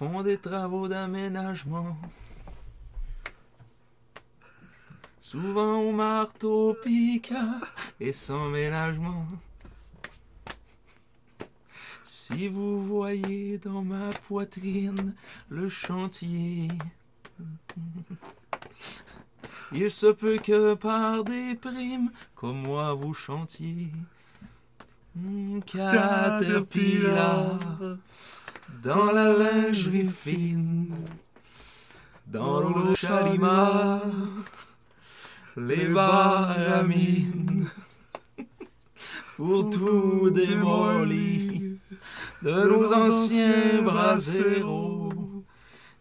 Font des travaux d'aménagement. Souvent au marteau picard et sans ménagement. Si vous voyez dans ma poitrine le chantier, il se peut que par des primes, comme moi vous chantiez. Caterpillar dans la lingerie fine, dans le chalimar, les baramines, pour tout démolir de nos anciens braseros,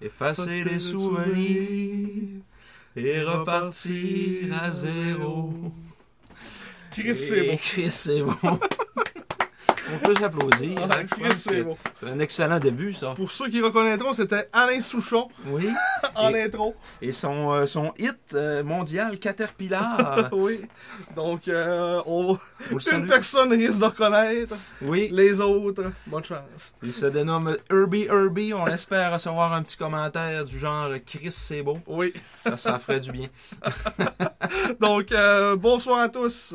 effacer les souvenirs et repartir à zéro. Chris, c'est bon. Chris, c'est bon. On peut s'applaudir. Ah, hein, c'est bon. Un excellent début, ça. Pour ceux qui reconnaîtront, c'était Alain Souchon Oui. en Et- intro. Et son, euh, son hit euh, mondial Caterpillar. oui. Donc, euh, on... Une personne risque de reconnaître. Oui. Les autres, bonne chance. Il se dénomme Herbie Herbie. On espère recevoir un petit commentaire du genre Chris, c'est beau. Oui. Ça, ça ferait du bien. Donc, euh, bonsoir à tous.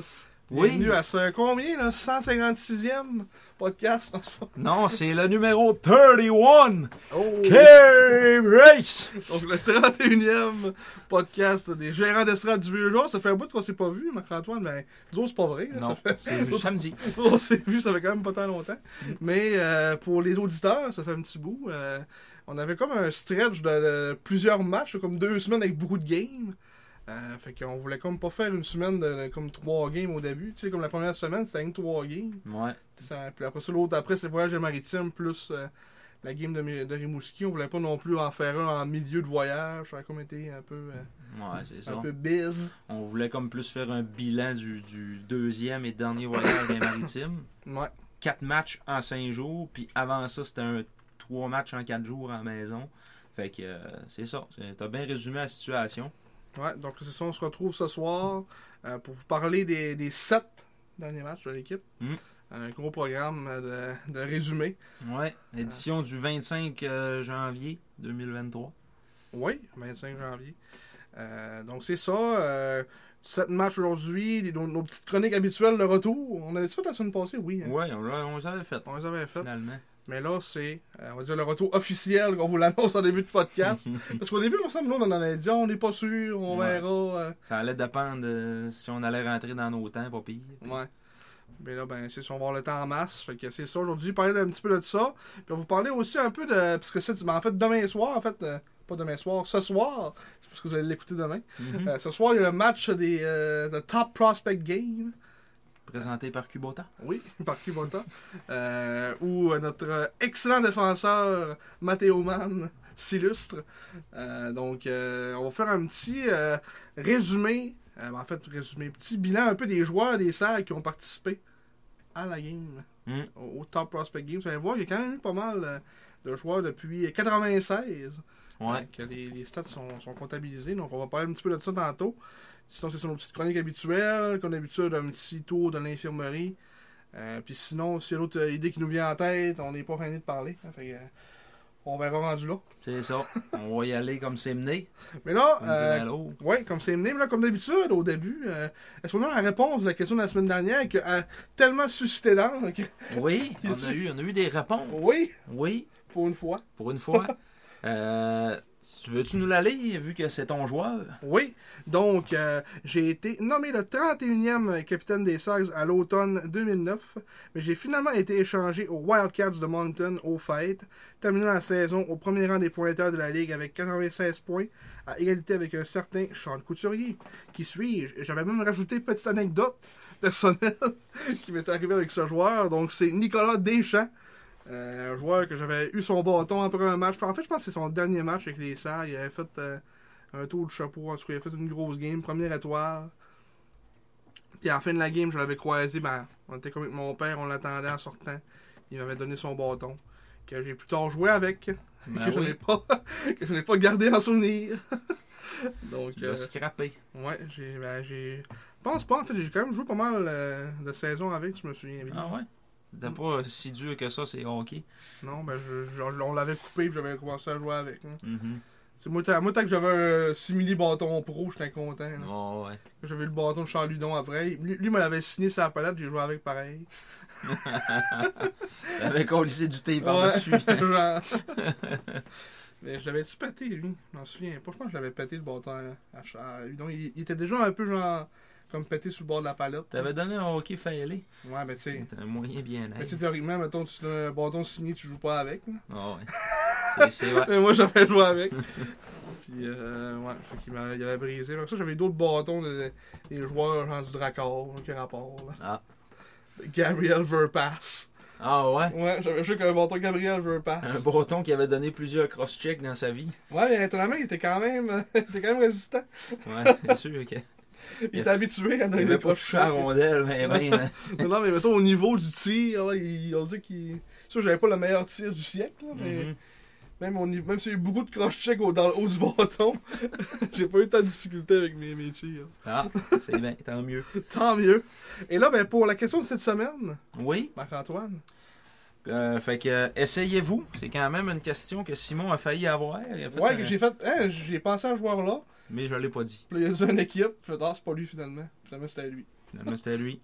Oui. Bienvenue à ce combien, là? 156e podcast. Non, c'est le numéro 31. Oh. K-Race. Donc, le 31e podcast des gérants d'estrade du vieux jour. Ça fait un bout qu'on s'est pas vu, Marc-Antoine, mais nous c'est pas vrai. là. Non, Ça fait... c'est samedi. On s'est vu, ça fait quand même pas tant longtemps. Mais euh, pour les auditeurs, ça fait un petit bout. euh, on avait comme un stretch de, de plusieurs matchs, comme deux semaines avec beaucoup de games. Euh, fait qu'on voulait comme pas faire une semaine de, de- comme trois games au début. Tu sais, comme la première semaine, c'était que trois games. Ouais. Ça- puis après ça, l'autre après, c'est le voyage maritime plus euh, la game de, de Rimouski. On voulait pas non plus en faire un en milieu de voyage. Ça a comme été un peu, euh, Ouais, c'est ça. un peu biz. On voulait comme plus faire un bilan du, du deuxième et dernier voyage des maritimes. Ouais. Quatre matchs en cinq jours, puis avant ça, c'était un trois matchs en quatre jours à la maison. Fait que euh, c'est ça. T'as bien résumé la situation. Ouais, donc c'est ça, on se retrouve ce soir euh, pour vous parler des, des sept derniers matchs de l'équipe. Mm. Un gros programme euh, de, de résumé. Ouais. Édition du 25 euh, janvier 2023. Oui, 25 janvier. Euh, donc c'est ça. Euh, sept matchs aujourd'hui, nos, nos petites chroniques habituelles de retour. On avait fait la semaine passée, oui. hein. Ouais, on, l'a- on les avait fait. On les avait fait. Finalement. Mais là, c'est, euh, on va dire, le retour officiel qu'on vous l'annonce en début de podcast. Parce qu'au début, me semble, nous, on en avait dit, on n'est pas sûr, on Ouais. verra. euh, Ça allait dépendre de si on allait rentrer dans nos temps, pas pire. Ouais. Mais là, ben, c'est ça, on va avoir le temps en masse. Fait que c'est ça aujourd'hui, parler un petit peu de ça. Puis on va vous parler aussi un peu de. Parce que c'est. ben, en fait, demain soir, en fait, euh, pas demain soir, ce soir, c'est parce que vous allez l'écouter demain. Mhm. Euh, ce soir, il y a le match des euh, de Top Prospect Game. Présenté par Kubota? Oui, par Kubota. euh, où euh, notre euh, excellent défenseur, Matteo Mann, s'illustre. Euh, donc, euh, on va faire un petit résumé. en fait, résumé, petit bilan un peu des joueurs des SAG qui ont participé à la game. Mm. Au, au Top Prospect Game. Vous allez voir, il y a quand même eu pas mal de joueurs depuis 96. Ouais. Que les, les stats sont, sont comptabilisés. Donc, on va parler un petit peu de ça tantôt. Sinon, c'est sur nos petites chroniques habituelles, qu'on a l'habitude d'un petit tour de l'infirmerie. Euh, puis sinon, s'il y a d'autres euh, idée qui nous vient en tête, on n'est pas gêné de parler. Hein, fait euh, on verra rendu là. C'est ça. On va y aller comme c'est mené. Mais là, euh, l'autre. ouais, comme c'est mené, mais là, comme d'habitude, au début, est-ce qu'on a la réponse de la question de la semaine dernière qui a tellement suscité que- Oui, on a, eu, on a eu des réponses. Oui, Oui, pour une fois. pour une fois. Euh, veux-tu nous l'aller, vu que c'est ton joueur? Oui, donc euh, j'ai été nommé le 31e capitaine des Sags à l'automne 2009, mais j'ai finalement été échangé aux Wildcats de Moncton au fait, terminant la saison au premier rang des pointeurs de la ligue avec 96 points, à égalité avec un certain Charles Couturier. Qui suis-je? J'avais même rajouté une petite anecdote personnelle qui m'est arrivée avec ce joueur, donc c'est Nicolas Deschamps. Euh, un joueur que j'avais eu son bâton après un match. En fait, je pense que c'est son dernier match avec les Serres. Il avait fait euh, un tour de chapeau. En tout cas, il avait fait une grosse game. Première étoile. Puis à la fin de la game, je l'avais croisé. Ben, on était comme avec mon père. On l'attendait en sortant. Il m'avait donné son bâton. Que j'ai plus tard joué avec. Ben que, je oui. n'ai pas, que je n'ai pas gardé en souvenir. Donc, Il a euh, scrappé. ouais, j'ai. Ben, j'ai. Je pense pas. En fait, j'ai quand même joué pas mal euh, de saisons avec, je me souviens bien. Ah ouais? C'était pas si dur que ça, c'est hockey. Non, ben, je, je- on l'avait coupé et j'avais commencé à jouer avec. hein. Mhm. C'est moi, tant- moi, tant que j'avais un simili bâton pro, j'étais content. Oh, ouais. J'avais le bâton de Charludon après. Lui, lui me l'avait signé sa palette, j'ai joué avec pareil. Avec au lycée du thé par-dessus. Mais je l'avais-tu pété, lui? Je m'en souviens pas. Je pense que je l'avais pété le bâton à, à Charludon. Il, il était déjà un peu genre comme pété sur le bord de la palette. T'avais donné un hockey failé. Ouais, mais tu sais. C'était un moyen bien Mais tu théoriquement, mettons, tu donnes un bâton signé, tu joues pas avec. Ah ouais. C'est- C'est vrai. Mais moi, j'avais joué avec. Puis, euh, ouais, fait qu'il m'a- il avait brisé. Après ça, j'avais d'autres bâtons de- des joueurs genre du Dracor, aucun rapport. Là. Ah. Gabriel Verpass. Ah ouais? Ouais, j'avais joué avec un bâton Gabriel Verpass. Un breton qui avait donné plusieurs cross-checks dans sa vie. Ouais, mais étonnamment, il était quand même, il était quand même résistant. Ouais, c'est sûr que. Il était habitué à Il pas touché à la rondelle, mais ben. hein. Non, non, mais mettons, au niveau du tir, là, il, on dit qu'il. Sûr, j'avais pas le meilleur tir du siècle, là, mais Mhm. même, même s'il y a eu beaucoup de cross-check au- dans le haut du bâton, j'ai pas eu tant de difficultés avec mes, mes tirs. Ah, c'est bien, tant mieux. Tant mieux. Et là, ben, pour la question de cette semaine, Oui, Marc-Antoine, euh, fait que euh, essayez-vous. C'est quand même une question que Simon a failli avoir. Il a fait ouais, un- que j'ai fait, hein, j'ai pensé à ce joueur-là, Mais je l'ai pas dit. puis là, il y a une équipe, fait, ah, c'est pas lui finalement. Finalement, c'était lui. Finalement, c'était lui.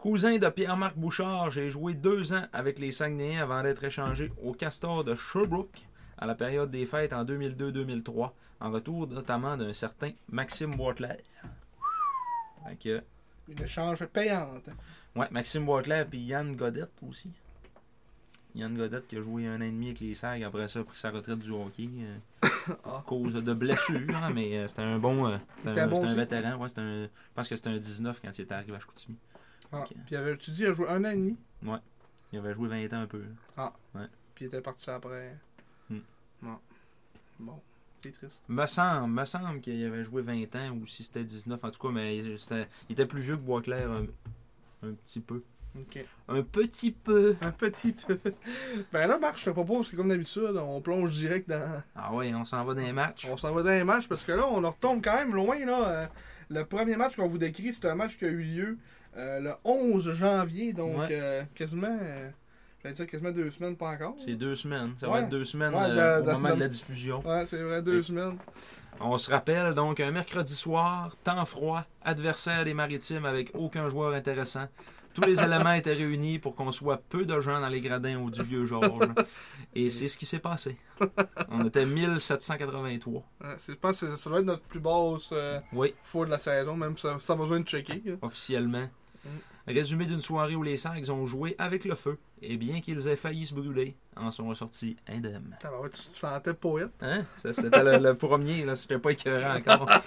Cousin de Pierre-Marc Bouchard, j'ai joué deux ans avec les Saguenayens avant d'être échangé au Castor de Sherbrooke à la période des fêtes en 2002-2003, en retour notamment d'un certain Maxime Boitler. Une échange payante. ouais, Maxime Boitler puis Yann Godette aussi. Yann Godette qui a joué un an et demi avec les Sags, après ça a pris sa retraite du hockey euh, Ah. à cause de blessures, hein, mais euh, c'était un bon, euh, c'était était un, bon c'était un vétéran. Ouais, c'était un, je pense que c'était un 19 quand il était arrivé à Chicoutimi. Ah. Puis avait, tu dis, il a joué un an et demi, Il avait joué 20 ans un peu. puis il était parti après. Hmm. Non. Bon, c'est triste. Me semble, me semble qu'il avait joué 20 ans ou si c'était 19 en tout cas, mais il, c'était- il était plus vieux que Boisclair un, un petit peu. Un petit peu. Un petit peu. ben là, Marc, je te propose que, comme d'habitude, on plonge direct dans. Ah ouais, on s'en va dans les matchs. On s'en va dans les matchs parce que là, on en retombe quand même loin. Là. Euh, le premier match qu'on vous décrit, c'est un match qui a eu lieu euh, le 11 janvier, donc Ouais. euh, quasiment. euh, J'allais dire quasiment deux semaines, pas encore. C'est deux semaines. Ça Ouais. va être deux semaines Ouais, de- au de- moment de, de- la diffusion. Ouais, c'est vrai, deux Et- semaines. On se rappelle donc un mercredi soir, temps froid, adversaire des maritimes avec aucun joueur intéressant. Tous les éléments étaient réunis pour qu'on soit peu de gens dans les gradins au du vieux Georges. Et c'est ce qui s'est passé. On était 1783. Ouais, c'est- je pense que ça doit être notre plus basse euh, Oui, fois de la saison, même ça, ça a besoin de checker. là. officiellement. Mm. Résumé d'une soirée où les Sags ont joué avec le feu, et bien qu'ils aient failli se brûler, en sont ressortis indemnes. Tabarouette, Tu te sentais poète. Hein? C'était le, le premier, là. C'était pas écœurant encore.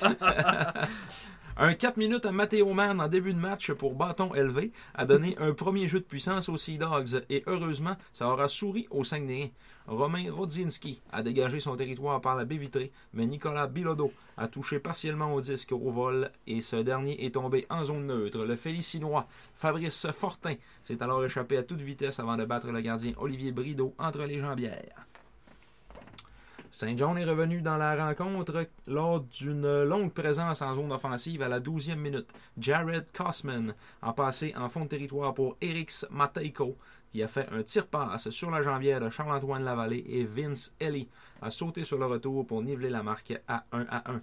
un 4 minutes à Matteo Mann en début de match pour bâton élevé a donné un premier jeu de puissance aux Sea Dogs et heureusement, ça aura souri aux Saguenayens. Romain Rodzinski a dégagé son territoire par la baie vitrée, mais Nicolas Bilodeau a touché partiellement au disque au vol et ce dernier est tombé en zone neutre. Le Félicinois Fabrice Fortin s'est alors échappé à toute vitesse avant de battre le gardien Olivier Brideau entre les jambières. Saint John est revenu dans la rencontre lors d'une longue présence en zone offensive à la 12e minute. Jared Kosman a passé en fond de territoire pour Erix Mateiko, qui a fait un tir-passe sur la jambière de Charles-Antoine Lavallée et Vince Ellie a sauté sur le retour pour niveler la marque à 1 à 1.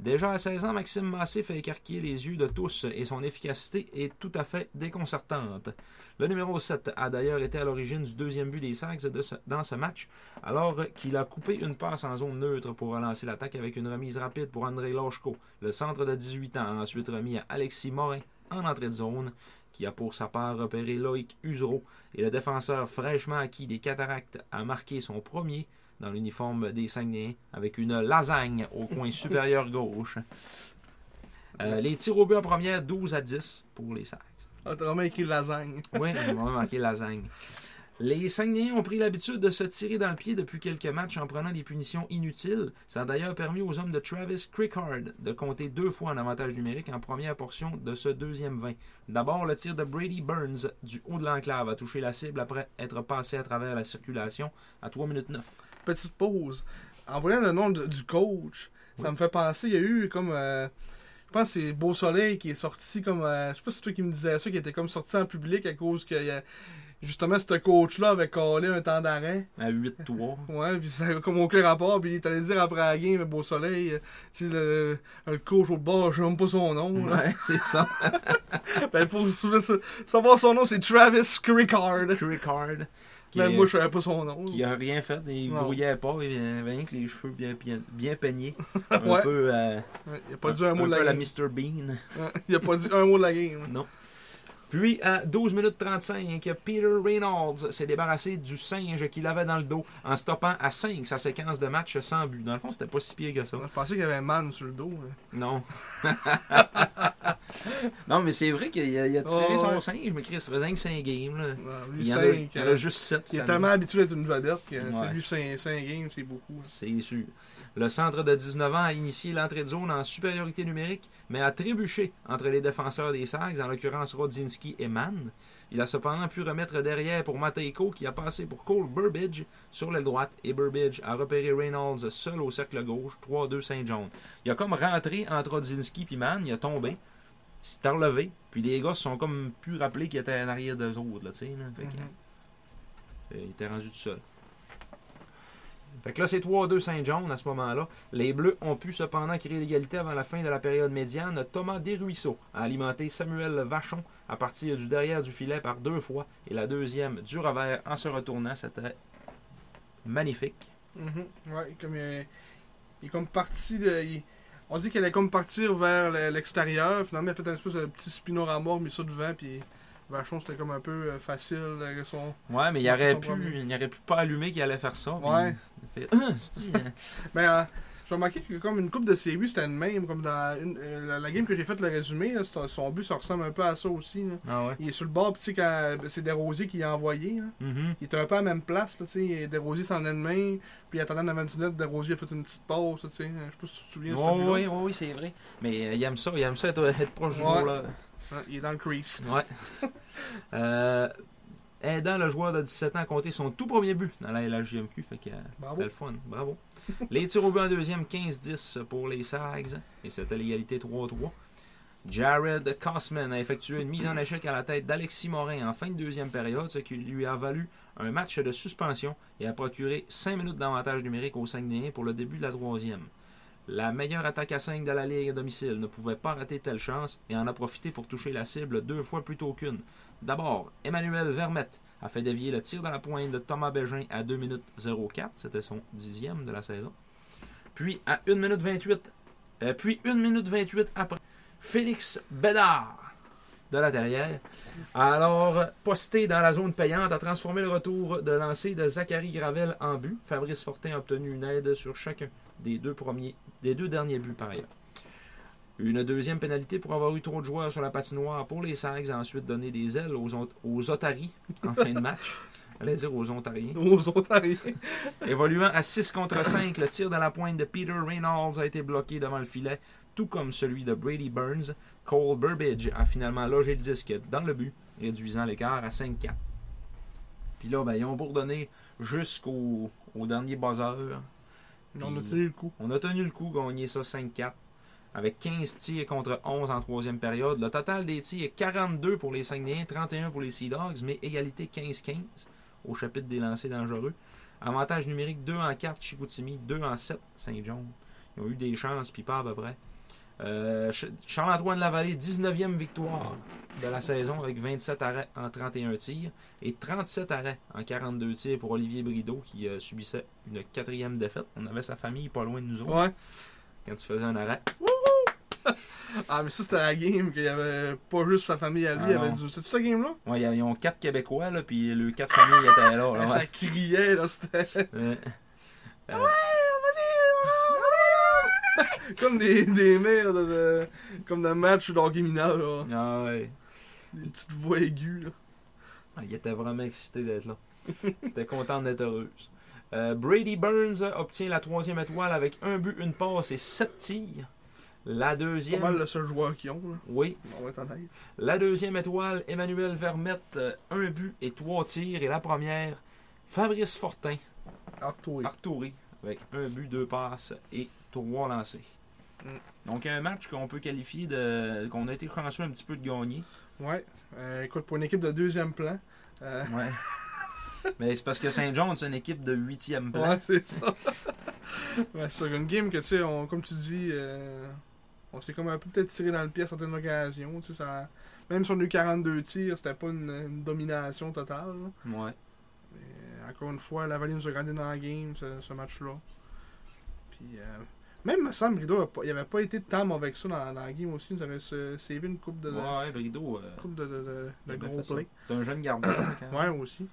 Déjà à 16 ans, Maxime Massé fait écarquiller les yeux de tous et son efficacité est tout à fait déconcertante. Le numéro 7 a d'ailleurs été à l'origine du deuxième but des Sags dans ce match, alors qu'il a coupé une passe en zone neutre pour relancer l'attaque avec une remise rapide pour André Lochko. Le centre de 18 ans a ensuite remis à Alexis Morin en entrée de zone, qui a pour sa part repéré Loïc Usereau, et le défenseur fraîchement acquis des Cataractes a marqué son premier dans l'uniforme des Saguenayens avec une lasagne au coin supérieur gauche. Euh, les tirs au but en première, 12 à 10 pour les Sags. Autrement écrit lasagne. Oui, on va marquer lasagne. Les Saguenayens ont pris l'habitude de se tirer dans le pied depuis quelques matchs en prenant des punitions inutiles. Ça a d'ailleurs permis aux hommes de Travis Crickard de compter deux fois en avantage numérique en première portion de ce deuxième 20. D'abord, le tir de Brady Burns du haut de l'enclave a touché la cible après être passé à travers la circulation à 3 minutes 9. Petite pause. En voyant le nom de- du coach, ça Oui. me fait penser, il y a eu comme. euh, je pense que c'est Beau Soleil qui est sorti comme. euh, je sais pas si c'est toi qui me disais ça, qui était comme sorti en public à cause que. euh, Justement, ce coach-là avait collé un temps d'arrêt. À 8-3. Ouais, puis ça comme aucun rapport. Puis il est allé dire après la game, Beau Soleil, euh, tu le, le coach au bord, je sais même pas son nom. là. Ouais, c'est ça. Ben, pour, pour savoir son nom, c'est Travis Crickard. Crickard. Qui, moi, je savais pas son nom. qui a rien fait, il Non. grouillait pas, il avait rien que les cheveux bien, bien, bien peignés. Un Ouais. peu, euh, il a pas dit un mot de la la game. Mr. Bean. Il a pas dit un mot de la game. Non. Puis, à 12 minutes 35, Peter Reynolds s'est débarrassé du singe qu'il avait dans le dos en stoppant à 5 sa séquence de match sans but. Dans le fond, c'était pas si pire que ça. Je pensais qu'il y avait un man sur le dos. hein. Non. non, mais c'est vrai qu'il a, a tiré Oh, son ouais. singe, mais Chris, faisait que 5 games. Là. Il y en a, cinq, il y en a euh, juste 7 il est tellement habitué d'être une vedette que Ouais. lui, 5 games, c'est beaucoup. C'est sûr. Le centre de 19 ans a initié l'entrée de zone en supériorité numérique, mais a trébuché entre les défenseurs des Sags, en l'occurrence Rodzinski et Mann. Il a cependant pu remettre derrière pour Matejko, qui a passé pour Cole Burbidge sur l'aile droite, et Burbidge a repéré Reynolds seul au cercle gauche, 3-2 Saint-John. Il a comme rentré entre Rodzinski et Mann, il a tombé, s'est relevé, puis les gars se sont comme pu rappeler qu'il était en arrière d'eux autres, là, là. Fait Mhm. euh, il était rendu tout seul. Fait que là, c'est 3-2 Saint-John à ce moment-là. Les Bleus ont pu cependant créer l'égalité avant la fin de la période médiane. Thomas Desruisseaux a alimenté Samuel Vachon à partir du derrière du filet par deux fois et la deuxième du revers en se retournant. C'était magnifique. Mhm. Ouais, comme il, est comme parti de. on dit qu'il allait comme partir vers le- l'extérieur. Finalement, il a fait un espèce de petit spinorama, mis ça devant, puis Vachon, c'était comme un peu euh, facile. avec son... Ouais, mais il aurait pu, premier. il aurait pu pas allumer qu'il allait faire ça. Ouais. Il fait, Ah, hein? Mais euh, j'ai remarqué que comme une coupe de séries, c'était le même. Comme dans une- euh, la, la game que j'ai fait le résumé, là, son but, ça ressemble un peu à ça aussi. là. Ah ouais. Il est sur le bord, puis tu sais, quand c'est Desrosiers qui l'a envoyé. là. Mhm. Il était un peu à la même place, là, tu sais. Desrosiers s'en est de main, puis il attendait dans la net, Desrosiers a fait une petite pause, là, tu sais. Je sais pas si tu te souviens but-là. oui, oui, oui, c'est vrai. Mais euh, il aime ça, il aime ça être, être proche du goal. Ouais, il est dans le crease. Ouais. Euh, aidant le joueur de 17 ans à compter son tout premier but dans la LHJMQ. Fait que euh, c'était le fun. Bravo. les tirs au but en deuxième, 15-10 pour les Sags. Et c'était l'égalité 3-3. Jared Cosman a effectué une mise en échec à la tête d'Alexis Morin en fin de deuxième période, ce qui lui a valu un match de suspension et a procuré 5 minutes d'avantage numérique au Saguenayens pour le début de la troisième. La meilleure attaque à 5 de la Ligue à domicile ne pouvait pas rater telle chance et en a profité pour toucher la cible deux fois plutôt qu'une. D'abord, Emmanuel Vermette a fait dévier le tir dans la pointe de Thomas Bégin à 2 minutes 04, c'était son dixième de la saison. Puis à 1 minute 28, euh, puis 1 minute 28 après, Félix Bédard de la derrière. Alors, posté dans la zone payante, a transformé le retour de lancer de Zachary Gravel en but. Fabrice Fortin a obtenu une aide sur chacun des deux, premiers, des deux derniers buts par ailleurs. Une deuxième pénalité pour avoir eu trop de joueurs sur la patinoire pour les Sags a ensuite donné des ailes aux, aux Otaries en fin de match. Allez dire aux Ontariens. Aux Ontariens. Évoluant à 6 contre 5, le tir de la pointe de Peter Reynolds a été bloqué devant le filet, tout comme celui de Brady Burns. Cole Burbidge a finalement logé le disque dans le but, réduisant l'écart à 5-4. Puis là, ben, ils ont bourdonné jusqu'au au dernier buzzer. On a tenu le coup. On a tenu le coup, gagné ça 5-4. Avec 15 tirs contre 11 en troisième période. Le total des tirs est 42 pour les Saguenayens, 31 pour les Sea Dogs, mais égalité 15-15 au chapitre des lancers dangereux. Avantage numérique 2 en 4 Chicoutimi, 2 en 7 Saint-John. Ils ont eu des chances, puis pas à peu près. Euh, Ch- Charles-Antoine Lavallée, 19e victoire de la saison avec 27 arrêts en 31 tirs et 37 arrêts en 42 tirs pour Olivier Brideau qui euh, subissait une quatrième défaite. On avait sa famille pas loin de nous autres Ouais. quand il faisait un arrêt. Ah, mais ça, c'était la game qu'il y avait pas juste sa famille à lui. Ah il y avait du... C'est-tu cette game-là? Ouais, ils ont quatre Québécois, là, puis le quatre familles étaient là. là, Ça ouais. criait, là, c'était. Euh, euh, Comme des, des mères de, Comme d'un match d'hockey mineur, ah ouais. Des petites voix aiguës, là. Ah, Il était vraiment excité d'être là. Il était content d'être heureuse. Euh, Brady Burns obtient la troisième étoile avec un but, une passe et sept tirs. La deuxième, pas mal le seul joueur qu'ils ont, là. oui, On va être honnête. la deuxième étoile, Emmanuel Vermette, euh, un but et trois tirs. Et la première, Fabrice Fortin, Arthur. Arturi, avec un but, deux passes et trois lancés. Donc un match qu'on peut qualifier de qu'on a été chanceux un petit peu de gagner. Ouais. Euh, écoute, pour une équipe de deuxième plan. euh, Ouais. Mais c'est parce que Saint John, c'est une équipe de huitième plan. Ouais, c'est ça. ouais, c'est une game que, tu sais, on- comme tu dis, euh, on s'est comme un peu peut-être tiré dans le pied à certaines occasions. Tu sais, ça, même si on a eu 42 tirs, c'était pas une, une domination totale. là. Ouais. Mais, encore une fois, la Vallée nous a gagné dans la game, ce, ce match-là. Puis, même Sam Brideau, a pas- il avait pas été tant mauvais que ça dans, dans la game aussi. Il nous avait savé une coupe de, Ouais, Brideau. euh, coupe de, gros plays. C'est un jeune gardien. quand Ouais, aussi.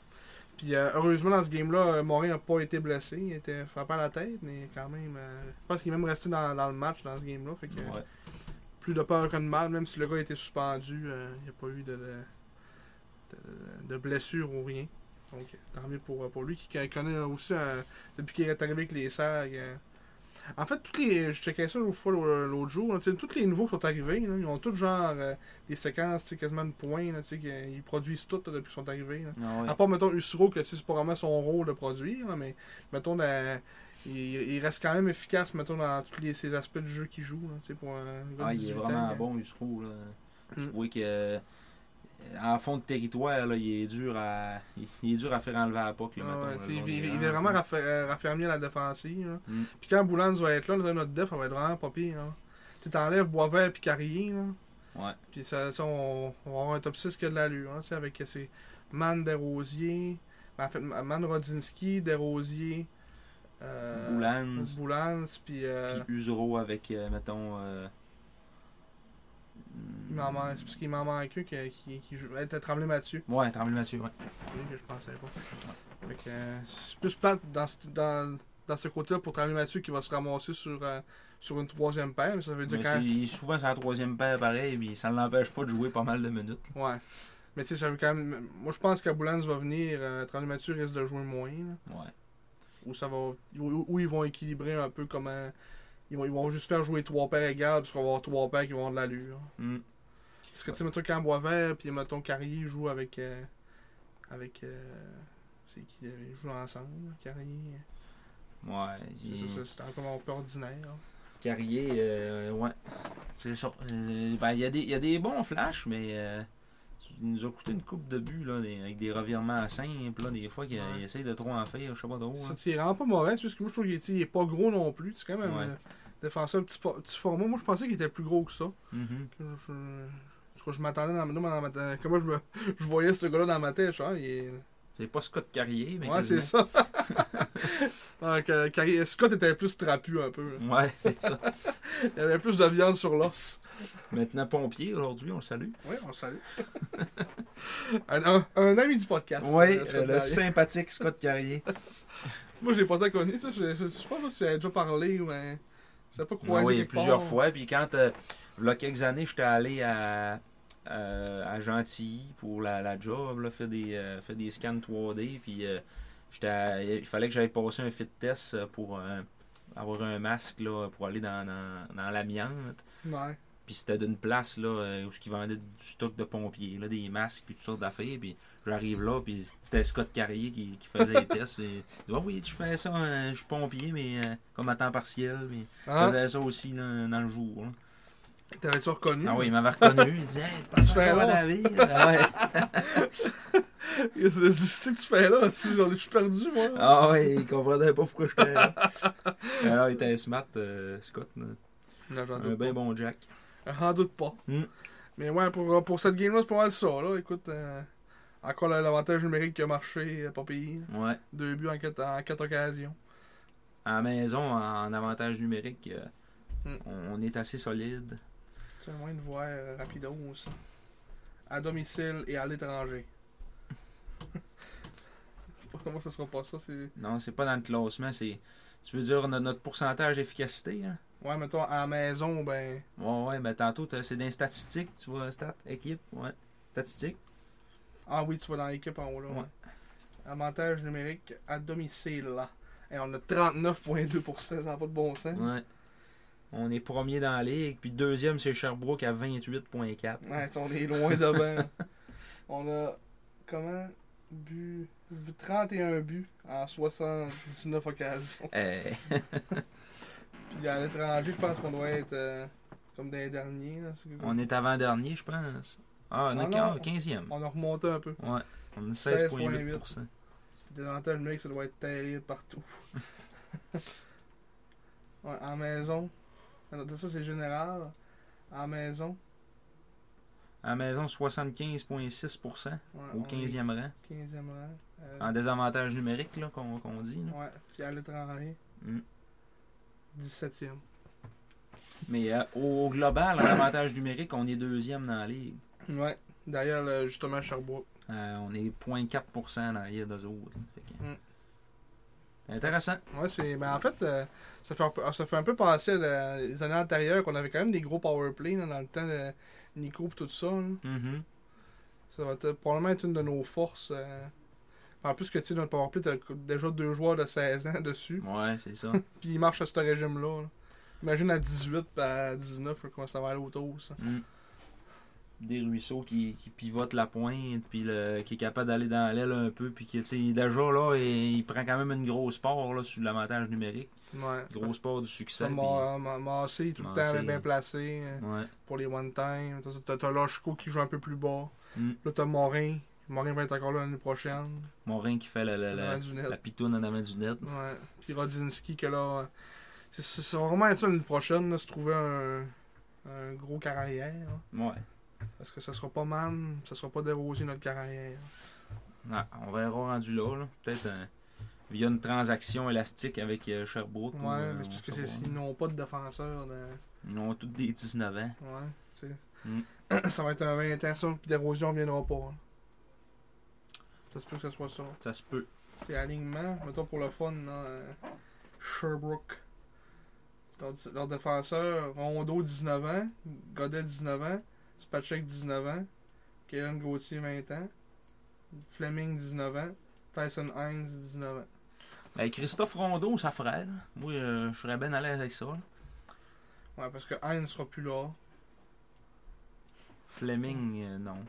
Puis euh, heureusement, dans ce game-là, euh, Morin n'a pas été blessé. Il était frappé à la tête, mais quand même. euh, je pense qu'il est même resté dans, dans le match dans ce game-là. Fait que Ouais. plus de peur que de mal, même si le gars était suspendu, il n'y a pas eu de, de, blessure ou rien. Donc tant mieux pour, pour lui qui connaît aussi depuis qu'il est arrivé avec les SAG. Euh. En fait, tous les, je checkais ça l'autre fois l'autre jour. là, tous les nouveaux qui sont arrivés, là, ils ont tous genre euh, des séquences quasiment de points. là, qu'ils produisent tout depuis qu'ils sont arrivés. Ah. À part, mettons, Usuro, que c'est pas vraiment son rôle de produire, mais mettons, la- il, il reste quand même efficace, mettons, dans tous les, ces aspects du jeu qu'il joue, là, pour de Ah, il 18 est vraiment bon. Là. Je Mm. que euh, en fond de territoire, là, il est dur à il, est dur à faire enlever à la POC. Là, Ah mettons, là, il, il- il va vraiment euh, raffermir la défensive. là. Mm. Puis quand Boulans va être là, notre def, ça va être vraiment pas pire. là. Tu t'enlèves Boisvert et Carrier, là. Ouais. Puis ça, ça, on, on va avoir un top 6 qui a de l'allure, hein, avec euh, ces Man Desrosiers, ben, en fait, Man Rodzinski, Desrosiers, euh, Boulans. Boulans, puis euh, Puis avec, euh, mettons. Il m'en manque, c'est parce qu'il m'en manque un qui, qui, joue, était Tremblay Mathieu, Ouais, Tremblay Mathieu, ouais. que je pensais pas. Fait que, euh, c'est plus plate dans, ce- dans, dans ce côté-là pour Tremblay Mathieu qui va se ramasser sur, euh, sur une troisième paire, mais ça veut dire Mais quand c'est- il est souvent sur la troisième paire pareil, puis ça ne l'empêche pas de jouer pas mal de minutes. Ouais. Mais tu sais, ça veut quand même. Moi, je pense qu'Aboulans va venir. Euh, Tremblay Mathieu risque de jouer moins. là. Ouais. Ou ça va. Ils vont équilibrer un peu comment. Ils vont, ils vont juste faire jouer trois paires égales, parce qu'on va avoir trois paires qui vont avoir de l'allure. Mm. Parce que tu sais, mettons quand Boisvert, puis mettons Carrier joue avec. euh, avec. euh, c'est qui euh, Ils jouent ensemble, Carrier? Ouais. C'est il- ça, ça, c'est encore un peu ordinaire. Carrier, euh, ouais. C'est ça. Euh, ben, il y, a des- y a des bons flashs, mais euh, il nous a coûté une coupe de but là, des- avec des revirements simples. Là, des fois, qu'il Ouais. essaye de trop en faire, je sais pas trop. Ça, hein. tu sais, il est vraiment pas mauvais. C'est juste que moi, je trouve qu'il est- pas gros non plus. C'est quand même Ouais. un défenseur petit, petit format. Moi, je pensais qu'il était plus gros que ça. Mhm. je, je, je, je m'attendais dans, dans ma tête. Comment je, me, je voyais ce gars-là dans ma tête. Je, il est... C'est pas Scott Carrier, mais. Ouais, c'est ça. Donc, euh, Carrier- Scott était plus trapu un peu. là. Ouais, c'est ça. Il y avait plus de viande sur l'os. Maintenant, pompier, aujourd'hui, on le salue. Oui, on salue. un, un, un ami du podcast. Oui, euh, le sympathique Scott Carrier. Moi, je l'ai pas tant connu. ça. Je, je, je sais pas si tu avais déjà parlé, mais je sais pas. Ah oui, plusieurs fois. Puis quand, euh, il y a quelques années, j'étais allé à, à, à Gentilly pour la, la job, là, faire, des, euh, faire des scans 3D. Puis euh, il fallait que j'aille passer un fit test euh, pour euh, avoir un masque là, pour aller dans, dans, dans l'amiante. Ouais. Puis c'était d'une place là, euh, où ils vendaient du stock de pompiers, là, des masques, puis toutes sortes d'affaires. Puis j'arrive là, puis c'était Scott Carrier qui, qui faisait les tests. Et, il dit Ah Oui, je fais ça, hein, je suis pompier, mais euh, comme à temps partiel. Puis je Hein? faisais ça aussi là, dans le jour. là. T'avais-tu reconnu? Ah oui, il m'avait reconnu. Il disait Hey, Tu fais là? David Ah ouais. Qu'est-ce que tu fais là? Si j'en ai- je suis perdu, moi? Ah ouais, il comprenait pas pourquoi j'étais là. Alors, il était smart, euh, Scott. Non, j'en Un doute bien pas. bon Jack. J'en doute pas. Mm. Mais ouais, pour, pour cette game-là, c'est pas mal ça. Là. Écoute, euh, encore l'avantage numérique qui a marché, euh, pas payé. Ouais. Deux buts en quatre, en quatre occasions. À la maison, en avantage numérique, euh, Mm. on, on est assez solide. C'est un moyen de voir euh, rapido ça. À domicile et à l'étranger. Comment ça sera pas ça. C'est... Non, c'est pas dans le classement, c'est. Tu veux dire notre, notre pourcentage d'efficacité, hein? Ouais, mettons, à la maison, ben. Ouais, ouais, ben tantôt, c'est des statistiques, tu vois, stat, équipe, ouais. Statistiques. Ah oui, tu vas dans l'équipe en haut là. Ouais. ouais. Avantage numérique à domicile là. Et on a 39,2%, ça n'a pas de bon sens. Ouais. On est premier dans la ligue, puis deuxième, c'est Sherbrooke à 28,4. Ouais, on est loin devant. on a comment? Bu 31 buts en 79 occasions. Eh, Puis à l'étranger, je pense qu'on doit être euh, comme des derniers. Là, on est avant-dernier, je pense. Ah, on Ah est non. 15e. on a remonté un peu. Ouais. On est 16,8%. Des avantages numériques, ça doit être terrible partout. ouais, en maison. Alors, Ça, c'est général. En maison. À la maison, 75,6% Ouais, au on est 15e rang. 15e rang. Euh, En désavantage numérique, là, qu'on dit. là. ouais, puis à l'étranger. Mm. 17e. Mais euh, au, au global, en avantage numérique, on est deuxième dans la ligue. Ouais. D'ailleurs, le- justement, Sherbrooke. Euh, on est 0,4% dans les d'eux autres. Fait que- Mm. Intéressant. Ouais, c'est. Ben, en fait, euh, ça, fait un peu, ça fait un peu penser à les années antérieures qu'on avait quand même des gros powerplays là, dans le temps de Nico et tout ça. Mhm. Ça va être, probablement être une de nos forces. euh. En plus que tu sais, notre powerplay, t'as déjà deux joueurs de 16 ans dessus. Ouais, c'est ça. Puis ils marchent à ce régime-là. là. Imagine à 18 puis à 19 là, comment ça va aller autour. Ça. Mm. Des ruisseaux qui, qui pivotent la pointe, puis le- qui est capable d'aller dans l'aile un peu, puis qui, tu sais, déjà là, il, il prend quand même une grosse part là, sur l'avantage numérique. Ouais. Grosse part du succès. Massé, tout le temps bien placé euh, Ouais. pour les one-time. T'as- Loshko qui joue un peu plus bas. Mm. Là, t'as Morin. Morin va être encore là l'année prochaine. Morin qui fait la, la, la, la pitoune en avant du net. Ouais. Puis Rodzinski, que là. C'est c'est- ça va vraiment être ça l'année prochaine, là, se trouver un, un gros carrière. hein. Ouais. Parce que ça sera pas mal, ça sera pas déroser notre carrière. Ah, on verra rendu là. là. Peut-être un- via une transaction élastique avec euh, Sherbrooke. ou, Ouais, euh, mais parce que ils n'ont pas de défenseur. De... Ils ont tous des 19 ans. Ouais, c'est. Mm. ça va être un 20 ans, ça, puis d'érosion viendra pas. hein. Ça se peut que ce soit ça. Ça se peut. C'est alignement, mettons pour le fun, là, euh, Sherbrooke. Leur, leur défenseur, Rondo 19 ans, Godet 19 ans, Spacek 19 ans, Kellen Gauthier 20 ans, Fleming 19 ans, Tyson Hines 19 ans. Ben, Christophe Rondeau, ça ferait. Moi, euh, je serais bien à l'aise avec ça. là. Ouais, parce que Hines sera plus là. Fleming, euh, non.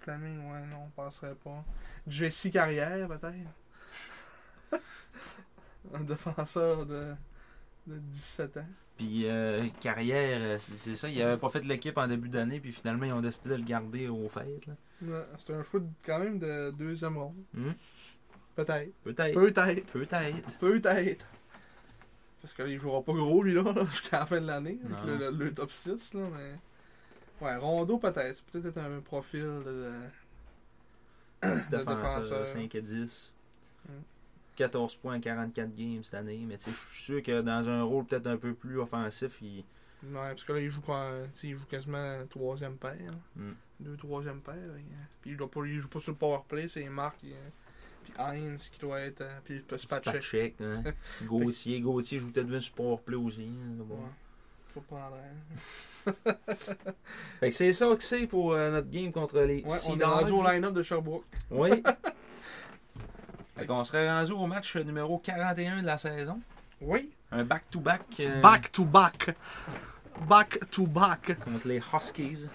Fleming, ouais, non, on passerait pas. Jesse Carrière, peut-être. Un défenseur de, de 17 ans. Puis euh, carrière, euh, c'est ça. Il avait pas fait l'équipe en début d'année, puis finalement, ils ont décidé de le garder au fait. Là. Ouais, C'est un choix quand même de deuxième ronde. Hmm? Peut-être. Peut-être. Peut-être. Peut-être. Peut-être. Parce qu'il jouera pas gros, lui, là, là, jusqu'à la fin de l'année, avec le, le- le top 6, là, mais... Ouais, Rondo, peut-être. Peut-être un profil de... de- défenseur, défenseur. 5 et 10. Mm. 14 points, 44 games cette année. Mais je suis sûr que dans un rôle peut-être un peu plus offensif, il... Ouais, parce que là, il joue, quand, sais, il joue quasiment troisième paire. Mm. Deux troisième paire. et, euh, Puis il, doit pas, il joue pas sur le powerplay, c'est Marc. euh, Puis Hines qui doit être... euh, Puis. Spacek, hein. Gauthier. Gauthier joue peut-être bien sur Powerplay aussi. hein, bon. Ouais. Faut prendre un. Fait que c'est ça que c'est pour euh, notre game contre les Ouais, on est rendu au line-up de Sherbrooke. Oui. fait qu'on serait rendu au match numéro 41 de la saison. Oui. Un back-to-back euh, Back to back. Back to back. contre les Huskies.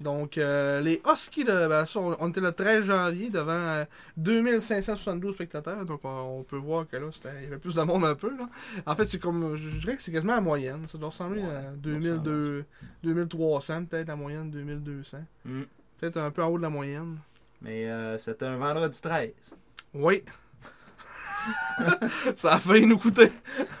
Donc, euh, les Huskies, de, ben, ça, on, était le 13 janvier devant euh, 2572 spectateurs. Donc, on, on peut voir que là, il y avait plus de monde un peu. Là. En fait, c'est comme, je dirais que c'est quasiment la moyenne. Ça doit ressembler Ouais, à ça 2002, 2300, peut-être la moyenne 2200. Mm. Peut-être un peu en haut de la moyenne. Mais euh, c'était un vendredi 13. Oui. ça a failli nous coûter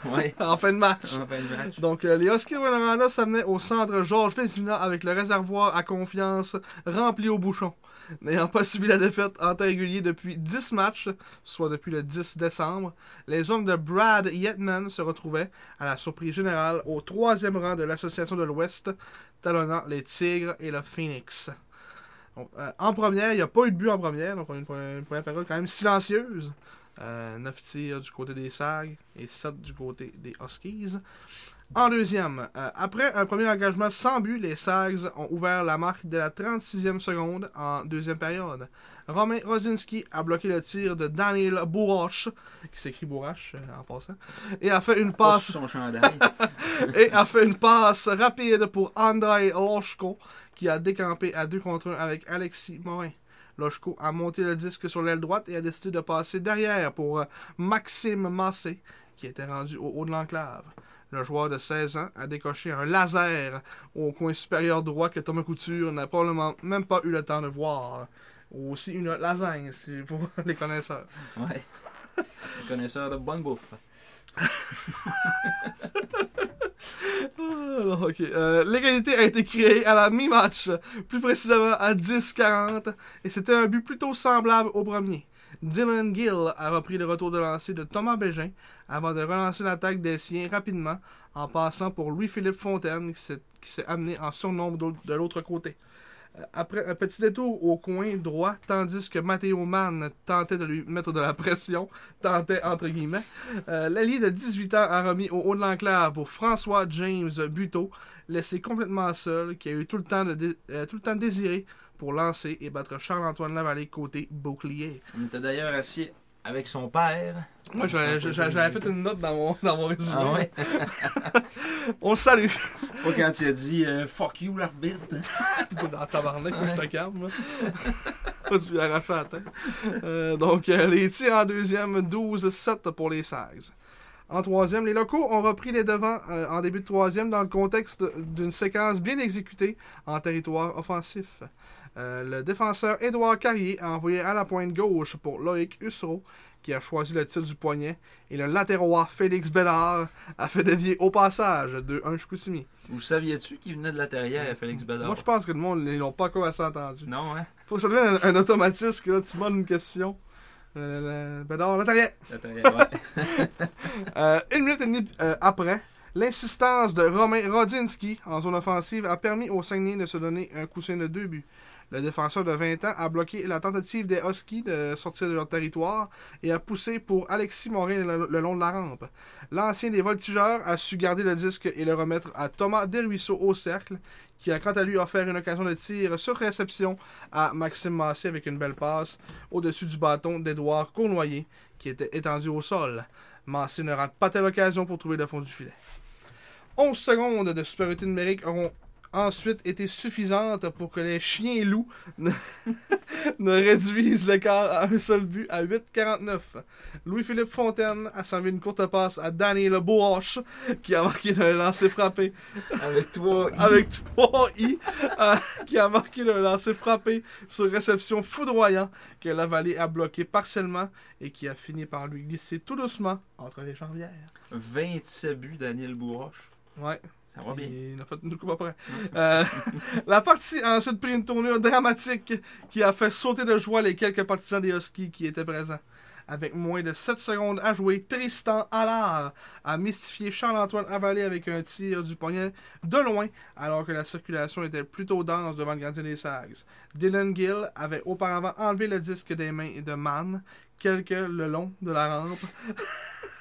Ouais. en fin de match. En fin de match. Donc, euh, les Huskies de Rwanda s'amenaient au centre Georges Vézina avec le réservoir à confiance rempli au bouchon. N'ayant pas subi la défaite en temps régulier depuis 10 matchs, soit depuis le 10 décembre, les hommes de Brad Yetman se retrouvaient, à la surprise générale, au troisième rang de l'Association de l'Ouest, talonnant les Tigres et le Phoenix. Euh, en première, il n'y a pas eu de but en première, donc on a une, pre- une première période quand même silencieuse. 9 tirs du côté des Sags et 7 du côté des Huskies. En deuxième, euh, après un premier engagement sans but, les Sags ont ouvert la marque dès la 36e seconde en deuxième période. Romain Rosinski a bloqué le tir de Daniel Bourrache, qui s'écrit Bourrache euh, en passant, et a fait une Pas passe sous son chandail. et a fait une passe rapide pour Andrei Loshko, qui a décampé à 2 contre 1 avec Alexis Morin. Loshko a monté le disque sur l'aile droite et a décidé de passer derrière pour euh, Maxime Massé, qui était rendu au haut de l'enclave. Le joueur de 16 ans a décoché un laser au coin supérieur droit que Thomas Couture n'a probablement même pas eu le temps de voir. Aussi une lasagne, si pour les connaisseurs. Ouais. Connaisseur de bonne bouffe. Ah, ok. Euh, L'égalité a été créée à la mi-match, plus précisément à 10-40, et c'était un but plutôt semblable au premier. Dylan Gill a repris le retour de lancer de Thomas Bégin avant de relancer l'attaque des siens rapidement en passant pour Louis-Philippe Fontaine qui s'est- amené en surnombre de l'autre côté. Euh, Après un petit détour au coin droit, tandis que Matteo Mann tentait de lui mettre de la pression, tentait entre guillemets, euh, L'allié de 18 ans a remis au haut de l'enclave pour François James Buteau, laissé complètement seul, qui a eu tout le temps, euh, tout le temps désiré pour lancer et battre Charles-Antoine Lavallée côté bouclier. On était d'ailleurs assis avec son père. Moi, j'avais fait une note dans mon, dans mon résumé. Ah ouais? On le salue. Pas quand il a dit euh, fuck you l'arbitre. T'es dans tabarnak, moi, je te calme. Pas tu lui arracher la tête. Euh, donc, euh, les tirs en deuxième, 12-7 pour les Sags. En troisième, les locaux ont repris les devants en début de troisième dans le contexte d'une séquence bien exécutée en territoire offensif. Euh, le défenseur Édouard Carrier a envoyé à la pointe gauche pour Loïc Hussereau, qui a choisi le tir du poignet, et le latérois Félix Bédard a fait dévier au passage de 1 Chicoutimi. Vous saviez-tu qu'il venait de la terrière, Félix Bedard? Moi, je pense que le monde l'ont pas encore assez entendu. Non, hein? Faut que ça devienne un, un automatisme que là, tu demandes une question. Euh, Bédard. La terrière, ouais. Euh, une minute et demie après, l'insistance de Romain Rodzinski en zone offensive a permis au Saguenay de se donner un coussin de deux buts. Le défenseur de 20 ans a bloqué la tentative des Huskies de sortir de leur territoire et a poussé pour Alexis Morin le, long de la rampe. L'ancien des voltigeurs a su garder le disque et le remettre à Thomas Desruisseaux au cercle, qui a quant à lui offert une occasion de tir sur réception à Maxime Massé avec une belle passe au-dessus du bâton d'Édouard Cournoyer, qui était étendu au sol. Massé ne rate pas telle occasion pour trouver le fond du filet. 11 secondes de supériorité numérique auront ensuite été suffisantes pour que les chiens loups ne, ne réduisent l'écart à un seul but à 8-49. Louis-Philippe Fontaine a servi une courte passe à Daniel Boache qui a marqué le lancer frappé Avec toi, avec 3 I euh, qui a marqué le lancer frappé sur réception foudroyant que la vallée a bloqué partiellement et qui a fini par lui glisser tout doucement entre les jambières. 27 buts, Daniel Bourroche. Ouais. Ça va bien. Il en a fait une coupe après. Euh, la partie a ensuite pris une tournure dramatique qui a fait sauter de joie les quelques partisans des Huskies qui étaient présents. Avec moins de 7 secondes à jouer, Tristan Allard a mystifié Charles-Antoine Avalé avec un tir du poignet de loin, alors que la circulation était plutôt dense devant le gardien des Sags. Dylan Gill avait auparavant enlevé le disque des mains de Mann, quelques le long de la rampe.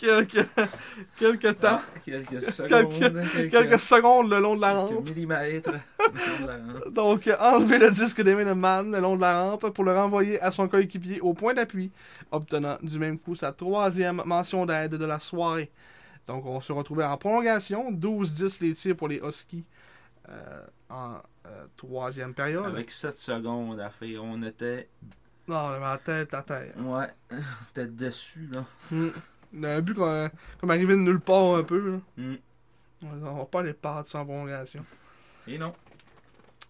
quelques, quelques temps, Ah, quelques secondes. Quelques- quelques secondes le long de la rampe. quelques millimètres. de la rampe. Donc, enlever le disque de Mann le long de la rampe pour le renvoyer à son coéquipier au point d'appui, obtenant du même coup sa troisième mention d'aide de la soirée. Donc, on se retrouvait en prolongation, 12-10 les tirs pour les Huskies euh, en euh, troisième période. Avec 7 secondes à faire, on était. Non, on la tête à terre. Ouais. On était dessus, là. Hmm. Un but comme, comme arrivé de nulle part un peu. Là. Hmm. On va pas les perdre sans prolongation. Et non.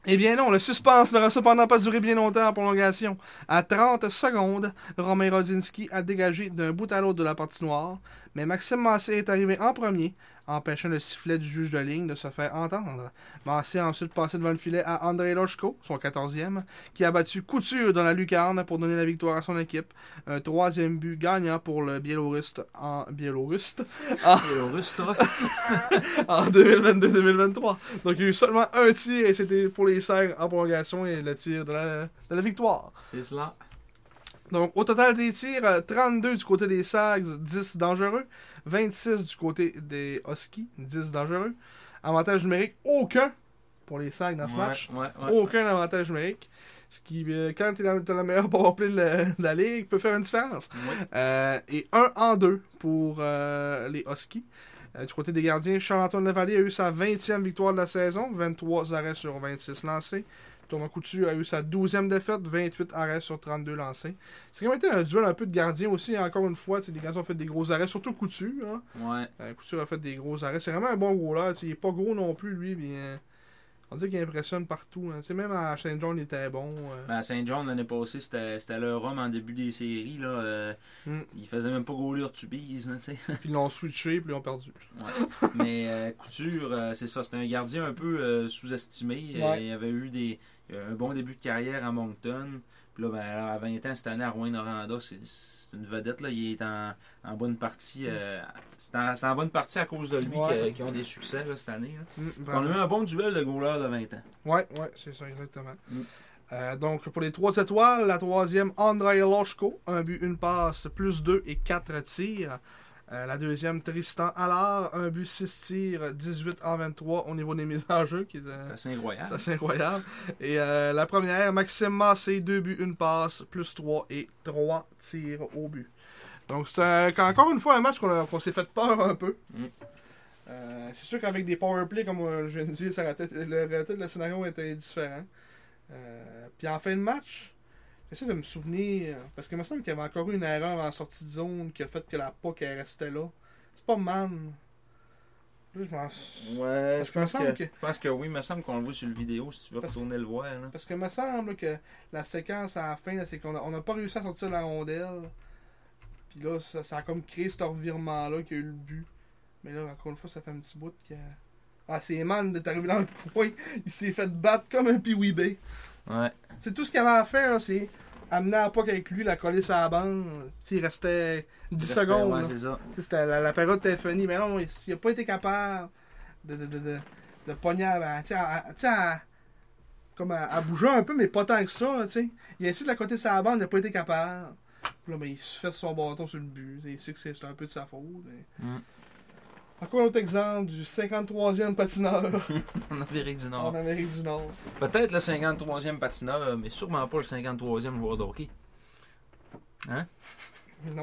Eh bien non, le suspense n'aura cependant pas duré bien longtemps en prolongation. À 30 secondes, Romain Rodzinski a dégagé d'un bout à l'autre de la patinoire, mais Maxime Massé est arrivé en premier, empêchant le sifflet du juge de ligne de se faire entendre. Massé a ensuite passé devant le filet à André Lochko, son 14e, qui a battu Couture dans la lucarne pour donner la victoire à son équipe. Un troisième but gagnant pour le Biélorusse en Biélorusse en, toi. en 2022-2023. Donc il y a eu seulement un tir et c'était pour les serres en prolongation et le tir de la, de la victoire. C'est cela. Donc, au total des tirs, euh, 32 du côté des Sags, 10 dangereux. 26 du côté des Huskies, 10 dangereux. Avantage numérique, aucun pour les Sags dans ce Ouais, match. ouais, ouais. Aucun avantage numérique. Ce qui, euh, quand tu es dans, la meilleure powerplay de la, de la ligue, peut faire une différence. Euh, et 1 en 2 pour euh, les Huskies. Euh, du côté des gardiens, Charles-Antoine Lavallée a eu sa 20e victoire de la saison, 23 arrêts sur 26 lancés. Thomas Couture a eu sa 12e défaite, 28 arrêts sur 32 lancés. C'est quand même été un duel un peu de gardiens aussi, encore une fois. Les gardiens ont fait des gros arrêts, surtout Couture. Hein. Ouais. Euh, Couture a fait des gros arrêts. C'est vraiment un bon gros là. Il est pas gros non plus, lui. Mais, euh, on dit qu'il impressionne partout. Hein. Même à Saint John, il était bon. euh. Ben, à Saint-John, l'année passée, c'était leur homme en début des séries. Là, euh, Mm. Il faisait même pas gauler Ortubise. là, tu sais. Puis ils l'ont switché, puis ils ont perdu. Ouais. Mais euh, Couture, c'est ça, c'était un gardien un peu sous-estimé. Ouais. il avait eu des, un bon début de carrière à Moncton. Puis là, ben, alors, à 20 ans, cette année, à Rouen-Noranda, c'est une vedette. Là. Il est en, en bonne partie. euh, c'est en, en bonne partie à cause de lui Ouais. qu'ils ont des succès là, cette année. là. Mm, On a eu un bon duel de goalers de 20 ans. Ouais, ouais, c'est ça, exactement. Mm. Euh, donc, pour les trois étoiles, la troisième, Andrei Loshko, un but, une passe, plus 2 et 4 tirs. Euh, la deuxième, Tristan Allard, un but, 6 tirs, 18 en 23 au niveau des mises en jeu, qui est euh, C'est incroyable. c'est incroyable. Et euh, la première, Maxime Massé, 2 buts, une passe, plus 3 et 3 tirs au but. Donc, c'est encore une fois un match qu'on s'est fait peur un peu. Mm. C'est sûr qu'avec des powerplays, comme je viens de dire, ça aurait le, peut-être le scénario était différent. Puis en fin de match, j'essaie de me souvenir, parce qu'il me semble qu'il y avait encore eu une erreur en sortie de zone qui a fait que la POC elle restait là. C'est pas man. Là, je m'en Ouais, Parce je me pense, semble que, que- je pense que oui, il me semble qu'on le voit sur le vidéo si tu veux Parce- retourner le voir. Là. Parce que me semble que la séquence à la fin, c'est qu'on n'a pas réussi à sortir la rondelle. Puis là, ça, ça a comme créé ce revirement-là qui a eu le but. Mais là, encore une fois, ça fait un petit bout que. Ah, c'est Man d'être arrivé dans le coin. Il s'est fait battre comme un piwibé. Ouais. C'est tout ce qu'il avait à faire, c'est amener à POC avec lui, la coller sur la bande. Tu sais, il restait 10 Restait- secondes. Ouais, c'était- la, la période était finie, mais non, il n'a pas été capable de, de, de, de, de pogner à, à- comme à, à bouger un peu, mais pas tant que ça. là, tu sais. Il a essayé de la côté sa bande, il n'a pas été capable. Puis là, ben, il se fait son bâton sur le but. Il sait que c'est un peu de sa faute. Mm. Encore un autre exemple du 53e patineur En Amérique du Nord. en Amérique du Nord. Peut-être le 53e patineur, mais sûrement pas le 53e joueur de hockey. Non,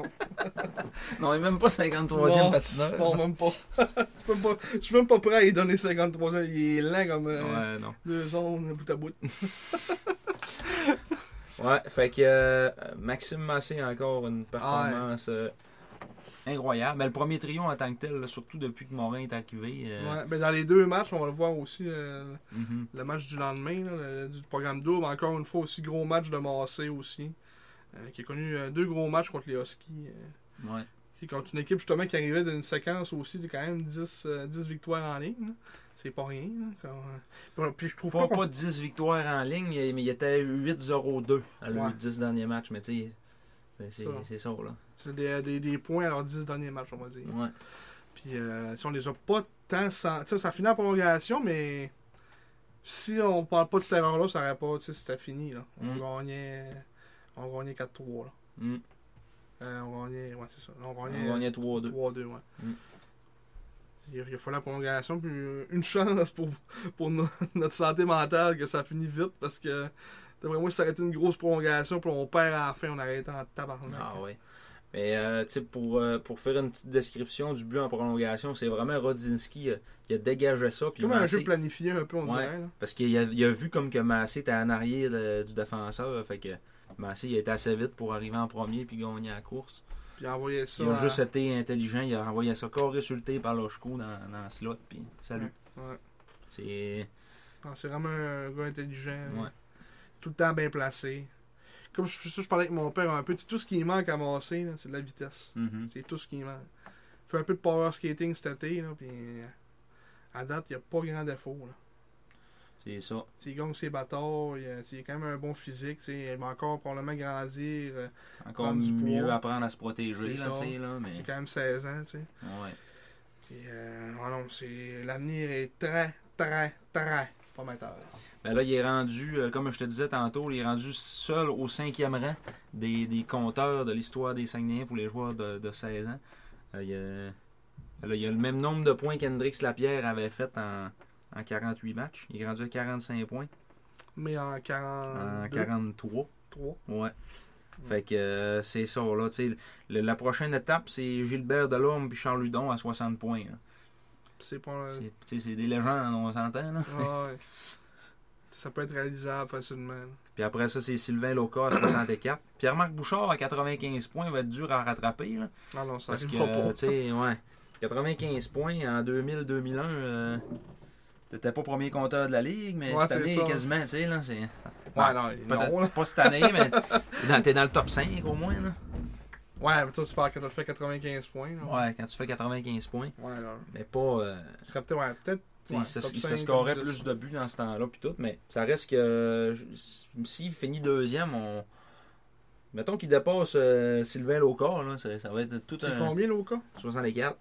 Non, il n'est même pas 53e non, patineur. non, même pas. Je suis même pas- je suis même pas prêt à lui donner 53 ans. Il est lent comme euh, Ouais, non. deux zones bout à bout. Ouais, fait que euh, Maxime Massé a encore une performance euh, incroyable. Mais le premier trio en tant que tel, là, surtout depuis que Morin est arrivé. euh, Ouais, ben dans les deux matchs, on va le voir aussi, euh, mhm. le match du lendemain, là, le- du programme double. Encore une fois, aussi gros match de Massé aussi, euh, qui a connu euh, deux gros matchs contre les Huskies. Ouais. qui contre une équipe justement qui arrivait d'une séquence aussi de quand même 10, euh, 10 victoires en ligne. là. C'est pas rien. Puis je trouve Pas, pas, qu'on- pas 10 victoires en ligne, mais il était 8-0-2 à Ouais. 10 derniers matchs. Mais tu sais, c'est- c'est Ça. c'est ça, là. C'est des, des, points à leurs 10 derniers matchs, on va dire. Ouais. Puis euh, si on les a pas tant sans... Tu sais, ça finit en prolongation, mais si on parle pas de cette erreur-là, ça aurait pas... Tu sais, c'était fini, là. On Mm. gagnait... On gagnait 4-3, là. Mm. Euh, on gagnait... Ouais, c'est ça. On On gagnait... gagnait 3-2. 3-2, ouais. Mm. Il, a, il a fallu la prolongation, puis euh, une chance pour, pour no- notre santé mentale que ça finit vite, parce que... D'après moi, si ça aurait été une grosse prolongation, puis on perd à la fin, on aurait été en tabarnak. Ah ouais. Mais euh, pour, euh, pour faire une petite description du but en prolongation, c'est vraiment Rodzinski, euh, il a dégagé ça. Puis Comme un jeu planifié un peu, on Ouais. dirait. là. Parce qu'il a, il a vu comme que Massé était en arrière de- du défenseur. Fait que Massé il a été assez vite pour arriver en premier puis gagner la course. Puis envoyer ça. il a à- juste été intelligent. Il a envoyé ça le tape par Lochko dans, dans le slot. Puis salut. Ouais. C'est. Ah, c'est vraiment un gars intelligent. Ouais. Tout le temps bien placé. Comme je, ça, je parlais avec mon père un peu, tout ce qui manque à Massé, là, c'est de la vitesse. Mhm. C'est tout ce qui manque. Fait un peu de power skating cet été, là, puis à date, il n'y a pas grand défaut. Là. C'est ça. Il gagne ses batailles, il a, quand même un bon physique, il va encore probablement grandir. euh, Encore du mieux poids. apprendre à se protéger, C'est là, là, mais... C'est quand même 16 ans. Ouais. Puis, euh, l'avenir est très, très, très prometteur. Ben là, il est rendu, euh, comme je te disais tantôt, il est rendu seul au cinquième rang des, des compteurs de l'histoire des Saguenayens pour les joueurs de, de 16 ans. Euh, il, a, là, il a le même nombre de points qu'Hendrix Lapierre avait fait en, en 48 matchs. Il est rendu à 45 points Mais en en 42, 43. 3. Ouais. Fait que euh, c'est ça, là. le- la prochaine étape, c'est Gilbert Delorme puis Charles Ludon à 60 points. C'est pas. C'est des légendes, on s'entend. là. Ouais. Ça peut être réalisable facilement. Puis après ça, c'est Sylvain Loca à 64. Pierre-Marc Bouchard à 95 points va être dur à rattraper. Là, Ah non, ça parce que, pas. tu sais, ouais. 95 points en 2000-2001. Euh, T'étais pas premier compteur de la ligue, mais Ouais, cette année, quasiment, tu sais, là, c'est. Ouais, non, non, là. pas cette année, mais t'es dans, dans le top 5 au moins, là. Ouais, mais toi, tu parles quand t'as fait 95 points. Là. Ouais, quand tu fais 95 points. Ouais, là. Mais pas. euh, Ce serait peut-être, ouais, peut-être. Ouais, top il se 5, scorait top 10. plus de buts dans ce temps-là, puis tout, mais ça reste que euh, s'il finit deuxième, on. Mettons qu'il dépasse euh, Sylvain Loca, là, ça, ça va être tout C'est un. combien, Loka 64,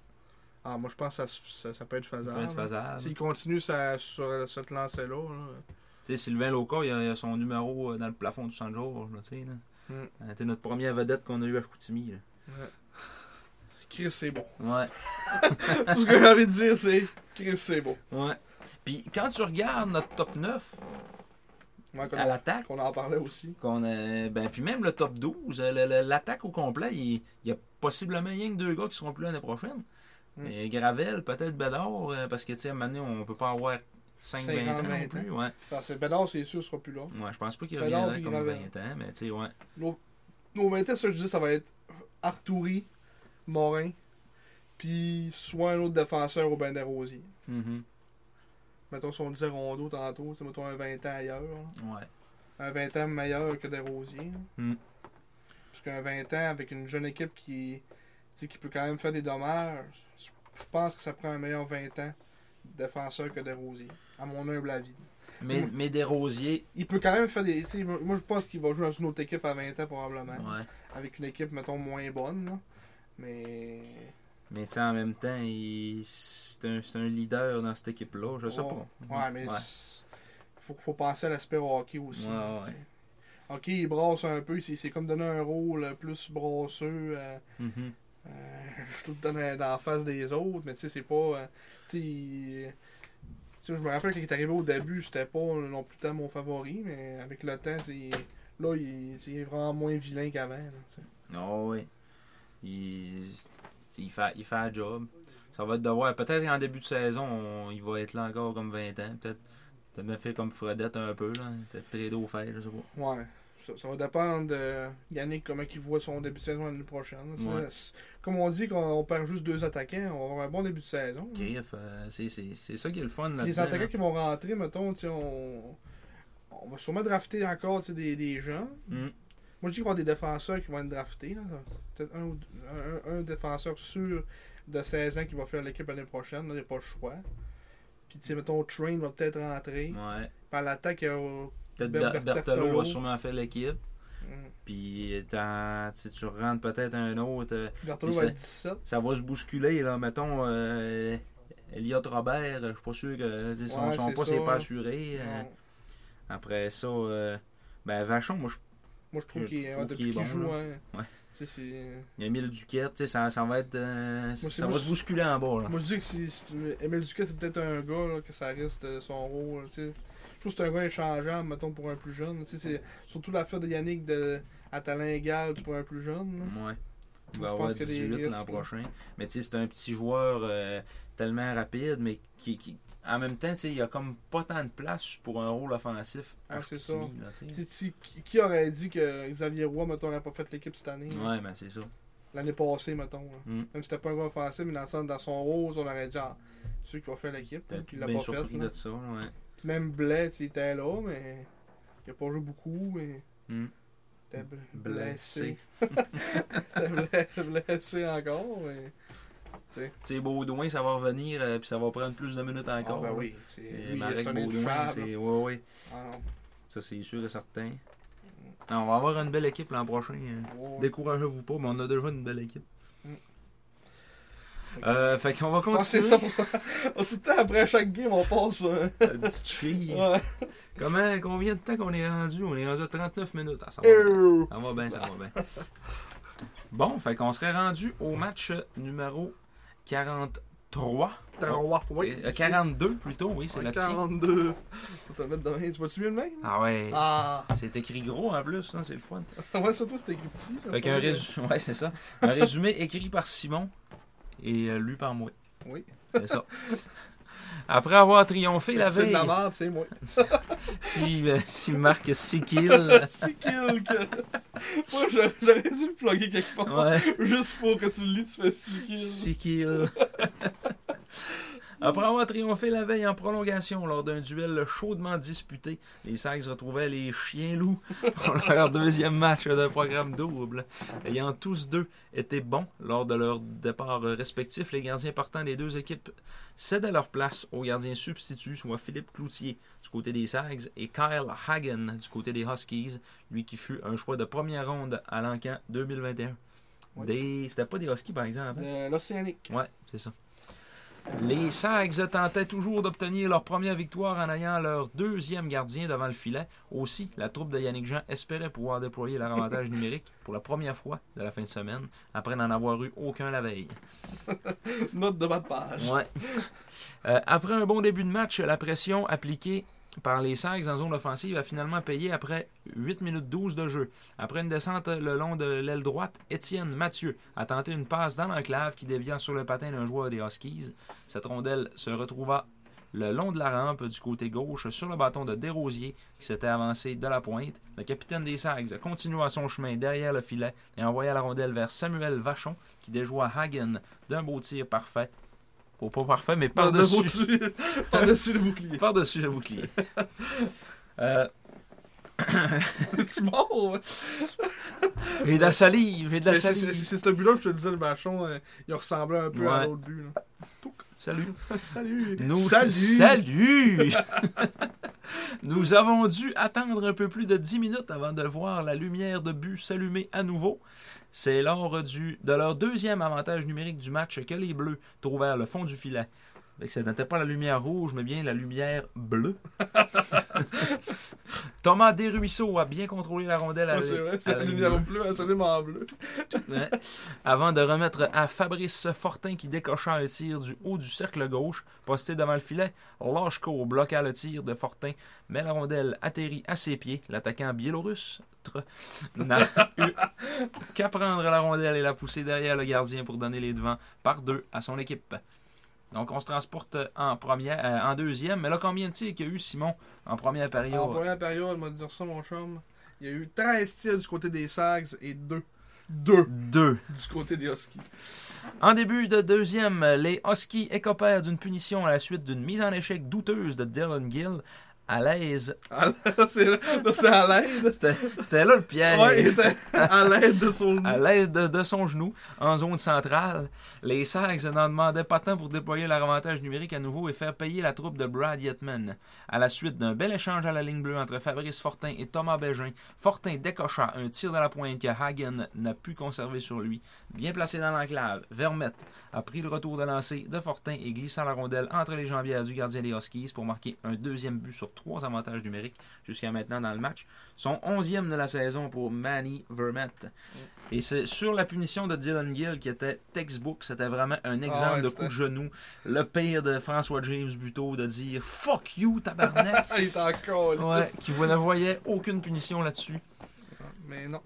Ah, moi, je pense que ça, ça, ça peut être ça faisable. S'il continue sa- sur cette lancée-là, là, Tu sais, Sylvain Loca, il a, il a son numéro euh, dans le plafond du Saint-Georges, là, tu sais. là. Mm. C'était notre première vedette qu'on a eu à Chicoutimi. là. Chris, c'est bon. Ouais, Tout ce que j'ai envie de dire, c'est Chris, c'est bon. ouais. Puis quand tu regardes notre top 9 Ouais, qu'on à l'attaque, qu'on en parlait aussi. qu'on a, ben, puis même le top 12, euh, le- le- l'attaque au complet, il, il y a possiblement rien que deux gars qui seront plus l'année prochaine. Mm. Et Gravel, peut-être Bédard, euh, parce que tu sais, à un moment donné, on peut pas avoir 5-20 ans 50, non plus. Ouais. Parce que Bédard, c'est sûr, sera plus là. ouais, je pense pas qu'il reviendra comme Gravel. 20 ans, mais tu sais, ouais. Nos, nos 20 ans, ça, je dis, ça va être Arturi, Morin, puis soit un autre défenseur au bain des rosiers. Mhm. Mettons, si on disait Rondeau tantôt, c'est mettons un 20 ans ailleurs. là. Ouais. Un 20 ans meilleur que des rosiers. là. Mm. Parce qu'un 20 ans avec une jeune équipe qui, qui peut quand même faire des dommages, je pense que ça prend un meilleur 20 ans défenseur que des rosiers, à mon humble avis. Mais, moi- mais des rosiers, Il peut quand même faire des. Moi, je pense qu'il va jouer dans une autre équipe à 20 ans, probablement. ouais. Avec une équipe, mettons, moins bonne. là. Mais. Mais sais, en même temps, il- c'est un, un leader dans cette équipe-là, je sais Ouais. pas. Ouais, mais. c'est- Faut, faut penser à l'aspect hockey aussi. Ouais, là, ouais. Ok, il brasse un peu, c'est comme donner un rôle plus brasseux. euh, Mhm. euh, je trouve dans, dans la face des autres, mais tu sais, c'est pas. euh, tu il- je me rappelle qu'il est arrivé au début, c'était pas non plus tant mon favori, mais avec le temps, c'est. Là, il, il est vraiment moins vilain qu'avant. sais. Ah oui. Il, il, fait, il fait un job. Ça va être de voir. Peut-être qu'en début de saison, on- il va être là encore comme 20 ans. Peut-être peut me fait comme Fredette un peu. là. Peut-être trader au fer, je sais pas. Ouais. Ça, ça va dépendre de Yannick, comment il voit son début de saison l'année prochaine. Ouais. Comme on dit qu'on on perd juste deux attaquants, on va avoir un bon début de saison. Euh, c'est ça qui est le fun Les attaquants là. qui vont rentrer, mettons, on... on va sûrement drafter encore des, des gens. Mm. Moi, je dis qu'il va y avoir des défenseurs qui vont être draftés. Peut-être un, un, un défenseur sûr de 16 ans qui va faire l'équipe l'année prochaine. Là, il n'y a pas le choix. Puis, tu sais, mettons, Train va peut-être rentrer. Ouais. Par l'attaque, il y a- Peut-être Ber- Ber- Berthelot. Berthelot a sûrement fait l'équipe. Mm. Puis tu rentres peut-être un autre. euh, Puis va ça- être 17. ça va se bousculer, là. Mettons, euh, Elliot Robert, je suis pas sûr que son, Ouais, son poste n'est pas assuré. euh. Après ça, euh, ben Vachon, moi, je Moi, je trouve Je qu'il ouais, qu'il est qu'il bon, joue. hein, Ouais. Emile Duquette, ça, ça va être. euh, ça moi, va se bousculer en bas, là. Moi, je dis que si, Emile Duquet, c'est peut-être un gars là, que ça risque de son rôle. Je trouve que c'est un gars échangeable, mettons, pour un plus jeune. C'est surtout l'affaire de Yannick de, à talent égal pour un plus jeune. là. Ouais. Il va avoir pense qu'il y a des 18 l'an prochain. Mais tu sais, c'est un petit joueur euh, tellement rapide, mais qui, qui- en même temps, il y a comme pas tant de place pour un rôle offensif. Ouais, c'est Chicoutimi, là, qui, aurait dit que Xavier Roy, mettons, n'aurait pas fait l'équipe cette année? Ouais, mais c'est ça. L'année passée, mettons. Mm. Même si c'était pas un gars offensif, mais dans, sens- dans son rôle, on aurait dit, ah, celui qui va faire l'équipe, il l'a pas fait. surpris là. de ça, ouais. Puis même Blais, il était là, mais il a pas joué beaucoup, mais était bl- blessé. bla- blessé encore, mais... Tu sais, Baudouin, ça va revenir, euh, puis ça va prendre plus de minutes encore. Ah, ben oui, c'est lui, Marek Baudouin, c'est. Ouais, ouais. Ah. Ça, c'est sûr et certain. Ah, on va avoir une belle équipe l'an prochain. hein. Découragez-vous pas, mais on a déjà une belle équipe. Mm. Euh, fait qu'on va Ah, c'est continuer. ça pour ça. Tout le temps après chaque game, on passe. euh, Une petite fille. ouais. Comment, combien de temps qu'on est rendu? On est rendu à 39 minutes. Ah, ça, va bien. Ça va bien, ça va bien. Bon, fait qu'on serait rendu au match numéro 43. T'as un roi, oui. Euh, 42 plutôt, oui, c'est Ouais, tien. 42. Faut te mettre demain. Tu vois-tu mieux le même? Ah ouais. Ah. C'est écrit gros en plus, hein, c'est le fun. Ouais, toi, c'était écrit petit. Fait qu'un résumé, ouais, c'est ça. Un résumé écrit par Simon et euh, lu par moi. Oui. C'est ça. Après avoir triomphé la C'est de veille, la merde, c'est moi. si, euh, si marque 6 kills, c'est kill que. Moi, j'aurais dû le plugger quelque part. ouais, Juste pour que tu le lis, tu fais 6 kills. 6 kills. Après avoir triomphé la veille en prolongation lors d'un duel chaudement disputé, les Sags retrouvaient les chiens loups pour leur deuxième match d'un programme double. Ayant tous deux été bons lors de leur départ respectif, les gardiens partants des deux équipes cédaient leur place aux gardiens substituts, soit Philippe Cloutier du côté des Sags et Kyle Hagen du côté des Huskies, lui qui fut un choix de première ronde à l'encan 2021. Oui. Des... C'était pas des Huskies par exemple. hein? L'Océanique. Ouais, c'est ça. Les Sags tentaient toujours d'obtenir leur première victoire en ayant leur deuxième gardien devant le filet. Aussi, la troupe de Yannick Jean espérait pouvoir déployer leur avantage numérique pour la première fois de la fin de semaine, après n'en avoir eu aucun la veille. Note de bas de page. Ouais. Euh, après un bon début de match, la pression appliquée par les Sags en zone offensive a finalement payé après 8 minutes 12 de jeu. Après une descente le long de l'aile droite, Étienne Mathieu a tenté une passe dans l'enclave qui dévia sur le patin d'un joueur des Huskies. Cette rondelle se retrouva le long de la rampe du côté gauche sur le bâton de Desrosiers qui s'était avancé de la pointe. Le capitaine des Sags continua son chemin derrière le filet et envoya la rondelle vers Samuel Vachon qui déjoua Hagen d'un beau tir parfait. Oh, pas parfait, mais par-dessus. Par-dessus le bouclier. Par-dessus le bouclier. Euh, tu j'ai de la salive, de la C'est salive. c'est- c'est ce but-là que je te disais, le bachon, euh, il ressemblait un peu à l'autre but. là. Salut. Salut! Nous, Salut! Salut! Nous avons dû attendre un peu plus de 10 minutes avant de voir la lumière de but s'allumer à nouveau. C'est lors du, de leur deuxième avantage numérique du match que les Bleus trouvèrent le fond du filet. Ce n'était pas la lumière rouge, mais bien la lumière bleue. Thomas Desruisseaux a bien contrôlé la rondelle à, Ouais, c'est vrai, c'est la lumière bleue. bleue, absolument en bleu. Ouais. Avant de remettre à Fabrice Fortin qui décocha un tir du haut du cercle gauche, posté devant le filet. Lashko bloqua le tir de Fortin, mais la rondelle atterrit à ses pieds. L'attaquant biélorusse n'a eu qu'à prendre la rondelle et la pousser derrière le gardien pour donner les devants par deux à son équipe. Donc on se transporte en première, euh, en deuxième. Mais là, combien de tirs qu'il y a eu, Simon, en première période? En première période, m'a dire ça, mon chum. Il y a eu 13 tirs du côté des Sags et 2. 2 Deux. du côté des Huskies. En début de deuxième, les Huskies écopèrent d'une punition à la suite d'une mise en échec douteuse de Dylan Gill à l'aise. C'est à l'aide. C'était c'était là le piège. Ouais, il était à l'aide de son à l'aise de, de son genou, en zone centrale. Les Sags n'en demandaient pas tant pour déployer leur avantage numérique à nouveau et faire payer la troupe de Brad Yetman. À la suite d'un bel échange à la ligne bleue entre Fabrice Fortin et Thomas Bégin, Fortin décocha un tir de la pointe que Hagen n'a pu conserver sur lui. Bien placé dans l'enclave, Vermette a pris le retour de lancer de Fortin et glissant la rondelle entre les jambières du gardien des Huskies pour marquer un deuxième but sur trois avantages numériques jusqu'à maintenant dans le match. Son onzième de la saison pour Manny Vermette. Et c'est sur la punition de Dylan Gill qui était textbook. C'était vraiment un exemple Ah ouais, de coup de genou. Le pire de François James Buteau de dire Fuck you, tabarnak. il était encore là. ouais, qui ne voyait aucune punition là-dessus. Mais non.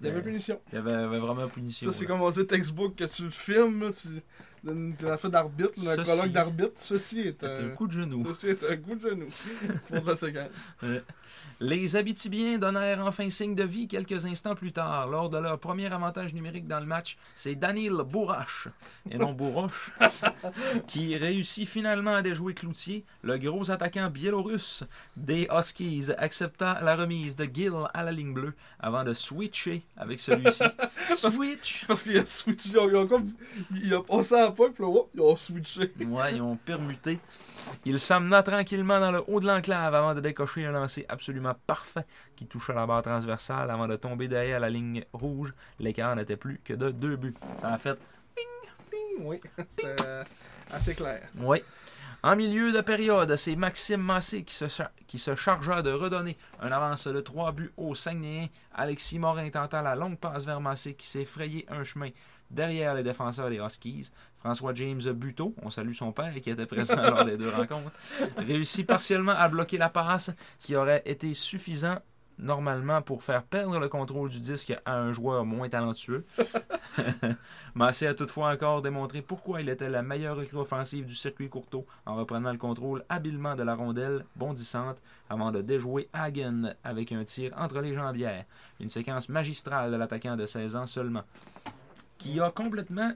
Il y avait Mais- punition. Il y avait, avait vraiment punition. Ça, c'est comme on dit textbook que tu le filmes, tu, d'une affaire d'arbitre, d'un colloque d'arbitre. Ceci est un un, coup de genou. ceci est un coup de genou. C'est pour la séquence. Les Abitibiens donnèrent enfin signe de vie quelques instants plus tard. Lors de leur premier avantage numérique dans le match, c'est Danil Bourache, et non Bourroche, qui réussit finalement à déjouer Cloutier. Le gros attaquant biélorusse des Huskies accepta la remise de Gill à la ligne bleue avant de switcher avec celui-ci. Switch! Parce qu'il a switché. Ont comme. Il a passé à puis là, ils ont switché. Ouais, ils ont permuté. Il s'amena tranquillement dans le haut de l'enclave avant de décocher un lancer absolument parfait qui toucha la barre transversale avant de tomber derrière la ligne rouge. L'écart n'était plus que de deux buts. Ça a fait Ping, Oui, c'était euh, assez clair. Oui. En milieu de période, c'est Maxime Massé qui se, cha- qui se chargea de redonner un avance de trois buts au Saguenayens. Alexis Morin tenta la longue passe vers Massé qui s'est frayé un chemin derrière les défenseurs des Huskies. François James Buteau, on salue son père qui était présent lors des deux rencontres, réussit partiellement à bloquer la passe, qui aurait été suffisant normalement pour faire perdre le contrôle du disque à un joueur moins talentueux. Massé a toutefois encore démontré pourquoi il était la meilleure recrue offensive du circuit Courteau en reprenant le contrôle habilement de la rondelle bondissante avant de déjouer Hagen avec un tir entre les jambières. Une séquence magistrale de l'attaquant de 16 ans seulement, qui a complètement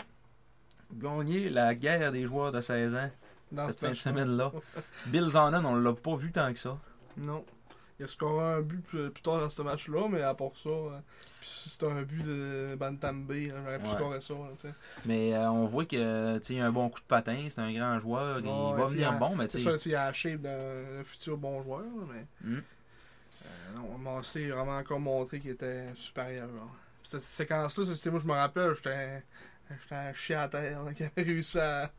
gagné la guerre des joueurs de 16 ans Dans cette ce fin de semaine-là. Bill Zanen, on l'a pas vu tant que ça. Non. Il a scoré un but plus, plus tard dans ce match-là, mais à part ça, euh, c'était un but de Bantambe, là, j'aurais pu Ouais. scorer ça. là. Mais euh, on voit que tu sais, il a un bon coup de patin, c'est un grand joueur, il va venir a- bon, mais C'est sûr, sais, tu sais, il a la shape d'un futur bon joueur, mais. Mm. Euh, non, Massé a vraiment encore montré qu'il était supérieur. Cette séquence-là, c'est- moi je me rappelle, j'étais. J'étais un chien à terre là, qui avait réussi à,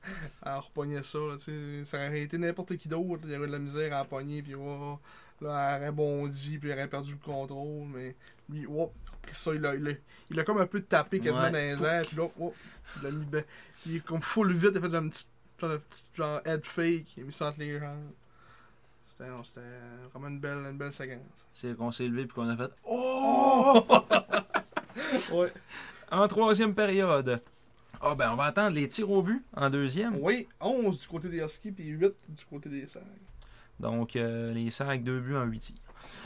à repogner ça. là, ça aurait été n'importe qui d'autre. Il y avait de la misère à pogner. Puis oh, là, elle aurait bondi. Puis il aurait perdu le contrôle. Mais lui, oh, ça, il a, il, a, il a comme un peu tapé quasiment Ouais. dans les airs. Puis là, oh, il a mis. ben, il est comme full vite. Il a fait un petit genre, genre head fake. Il a mis ça entre les jambes. C'était vraiment une belle, une belle séquence. c'est qu'on s'est levé puis qu'on a fait Oh! Ouais. En troisième période. Ah ben on va attendre les tirs au but en deuxième. Oui, 11 du côté des Huskies. Puis 8 du côté des Sags. Donc euh, les sacs deux buts en huit tirs.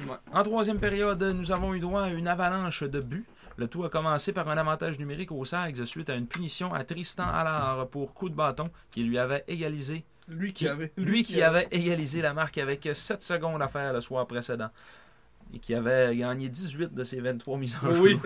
Ouais. En troisième période, nous avons eu droit à une avalanche de buts. Le tout a commencé par un avantage numérique aux Sags suite à une punition à Tristan Allard pour coup de bâton qui lui avait égalisé Lui qui Qui- avait. Lui qui avait égalisé la marque avec 7 secondes à faire le soir précédent. Et qui avait gagné 18 de ses 23 mises en jeu. Oui.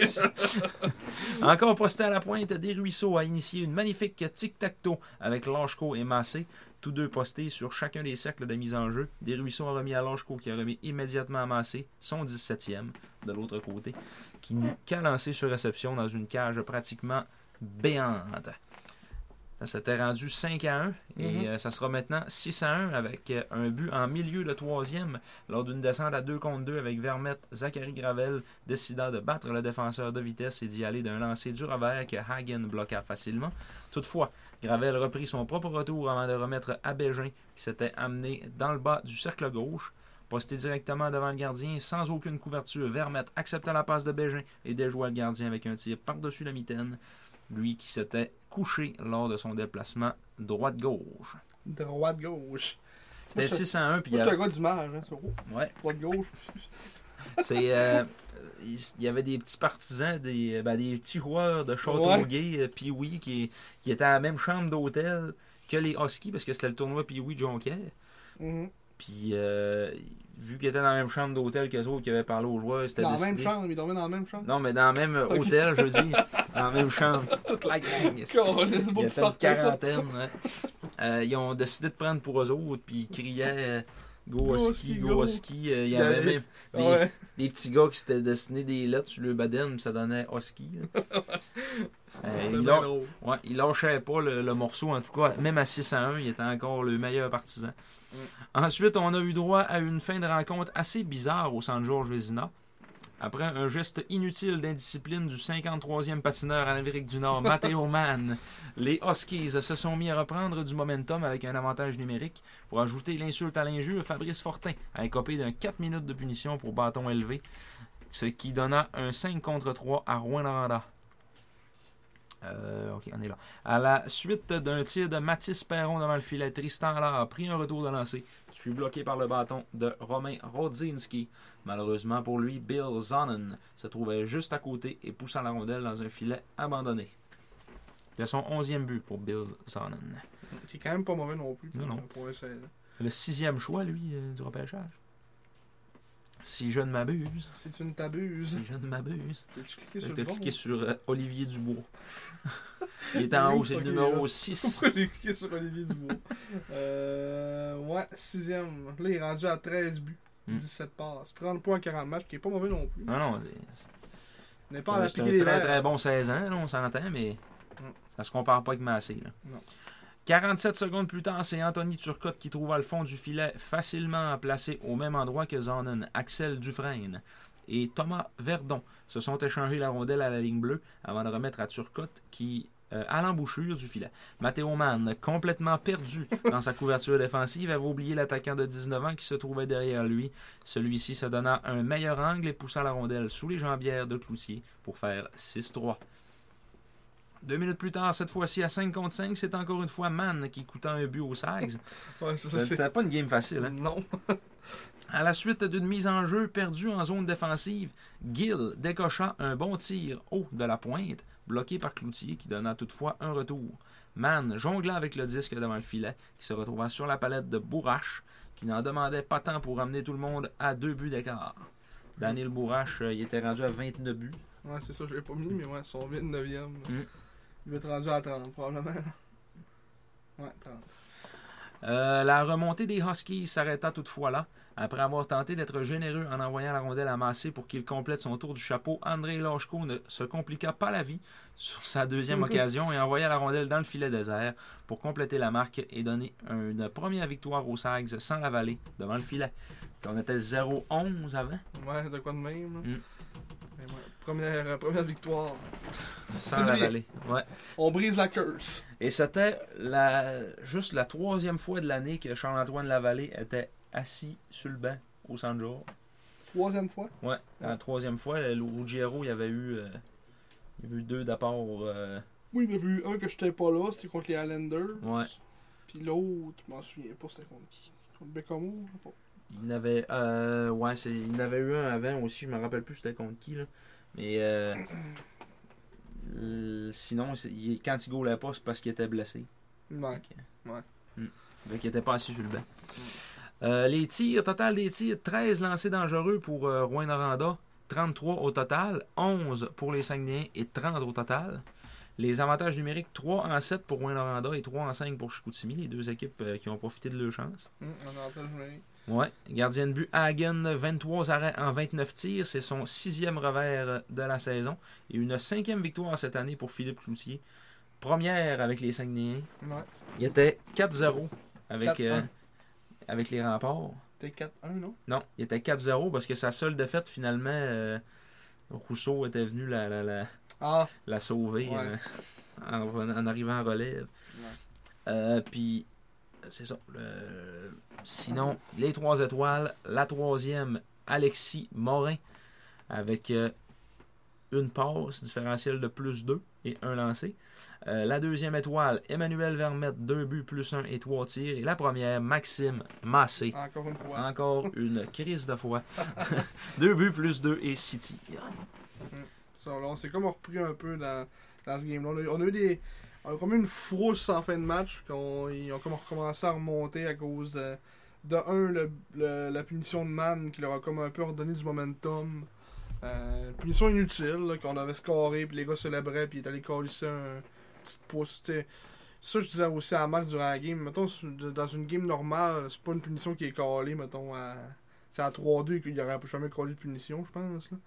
Encore posté à la pointe, Desruisseaux a initié une magnifique tic-tac-toe avec Lachko et Massé, tous deux postés sur chacun des cercles de mise en jeu. Desruisseaux a remis à Lachko qui a remis immédiatement à Massé, son 17e de l'autre côté, qui qu'a lancé sur réception dans une cage pratiquement béante. Ça s'était rendu 5 à 1 et Mhm. euh, ça sera maintenant 6 à 1 avec euh, un but en milieu de troisième lors d'une descente à 2 contre 2 avec Vermette, Zachary Gravel décidant de battre le défenseur de vitesse et d'y aller d'un lancer du revers que Hagen bloqua facilement. Toutefois, Gravel reprit son propre retour avant de remettre à Bégin qui s'était amené dans le bas du cercle gauche. Posté directement devant le gardien, sans aucune couverture, Vermette accepta la passe de Bégin et déjoua le gardien avec un tir par-dessus la mitaine. Lui qui s'était couché lors de son déplacement droite-gauche. Droite-gauche. C'était 6 à 1, puis il y un gars d'image. Hein, sur- Ouais, Droite-gauche. C'est, euh, il y avait des petits partisans, des, ben, des petits joueurs de Châteauguay, euh, Pee-Wee, qui, qui étaient à la même chambre d'hôtel que les Huskies, parce que c'était le tournoi Pee-Wee Jonquière. Mhm. Puis, euh, vu qu'ils étaient dans la même chambre d'hôtel qu'eux autres qui avaient parlé aux joueurs, c'était Dans la même chambre. Il dormait dans la même chambre? Non, mais dans le même hôtel, je dis. dans la même chambre. Toute la gang. Il y a une quarantaine. ouais. Euh, ils ont décidé de prendre pour eux autres, puis ils criaient euh, Go Husky, Go. Husky. Euh, Il y avait même des, Ouais. des petits gars qui s'étaient dessinés des lettres sur le baden, puis ça donnait là. Euh, il, lâ- ouais, il lâchait pas le, le morceau, en tout cas, même à 6 à 1, il était encore le meilleur partisan. Mm. Ensuite, on a eu droit à une fin de rencontre assez bizarre au centre Georges Vézina. Après un geste inutile d'indiscipline du 53e patineur en Amérique du Nord, Matteo Mann, les Huskies se sont mis à reprendre du momentum avec un avantage numérique. Pour ajouter l'insulte à l'injure, Fabrice Fortin a écopé d'un 4 minutes de punition pour bâton élevé, ce qui donna un 5 contre 3 à Rouen-Noranda. Euh, ok, on est là. À la suite d'un tir de Mathis Perron devant le filet, Tristan Allard a pris un retour de lancer qui fut bloqué par le bâton de Romain Rodzinski. Malheureusement pour lui, Bill Zonnen se trouvait juste à côté et poussa la rondelle dans un filet abandonné. C'était son onzième but pour Bill Zonnen. Qui est quand même pas mauvais non plus. Non, non. Le sixième choix, lui, euh, du repêchage. Si je ne m'abuse. Si tu ne t'abuses. Si je ne m'abuse. As-tu cliqué sur le bon? cliqué sur euh, Olivier Dubois. Il est en haut, c'est le numéro là. 6. Pourquoi j'ai cliqué sur Olivier Dubois? euh, ouais, sixième. Là, il est rendu à 13 buts. Hmm. 17 passes. 30 points en 40 matchs, qui est pas mauvais non plus. Non, non, c'est- n'est un très verres. très bon 16 ans, là, on s'entend, mais Mm. ça se compare pas avec Massé. Là. Non. 47 secondes plus tard, c'est Anthony Turcotte qui trouva le fond du filet facilement placé au même endroit que Zonnen, Axel Dufresne et Thomas Verdon se sont échangés la rondelle à la ligne bleue avant de remettre à Turcotte qui euh, à l'embouchure du filet. Matteo Mann, complètement perdu dans sa couverture défensive, avait oublié l'attaquant de 19 ans qui se trouvait derrière lui. Celui-ci se donna un meilleur angle et poussa la rondelle sous les jambières de Cloutier pour faire 6-3. Deux minutes plus tard, cette fois-ci à 5 contre 5, c'est encore une fois Mann qui coûta un but. Ouais, ça, Ça- c'est- C'était pas une game facile. Hein? Non. À la suite d'une mise en jeu perdue en zone défensive, Gill décocha un bon tir haut de la pointe, bloqué par Cloutier qui donna toutefois un retour. Mann jongla avec le disque devant le filet, qui se retrouva sur la palette de Bourrache, qui n'en demandait pas tant pour ramener tout le monde à deux buts d'écart. Daniel Bourrache, euh, il était rendu à 29 buts. Ouais, c'est ça, je l'ai pas mis, mais ouais, son 29e. Mm. Il va être rendu à 30, probablement. Ouais, 30. Euh, la remontée des Huskies s'arrêta toutefois là. Après avoir tenté d'être généreux en envoyant la rondelle à Massé pour qu'il complète son tour du chapeau, André Lachko ne se compliqua pas la vie sur sa deuxième occasion et envoya la rondelle dans le filet désert pour compléter la marque et donner une première victoire aux Sags sans la vallée devant le filet. On était 0-11 avant, Ouais, de quoi de même. Mm. Mais ouais, première, euh, première victoire. sans la vallée. Ouais. On brise la curse. Et c'était la, juste la troisième fois de l'année que Charles-Antoine Lavallée était assis sur le banc au San Jorge. Troisième fois? Ouais, la troisième fois, le Ruggiero, il y avait eu, euh, il y avait eu deux d'apport. euh, Oui, il y en a eu un que j'étais pas là, c'était contre les Highlanders. Ouais. Puis l'autre, je m'en souviens pas, c'était contre qui? Contre Bécamo, je sais pas. Il y en avait, euh, ouais, c'est, il y en avait eu un avant aussi, je me rappelle plus c'était contre qui, là. Mais euh, euh, sinon, il- quand il gaulait pas, c'est parce qu'il était blessé. Ouais. Donc, il était pas assis sur le banc. Euh, les tirs, total des tirs, 13 lancés dangereux pour euh, Rouen Noranda, 33 au total, 11 pour les Saguenayens et 30 au total. Les avantages numériques, 3 en 7 pour Rouen Noranda et 3 en 5 pour Chicoutimi, les deux équipes euh, qui ont profité de leur chance. Hum, on. Ouais, gardien de but Hagen, 23 arrêts en 29 tirs, c'est son sixième revers de la saison et une cinquième victoire cette année pour Philippe Cloutier. Première avec les Saguenayens. Ouais. Il était 4-0 avec, 4-1. euh, avec les remparts. T'es 4-1, non? Non, il était 4-0 parce que sa seule défaite, finalement, euh, Rousseau était venu la, la, la, Ah, la sauver Ouais. euh, en, en arrivant en relève. Euh, Puis, c'est ça. le- Sinon, les trois étoiles. La troisième, Alexis Morin, avec euh, une passe différentielle de plus 2 et un lancé. Euh, la deuxième étoile, Emmanuel Vermette, deux buts plus un et trois tirs. Et la première, Maxime Massé. encore une fois. Encore une crise de foi. deux buts plus deux et six tirs. Ça, là, on s'est comme repris un peu dans, dans ce game-là. On on a eu des. On a comme eu une frousse en fin de match. qu'on- Ils ont comme recommencé à remonter à cause de. De un, le, le- la punition de Man qui leur a comme un peu redonné du momentum. Euh, punition inutile, qu'on avait scoré, puis les gars célébraient, puis ils étaient allés coller ça un petit pouce. Ça, je disais aussi à Marc durant la game. Mettons, dans une game normale, c'est pas une punition qui est collée, mettons, à. C'est à 3-2 qu'il n'y aurait jamais collé de punition, je pense. Là.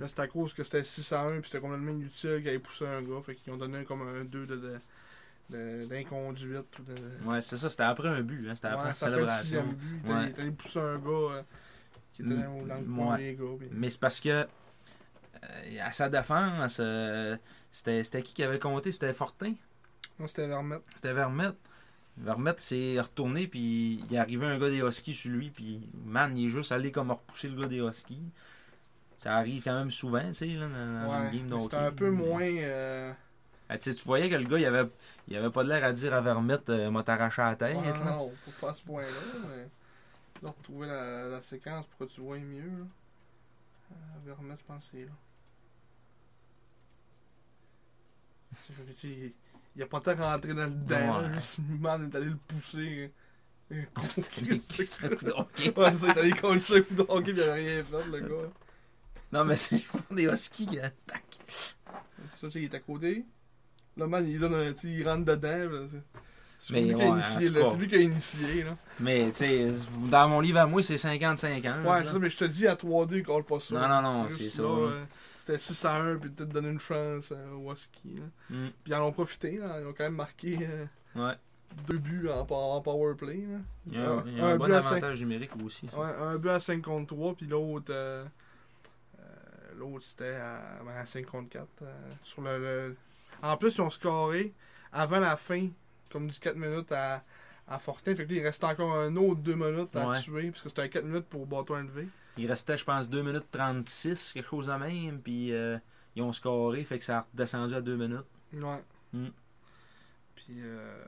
Là, c'est à cause que c'était 6 à 1 puis c'était complètement inutile qu'ils avaient poussé un gars. Fait qu'ils ont donné comme un 2 de, de, d'inconduite. de... Ouais, c'est ça. C'était après un but. hein, C'était après Ouais, après le célébration. sixième but. Il Ouais. allé pousser un gars euh, qui était Mm, dans dans le coin ouais. des gars. Mais c'est parce que, euh, à sa défense, euh, c'était c'était qui qui avait compté? C'était Fortin? Non, c'était Vermette. C'était Vermette. Vermette s'est retourné, puis il est arrivé un gars des Huskies sur lui, puis man, il est juste allé comme repousser le gars des Huskies. Ça arrive quand même souvent, tu sais, là, dans, Ouais, une game c'était un peu moins. euh, Ah, tu sais, tu voyais que le gars, il avait, il avait pas de l'air à dire à Vermette, euh, m'a t'arraché la tête. Ouais, là. non, faut pas à ce point-là, mais. Dois retrouver la, la séquence pour que tu vois mieux. Là. Euh, Vermette, je pense que c'est là. Il a pas tant rentré dans le dedans. Ouais. man est allé le pousser. Ouais, c'est ça, il est allé coller un coup de hockey, pis il a rien fait, le gars. Non, mais c'est des Huskies qui attaquent. C'est ça, il est à côté. Le man, il donne un. sais, il rentre dedans. là, c'est- lui, qui a ouais, lui qui a initié. Là. Mais, tu sais, dans mon livre à moi, c'est 50-50. Ouais, c'est ça, mais je te dis à 3-2, il colle pas ça. Non, non, non, c'est ça, euh, C'était 6 à 1, puis peut-être donner une chance Husky. là. Mm. Puis ils en ont profité, là. ils ont quand même marqué euh, Ouais. deux buts en, en power play. là. Il y a un, y a Un un bon à avantage numérique aussi. ça. Ouais, un but à 5 contre 3, puis l'autre. euh, l'autre c'était à, ben, à 5 contre 4. euh, sur le, le- En plus, ils ont scoré avant la fin, comme du 4 minutes à, à Fortin. Fait que là, il restait encore un autre 2 minutes à Ouais. tuer, parce que c'était un 4 minutes pour bâton élevé. Il restait, je pense, 2 minutes 36, quelque chose de même. Puis euh, ils ont scoré, fait que ça a redescendu à 2 minutes. Ouais. Mm. Puis. Euh,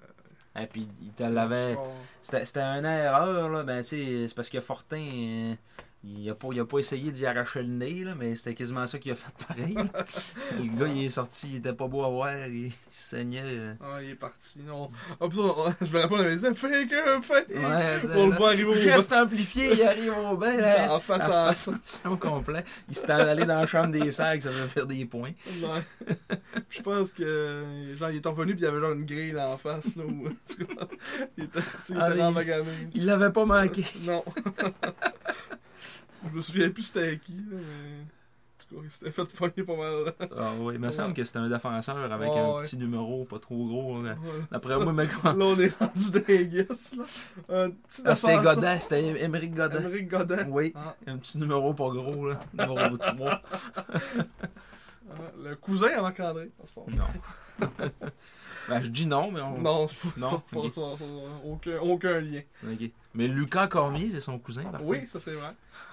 Et puis, il te l'avait. score. C'était une erreur, là. Ben, tu sais, c'est parce que Fortin, euh, il, a pas, il pas essayé d'y arracher le nez, là, mais c'était quasiment ça qu'il a fait pareil. le gars, il est sorti, il était pas beau à voir, il, il saignait. euh. Ah, il est parti. Non. Ah, ça, je me rappelle, on avait dit fake, fake. Ouais, On le voit arriver au Geste amplifié, il arrive au bain, là. En face à face complet. Il s'est allé dans la chambre des sacs, ça veut faire des points. Ouais. je pense que genre il est revenu puis il y avait genre une grille en face là où il était, il Ah, était il- dans magané. Il l'avait pas manqué. Non. je me souviens plus c'était qui là, mais il s'était fait pogner pas mal. Ah oui, il me semble que c'était un défenseur avec un ouais. petit numéro pas trop gros. là. Ouais. D'après moi, mais quoi? Là on est rendu guesses là. Un petit Ah, c'était. Godin, c'était Émeric Godin. Émeric Godin. Oui, Ah, un petit numéro pas gros, là. Numéro 3. ah, le cousin à Marc-André. Non. ben, je dis non, mais on. Non, c'est pas Non, ça, pas ok. ça, ça, aucun, aucun lien. Mais Lucas Cormier, c'est son cousin, par Oui, contre. ça c'est vrai.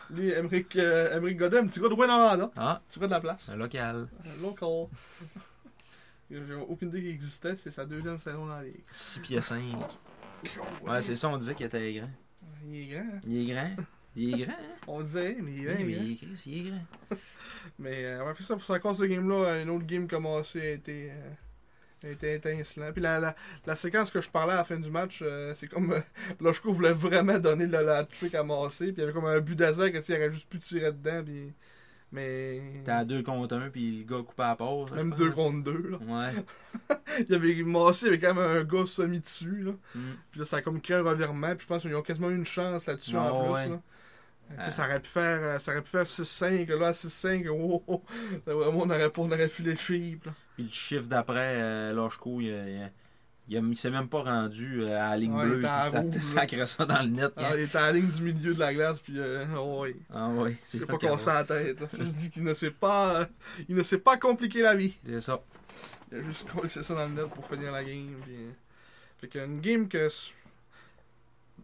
Lui, Émeric, euh, Godin, un petit gars de Rwanda, Ah, petit gars de la place? un local. Un Local. J'ai aucune idée qu'il existait, c'est sa deuxième saison dans la ligue. 6 pieds 5. Ouais, c'est ça, on disait qu'il était grand. Il est grand. hein? Il est grand. Il est grand, hein? On disait, mais il est grand. mais il est grand. il est Chris, il est grand. Mais euh, ouais, puis ça, pour ça, cause ce game-là, un autre game commencé a été, euh, a été étincelant. Puis la, la, la séquence que je parlais à la fin du match, euh, c'est comme euh, Loshko voulait vraiment donner le, la trick à Massé, puis il y avait comme un but d'Azak que tu aurait juste pu tirer dedans, puis. Mais. T'es à 2 contre 1, puis le gars coupé à la pause. Même je 2 pense. contre 2, là. Ouais. Il y avait Massé avec quand même un gars semi dessus, là. Mm. Puis là, ça a comme créé un revirement. Puis je pense qu'ils ont quasiment eu une chance là-dessus en plus. ouais. Là. Sais, Ah. ça aurait pu faire, euh, ça aurait pu faire 6-5. Là, 6-5, oh, oh, là, vraiment, on aurait, on aurait filé cheap. Là. Puis le chiffre d'après, euh, Loshko, il, il, il, a- il s'est même pas rendu euh, à la ligne Ouais, bleue. Il a sacré ça dans le net. Ah, il était à la ligne du milieu de la glace. Puis, euh, oh, ouais. Ah oui, C'est pas cassé la tête. Je dis qu'il ne sait pas, euh, il ne sait pas compliquer la vie. C'est ça. Il a juste collé ça dans le net pour finir la game. Puis, euh, fait qu'une game que.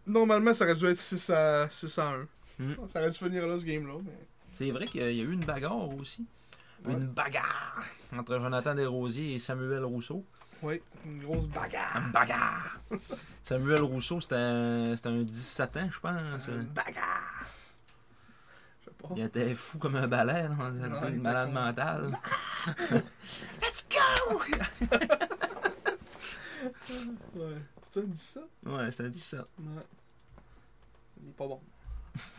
Normalement, ça aurait dû être 6 à, 6 à 1. Mm. Ça aurait dû finir là, ce game-là. Mais... C'est vrai qu'il y a eu une bagarre aussi. Ouais. Une bagarre entre Jonathan Desrosiers et Samuel Rousseau. Oui, une grosse bagarre. Une bagarre! Samuel Rousseau, c'était un, c'était un 17 ans, je pense. Une bagarre. Je sais pas. Il était fou comme un balai, un malade était con. mental. Let's go! ouais. C'est un 17? Ouais, c'était un 17. Ouais. Il est pas bon.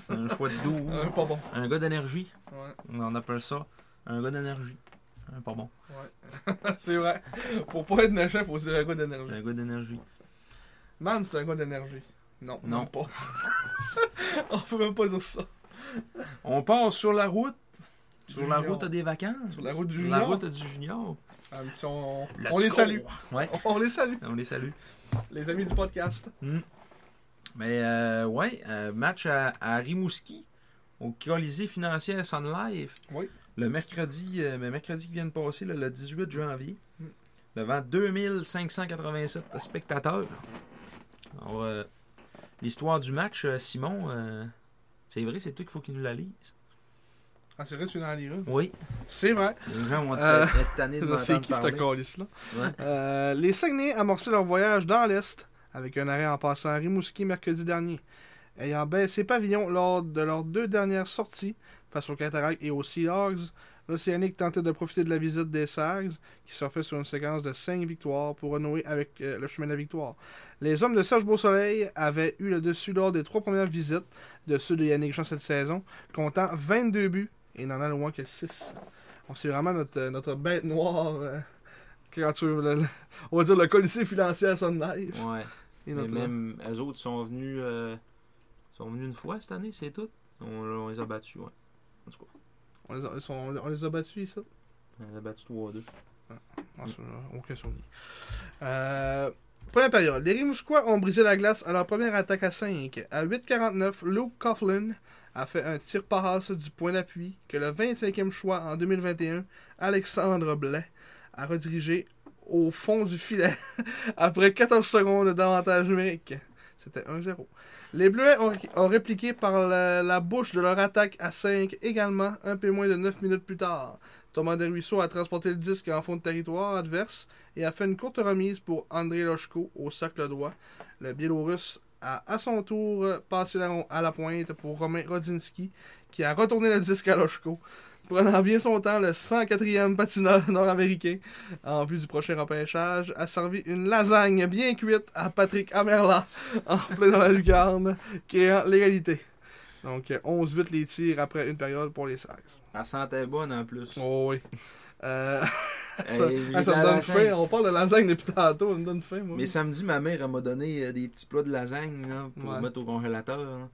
Un choix de 12. Ouais, pas bon. Un gars d'énergie. Ouais, On appelle ça un gars d'énergie. Un pas bon. ouais. c'est vrai. Pour pas être méchant, faut dire un gars d'énergie. Un gars d'énergie. Man, c'est un gars d'énergie. Non, Non. même pas. On peut même pas dire ça. On part sur la route. Sur la Junior. route des vacances. Sur la route du Sur la junior. route du junior. Ah, on, les salue. Ouais, On les salue. on les salue. Les amis du podcast. Hmm. Mais euh, ouais, euh, match à, à Rimouski, au Colisée financière Sun Life. Oui. Le mercredi, euh, le mercredi qui vient de passer, le 18 janvier, Hmm. devant 2587 spectateurs. Alors, euh, l'histoire du match, euh, Simon, euh, c'est vrai, c'est toi qu'il faut qu'il nous la lise. Ah, c'est vrai, tu es dans la ligue. Oui. C'est vrai. Les gens vont Euh, être être tannés de Là, C'est qui ce calice-là? Ouais. Euh, les Saguenay amorçaient leur voyage dans l'Est avec un arrêt en passant à Rimouski mercredi dernier. Ayant baissé pavillon lors de leurs deux dernières sorties face aux Cataractes et aux Sea Dogs, l'Océanique tentait de profiter de la visite des Sags, qui surfaient sur une séquence de 5 victoires pour renouer avec euh, le chemin de la victoire. Les hommes de Serge Beausoleil avaient eu le dessus lors des trois premières visites de ceux de Yannick Jean cette saison, comptant 22 buts et n'en a loin que 6. On c'est vraiment notre, euh, notre bête noire. euh, quand tu veux le- le- on va dire le Colisée financier à Sun Life. Ouais. Et Mais même eux autres sont venus euh, sont venus une fois cette année, c'est tout. On, on les a battus, ouais. En tout cas, on, les a, ils sont- on les a battus ici. on les a battus 3-2. Ah, ça, euh, aucun souvenir. Euh, première période. Les Rimouskois ont brisé la glace à leur première attaque à 5. À 8,49, Luke Coughlin a fait un tir passe du point d'appui que le 25e choix en 2021, Alexandre Blais, a redirigé au fond du filet après 14 secondes d'avantage numérique. C'était 1-0. Les Bleuets ont, répliqué par la, bouche de leur attaque à 5 également un peu moins de 9 minutes plus tard. Thomas Desruisseaux a transporté le disque en fond de territoire adverse et a fait une courte remise pour André Lochko au cercle droit. Le Biélorusse a à son tour passé à la pointe pour Romain Rodzinski qui a retourné le disque à Lochko, prenant bien son temps le 104e patineur nord-américain, en vue du prochain repêchage, a servi une lasagne bien cuite à Patrick Amerla en plein dans la lucarne, créant l'égalité. Donc euh, 11-8 les tirs après une période pour les Sags. Elle sentait bonne en plus. Oh oui. Euh, Hey, ça me donne faim. On parle de lasagne depuis tantôt. Ça me donne faim, moi. Mais samedi, ma mère elle m'a donné euh, des petits plats de lasagne là, pour Ouais. mettre au congélateur. là.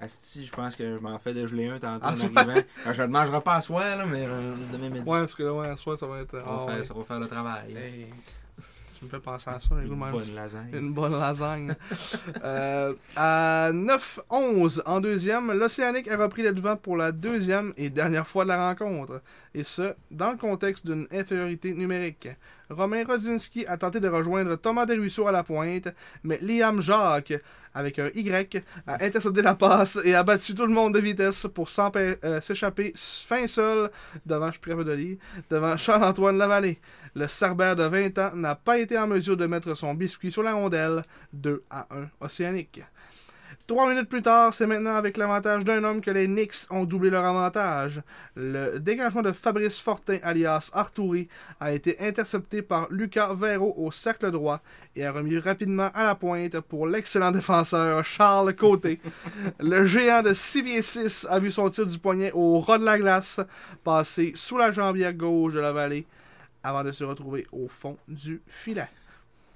Asti, je pense que je m'en fais de geler un tantôt Ah, en arrivant. Alors, je le mangerai pas à soir, là, mais euh, demain midi. Ouais, parce que là, ouais, à soir, ça va être. ça, va ah, faire, ouais. ça va faire le travail. Hey, tu me fais penser à ça, un Une même. bonne lasagne. Une bonne lasagne. Euh, à 9-11 en deuxième, l'Océanique a repris les devants pour la deuxième et dernière fois de la rencontre. Et ce, dans le contexte d'une infériorité numérique. Romain Rodzinski a tenté de rejoindre Thomas Desruisseaux à la pointe, mais Liam Jacques, avec un Y, a intercepté la passe et a battu tout le monde de vitesse pour euh, s'échapper fin seul devant, de devant Charles-Antoine Lavallée. Le Cerbère de 20 ans n'a pas été en mesure de mettre son biscuit sur la rondelle 2 à 1 océanique. Trois minutes plus tard, c'est maintenant avec l'avantage d'un homme que les Knicks ont doublé leur avantage. Le dégagement de Fabrice Fortin, alias Arturi, a été intercepté par Lucas Vero au cercle droit et a remis rapidement à la pointe pour l'excellent défenseur Charles Côté. Le géant de 6 pieds 6 a vu son tir du poignet au ras de la glace passer sous la jambière gauche de la vallée avant de se retrouver au fond du filet.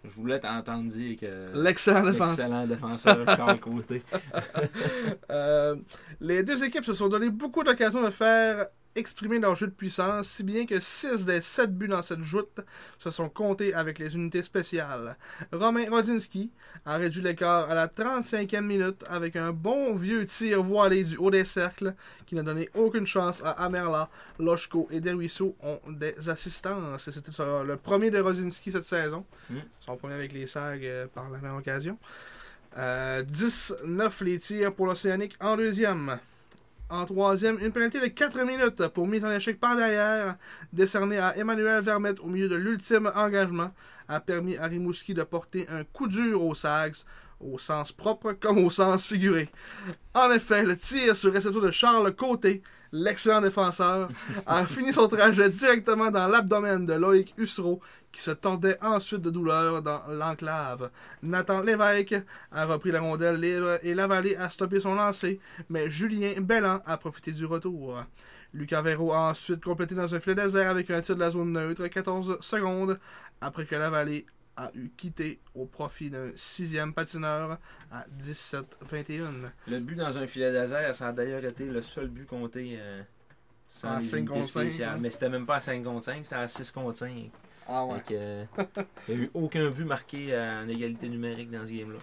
Je voulais t'entendre dire que. L'excellent défenseur. Défenseur Charles Côté. Euh, les deux équipes se sont donné beaucoup d'occasions de faire exprimer leur jeu de puissance, si bien que 6 des 7 buts dans cette joute se sont comptés avec les unités spéciales. Romain Rodzinski a réduit l'écart à la 35e minute avec un bon vieux tir voilé du haut des cercles qui n'a donné aucune chance à Amerla, Lochko et Desruisseaux ont des assistances. C'était le premier de Rodzinski cette saison. Mm. Son premier avec les SAG euh, par la même occasion. Euh, 10-9 les tirs pour l'Océanique en deuxième. En troisième, une pénalité de 4 minutes pour mise en échec par derrière, décernée à Emmanuel Vermette au milieu de l'ultime engagement, a permis à Rimouski de porter un coup dur aux Sags, au sens propre comme au sens figuré. En effet, le tir sur le récepteur de Charles Côté, l'excellent défenseur, a fini son trajet directement dans l'abdomen de Loïc Hussereau, qui se tordait ensuite de douleur dans l'enclave. Nathan Lévesque a repris la rondelle libre et Lavallée a stoppé son lancer, mais Julien Bellan a profité du retour. Lucas Vero a ensuite complété dans un filet désert avec un tir de la zone neutre 14 secondes après que Lavallée a eu quitté au profit d'un sixième patineur à 17-21. Le but dans un filet désert, ça a d'ailleurs été le seul but compté euh, sans À les cinq unités contre cinq, spéciales. ouais. Mais c'était même pas à 5 contre 5, c'était à 6 contre 5. Ah que, euh, il n'y a eu aucun but marqué euh, en égalité numérique dans ce game-là.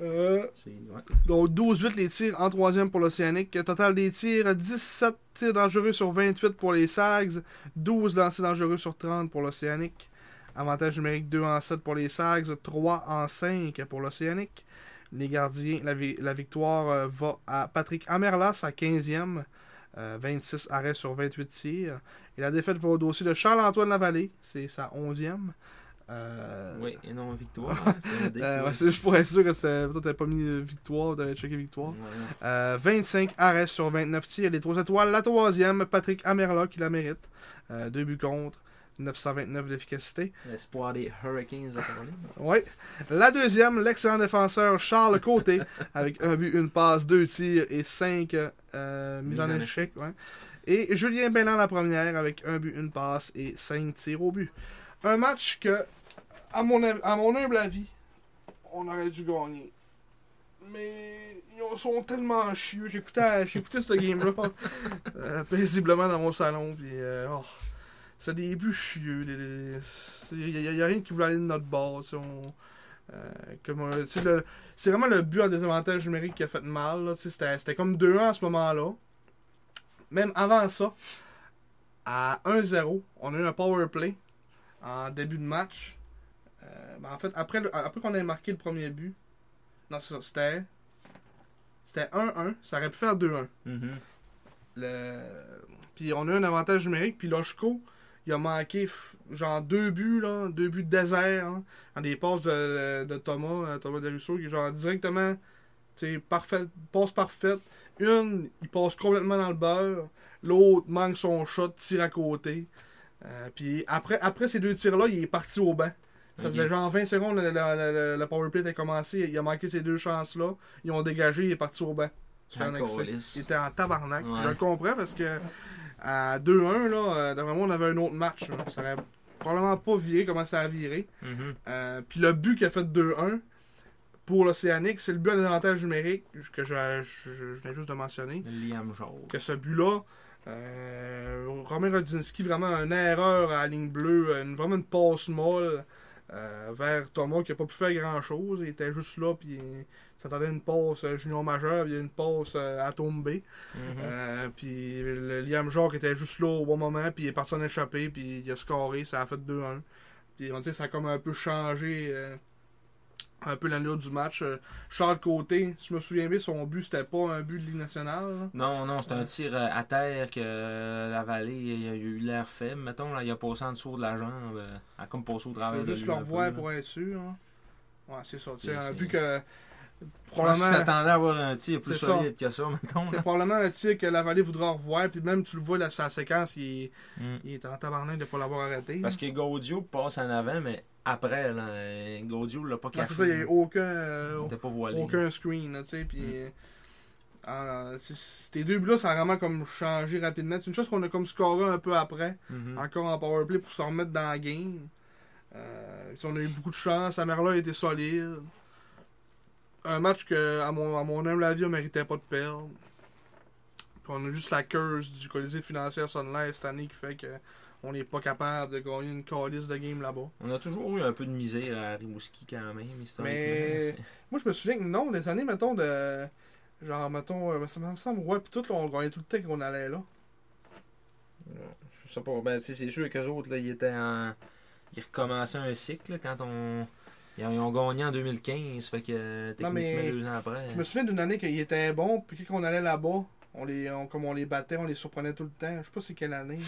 Euh, ouais. Donc 12-8 les tirs en troisième pour l'Océanique. Total des tirs, 17 tirs dangereux sur 28 pour les Sags, 12 lancers dangereux sur 30 pour l'Océanique. Avantage numérique 2 en 7 pour les Sags, 3 en 5 pour l'Océanique. Les gardiens, la, vi- la victoire euh, va à Patrick Amerlas à 15e. euh, 26 arrêts sur 28 tirs. Et la défaite va au dossier de Charles-Antoine Lavallée, c'est sa 11e. Euh, Oui, et non victoire. hein, euh, ouais. ouais, c'est juste pour être sûr que t'avais pas mis euh, victoire, t'avais checké victoire. Ouais, ouais. Euh, 25 arrêts sur 29 tirs. Les 3 étoiles. La troisième, Patrick Amerla qui la mérite. 2 buts contre, 929 d'efficacité. L'espoir des Hurricanes de Caroline. Oui. La deuxième, l'excellent défenseur Charles Côté, avec un but, une passe, deux tirs et 5 mises en échec. ouais. Et Julien Bellan la première, avec un but, une passe et 5 tirs au but. Un match que, à mon, av- à mon humble avis, on aurait dû gagner. Mais ils sont tellement chieux. J'écoutais j'écoutais ce game-là euh, paisiblement dans mon salon. Puis, euh, oh, c'est des buts chieux. Il n'y a, rien qui voulait aller de notre bord. on- euh, euh, c'est vraiment le but en désavantage numérique qui a fait mal. C'était c'était comme 2-1 à ce moment-là. Même avant ça, à 1-0, on a eu un power play en début de match. Euh, ben, en fait, après, le- après qu'on ait marqué le premier but, non, c'est ça, c'était. C'était 1-1, ça aurait pu faire 2-1. Mhm. Le... Puis on a eu un avantage numérique, puis Loshko, il a manqué genre deux buts, là, deux buts de désert, hein, en des passes de, de Thomas, euh, Thomas Derusso, qui est genre directement, tu sais, parfait, passe parfaite. Une, il passe complètement dans le beurre, l'autre manque son shot, tire à côté. Euh, puis après, après ces deux tirs-là, il est parti au banc. Ça faisait genre 20 secondes, le, le, le- le powerplay était commencé, il a manqué ces deux chances-là, ils ont dégagé, il est parti au banc. Lisse. Il était en tabarnak. Ouais. Je le comprends parce que à 2-1, là, euh, moi, on avait un autre match. là. Ça aurait probablement pas viré comment ça a viré. Mhm. Euh, Puis le but qui a fait 2-1 pour l'Océanique, c'est le but à désavantage numérique que je, je, je venais juste de mentionner. Liam Jaune. Que ce but-là, euh, Romain Rodzinski, vraiment une erreur à la ligne bleue, une, vraiment une passe molle euh, vers Thomas qui n'a pas pu faire grand-chose. Il était juste là, puis s'attendait à une passe euh, junior majeur, puis il y a une passe euh, à tomber. Mhm. Euh, puis le Liam Jacques était juste là au bon moment, puis il est parti en échappé, puis il a scoré, ça a fait 2-1. Puis on que ça a comme un peu changé un peu l'allure du match. Charles Côté, si je me souviens bien, son but c'était pas un but de Ligue nationale. là. Non, non, c'est un tir à terre que la vallée il a eu l'air faible. Mettons, là, il a passé en dessous de la jambe. Elle a comme passé au travers de juste le revoir pour être sûr. hein? Ouais, c'est ça. C'est un but que. Probablement. s'attendait à avoir un tir plus ça. solide que ça, mettons. C'est probablement un tir que la vallée voudra revoir, puis même tu le vois, là, sa séquence, il, est- Mm. il est en tabarnak de ne pas l'avoir arrêté. Parce que Gaudio passe en avant, mais après, là, Gaudio l'a pas caché. c'est ça, il n'y a aucun, euh, pas voilé. aucun screen, tu sais, puis... Mm. euh, ces deux buts-là, ça a vraiment comme changé rapidement. C'est une chose qu'on a comme scoré un peu après, Mhm. encore en powerplay pour se remettre dans la game. Euh, on a eu beaucoup de chance, sa mère-là était solide. Un match que, à mon, à mon humble avis, on méritait pas de perdre. Puis on a juste la curse du Colisée financier Sun Life cette année qui fait que on n'est pas capable de gagner une calice de game là-bas. On a toujours eu un peu de misère à Rimouski quand même. Mais- Moi, je me souviens que non, des années, mettons, de. Genre, mettons, euh, ça me semble, ouais, pis tout, là, on gagnait tout le temps qu'on allait là. Je sais pas, ben, c'est sûr qu'eux autres, là, ils étaient en. Ils recommençaient un cycle là, quand on. Ils ont, ils ont gagné en 2015, fait que euh, techniquement mais deux ans après. Je me souviens d'une année qu'il était bon, puis quand on allait là-bas, on les, on- comme on les battait, on les surprenait tout le temps. Je sais pas c'est quelle année.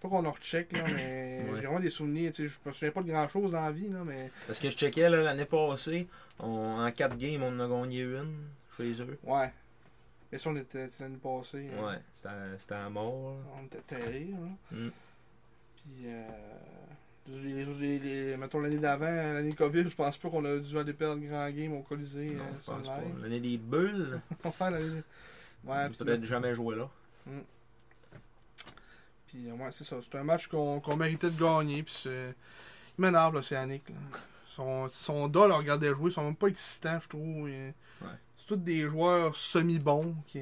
Pas qu'on en recheck, là, mais Ouais. j'ai vraiment des souvenirs. Tu sais, je me souviens pas de grand-chose dans la vie, là, mais. Parce que je checkais là, l'année passée, on- en 4 games, on en a gagné une chez eux. Ouais. Mais ça, on était l'année passée. hein. Ouais, c'était c'était à mort. là. On était terribles. Hein. Mm. Puis, euh, les- mettons l'année d'avant, l'année COVID, je pense pas qu'on a dû aller perdre grand game au Colisée. Non, euh, je pense pas. L'année des bulles, Enfin, l'année- Ouais, peut-être jamais joué là. puis, euh, ouais, c'est ça. C'est un match qu'on qu'on méritait de gagner. Puis c'est. Il m'énerve, l'Océanique. là. Son, son dos, là, regarder jouer, ils sont même pas excitants, je trouve. Et- C'est tous des joueurs semi-bons. Qui...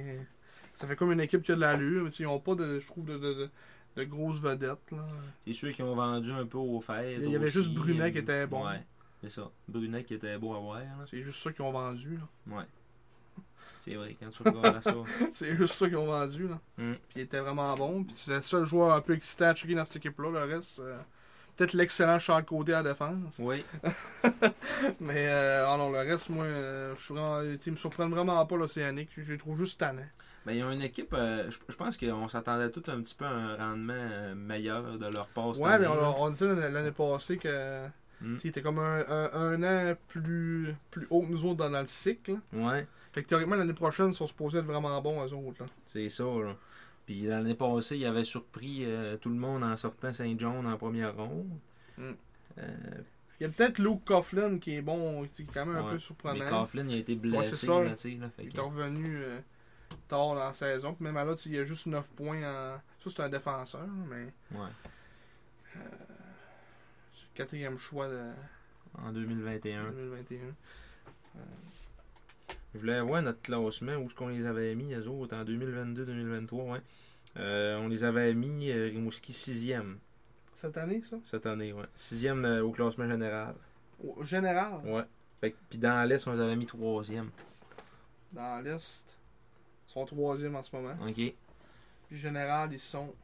Ça fait comme une équipe qui a de l'allure, mais ils ont pas, de, je trouve, de, de, de, de grosses vedettes. Là. C'est ceux qui ont vendu un peu aux fêtes. Il y avait aussi. juste Brunet qui était bon. Ouais, c'est ça. Brunet qui était beau à voir. là. C'est juste ça qu'ils ont vendu. Là. Ouais. C'est vrai, quand tu regardes ça. C'est juste ça qu'ils ont vendu. Là. Mm. Puis il était vraiment bon. Puis c'est le seul joueur un peu excitant à checker dans cette équipe-là. Le reste, euh, peut-être l'excellent Charles Côté à la défense. Oui. Mais euh, non, le reste, moi, euh, je suis vraiment, ils me surprennent vraiment pas l'Océanique. Je les trouve juste tannants. Ben, ils ont une équipe, euh, je, je pense qu'on s'attendait tout un petit peu à un rendement euh, meilleur de leur cette Ouais, mais on, on disait l'année passée que Mm. était comme un, un, un an plus, plus haut que nous autres dans, dans le cycle. Ouais, Fait que théoriquement, l'année prochaine, ils sont supposés être vraiment bons, eux autres. C'est ça. Là. Puis l'année passée, il avait surpris euh, tout le monde en sortant Saint John en première ronde. Mm. Euh, Il y a peut-être Luke Coughlin qui est bon, qui est quand même un peu mais surprenant. Coughlin, il a été blessé. là, là, fait Il est revenu euh, tard dans la saison. Puis même à là, il y a juste 9 points en. Ça, c'est un défenseur, mais ouais, c'est le quatrième choix de en 2021. 2021. Je voulais voir notre classement, où est-ce qu'on les avait mis, les autres, en 2022-2023, ouais. Euh, on les avait mis, euh, Rimouski, sixième Cette année, ça? Cette année, ouais. Sixième euh, au classement général. Au général, Ouais. Fait puis dans l'Est, on les avait mis troisième. dans l'Est, sont troisième en ce moment. OK. Ouais, Puis général, ils sont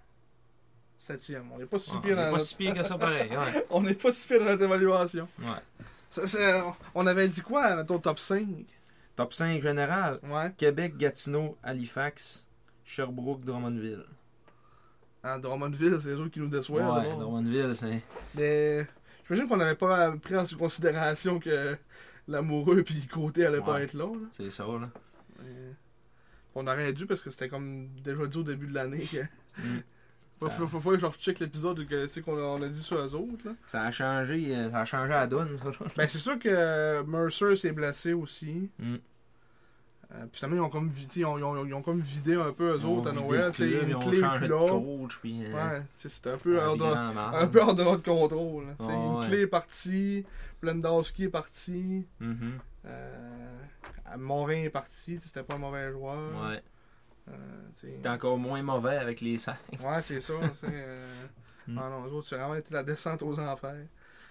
septième. On n'est pas si pire est dans pas notre... si pire que ça, pareil. Ouais. On n'est pas si pire dans notre évaluation. ouais. Ça, c'est- On avait dit quoi, mettons, top 5 Top 5 général. Ouais. Québec, Gatineau, Halifax, Sherbrooke, Drummondville. À Drummondville, c'est autres qui nous déçoivent. Ouais. Drummondville, c'est... Mais j'imagine qu'on n'avait pas pris en considération que l'amoureux puis côté allait pas Ouais. être là. là. C'est ça, là. Mais On aurait dû parce que c'était comme déjà dit au début de l'année que. Mm. Faut, Ça- faut, faut, faut que je recheck l'épisode que, qu'on a, on a dit sur eux autres. Là. Ça a changé, euh, ça a changé la donne, ça. Ben, c'est sûr que Mercer s'est blessé aussi. Mm. Euh, puis finalement, ils ont, comme, ils, ont, ils ont- ils ont comme vidé un peu eux autres à Noël. club, Une clé plus là. coach, puis... euh, Ouais, c'était un peu hors de, un peu hors de notre contrôle. une ouais. clé est partie, Blendowski est parti, Mhm. Euh, Morin est parti, c'était pas un mauvais joueur. Ouais. Euh. T'es encore moins mauvais avec les 5. Ouais, c'est ça. euh, Mm. Ah non, les autres, c'est vraiment été la descente aux enfers.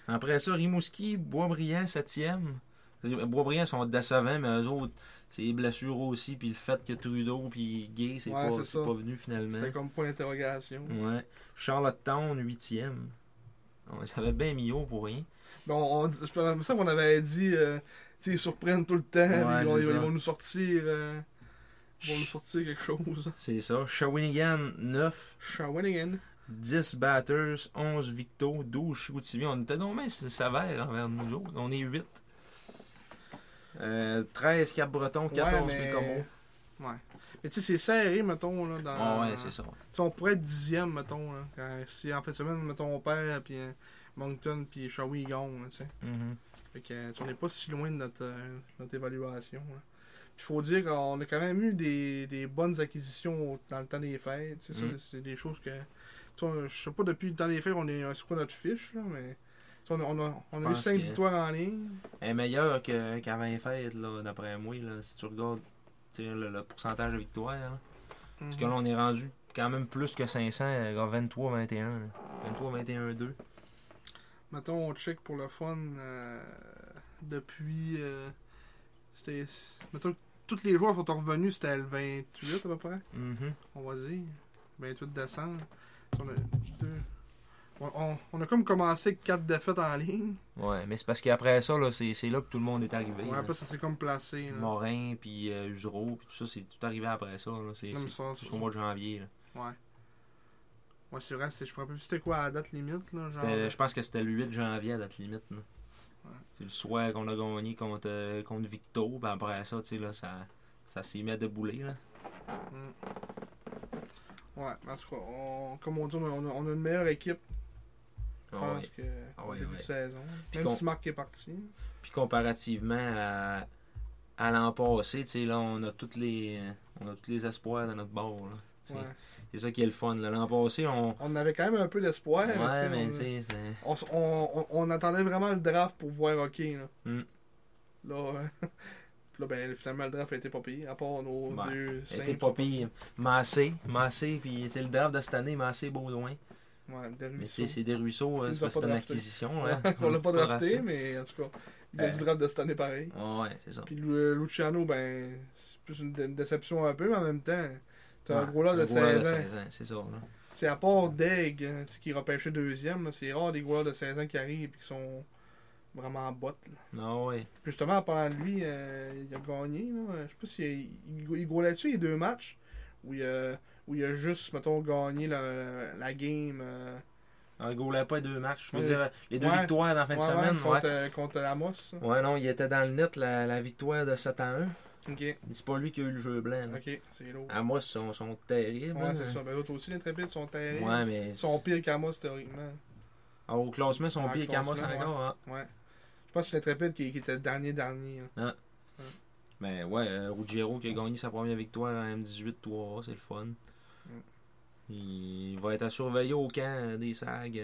Après ça, Rimouski, Boisbriand, 7e. Boisbriand sont décevants, mais eux autres, c'est les blessures aussi, puis le fait que Trudeau puis Gay, c'est Ouais, pas, venu finalement. C'était comme point d'interrogation. Ouais. Charlottetown, 8e. On bien mis haut pour rien. Bon, on, pas ça qu'on avait dit, euh, ils surprennent tout le temps, ils, vont, c'est ils vont- ça. ils vont nous sortir. euh, ils vont nous sortir quelque chose. C'est ça. Shawinigan, 9. Shawinigan. 10 batters, 11 victos, 12 Chicoutimi. On était donc bien sévère envers nous autres. On est 8. Euh, 13 Cap-Breton, 14 ouais, mais... Ouais. Mais tu sais, c'est serré, mettons, là, dans... Ah ouais, c'est ça. Tu sais, on pourrait être dixième, mettons, là. Quand- si en fin de semaine, mettons, on perd, puis euh, Moncton, puis Shawi, ils gagnent, là, tu sais. Mhm. Fait que, on n'est pas si loin de notre, euh, notre évaluation. là. Puis faut dire qu'on a quand même eu des, des bonnes acquisitions dans le temps des fêtes. ça, Mm. C'est des choses que. Je sais pas depuis le temps des fêtes, on est c'est quoi notre fiche, là, mais. On a, on a, on a Je eu pense 5 que- victoires en ligne. Elle est meilleure qu'avant les fêtes, d'après moi, là, si tu regardes le, le pourcentage de victoire. là. Parce que là, on est rendu quand même plus que 500, euh, 23-21. 23-21-2. Mettons, on check pour le fun euh, depuis. euh, c'était. Mettons que tous les joueurs sont revenus, c'était le 28 à peu près. Mhm. on va dire. 28 décembre. On a, deux- on, on- on a comme commencé avec 4 défaites en ligne. Ouais, mais c'est parce qu'après ça, là, c'est c'est là que tout le monde est arrivé. Ouais, après, ça s'est comme placé. là. Morin, puis euh, Usereau, puis tout ça, c'est tout arrivé après ça. C'est au mois de janvier. là. Ouais. Ouais, c'est vrai, je me rappelle plus c'était quoi la date limite. Là, genre, C'était- Je pense que c'était le 8 janvier à date limite. là. Ouais. C'est le soir qu'on a gagné contre, euh, contre Victo. Puis après ça, là, ça, ça s'est mis à débouler. Là. Ouais, en tout cas, on- comme on dit, on a, on une meilleure équipe. Je Ah pense ouais. que Ah ouais, début de saison. Puis Même qu'on- si Marc est parti. Puis comparativement à, à l'an passé, là, on a tous les euh, on a tous les espoirs de notre bord. là. C'est ça qui est le fun. L'an passé, on. On avait quand même un peu d'espoir. Ouais, mais on- tu sais, c'est- on, on, on- on attendait vraiment le draft pour voir OK. Là, Mm. là, euh, puis là, ben, finalement, le draft a été pas à part nos Ouais, deux Elle était pas pire. Massé, Massé, puis c'est le draft de cette année, Massé, Baudouin. Ouais, Mais c'est des ruisseaux, euh, Il c'est une acquisition. Hein. on l'a pas drafté, mais en tout cas, il y a Euh. du draft de cette année pareil. Ouais, c'est ça. Puis Lu- Luciano, ben, c'est plus une, dé- une déception un peu, mais en même temps, c'est un gros là de un gros là 16 ans. C'est ça. C'est à part Deg, hein, sais, qui repêché deuxième, c'est rare des gros de 16 ans qui arrivent et qui sont vraiment en botte. Non, ouais. Justement, pendant lui, euh, il a gagné. Là. Je sais pas s'il il, il goalait dessus les deux matchs. où il où il a juste, mettons, gagné la, la game. euh, Un goal pas deux matchs. Je veux dire, les deux Ouais. victoires dans la fin de ouais, semaine. Ouais. contre, euh, contre Amos. ça. Ouais, non, il était dans le net la, la victoire de 7 à 1. C'est pas lui qui a eu le jeu blanc. là. ok, c'est lourd. À moi, ils sont, sont terribles. Ouais, c'est ça. Ben, l'autre aussi, les trépides sont terribles. Ouais, mais. Ils sont pires qu'Amos, théoriquement. Ah, au classement, ils sont Ah, pires qu'Amos classement, encore. hein. Ouais. Je pense que c'est l'Intrépide qui, qui était le dernier dernier. là. Mais ouais, euh, Ruggiero qui a gagné sa première victoire en M18 3 c'est le fun. Il va être à surveiller au camp euh, des SAG.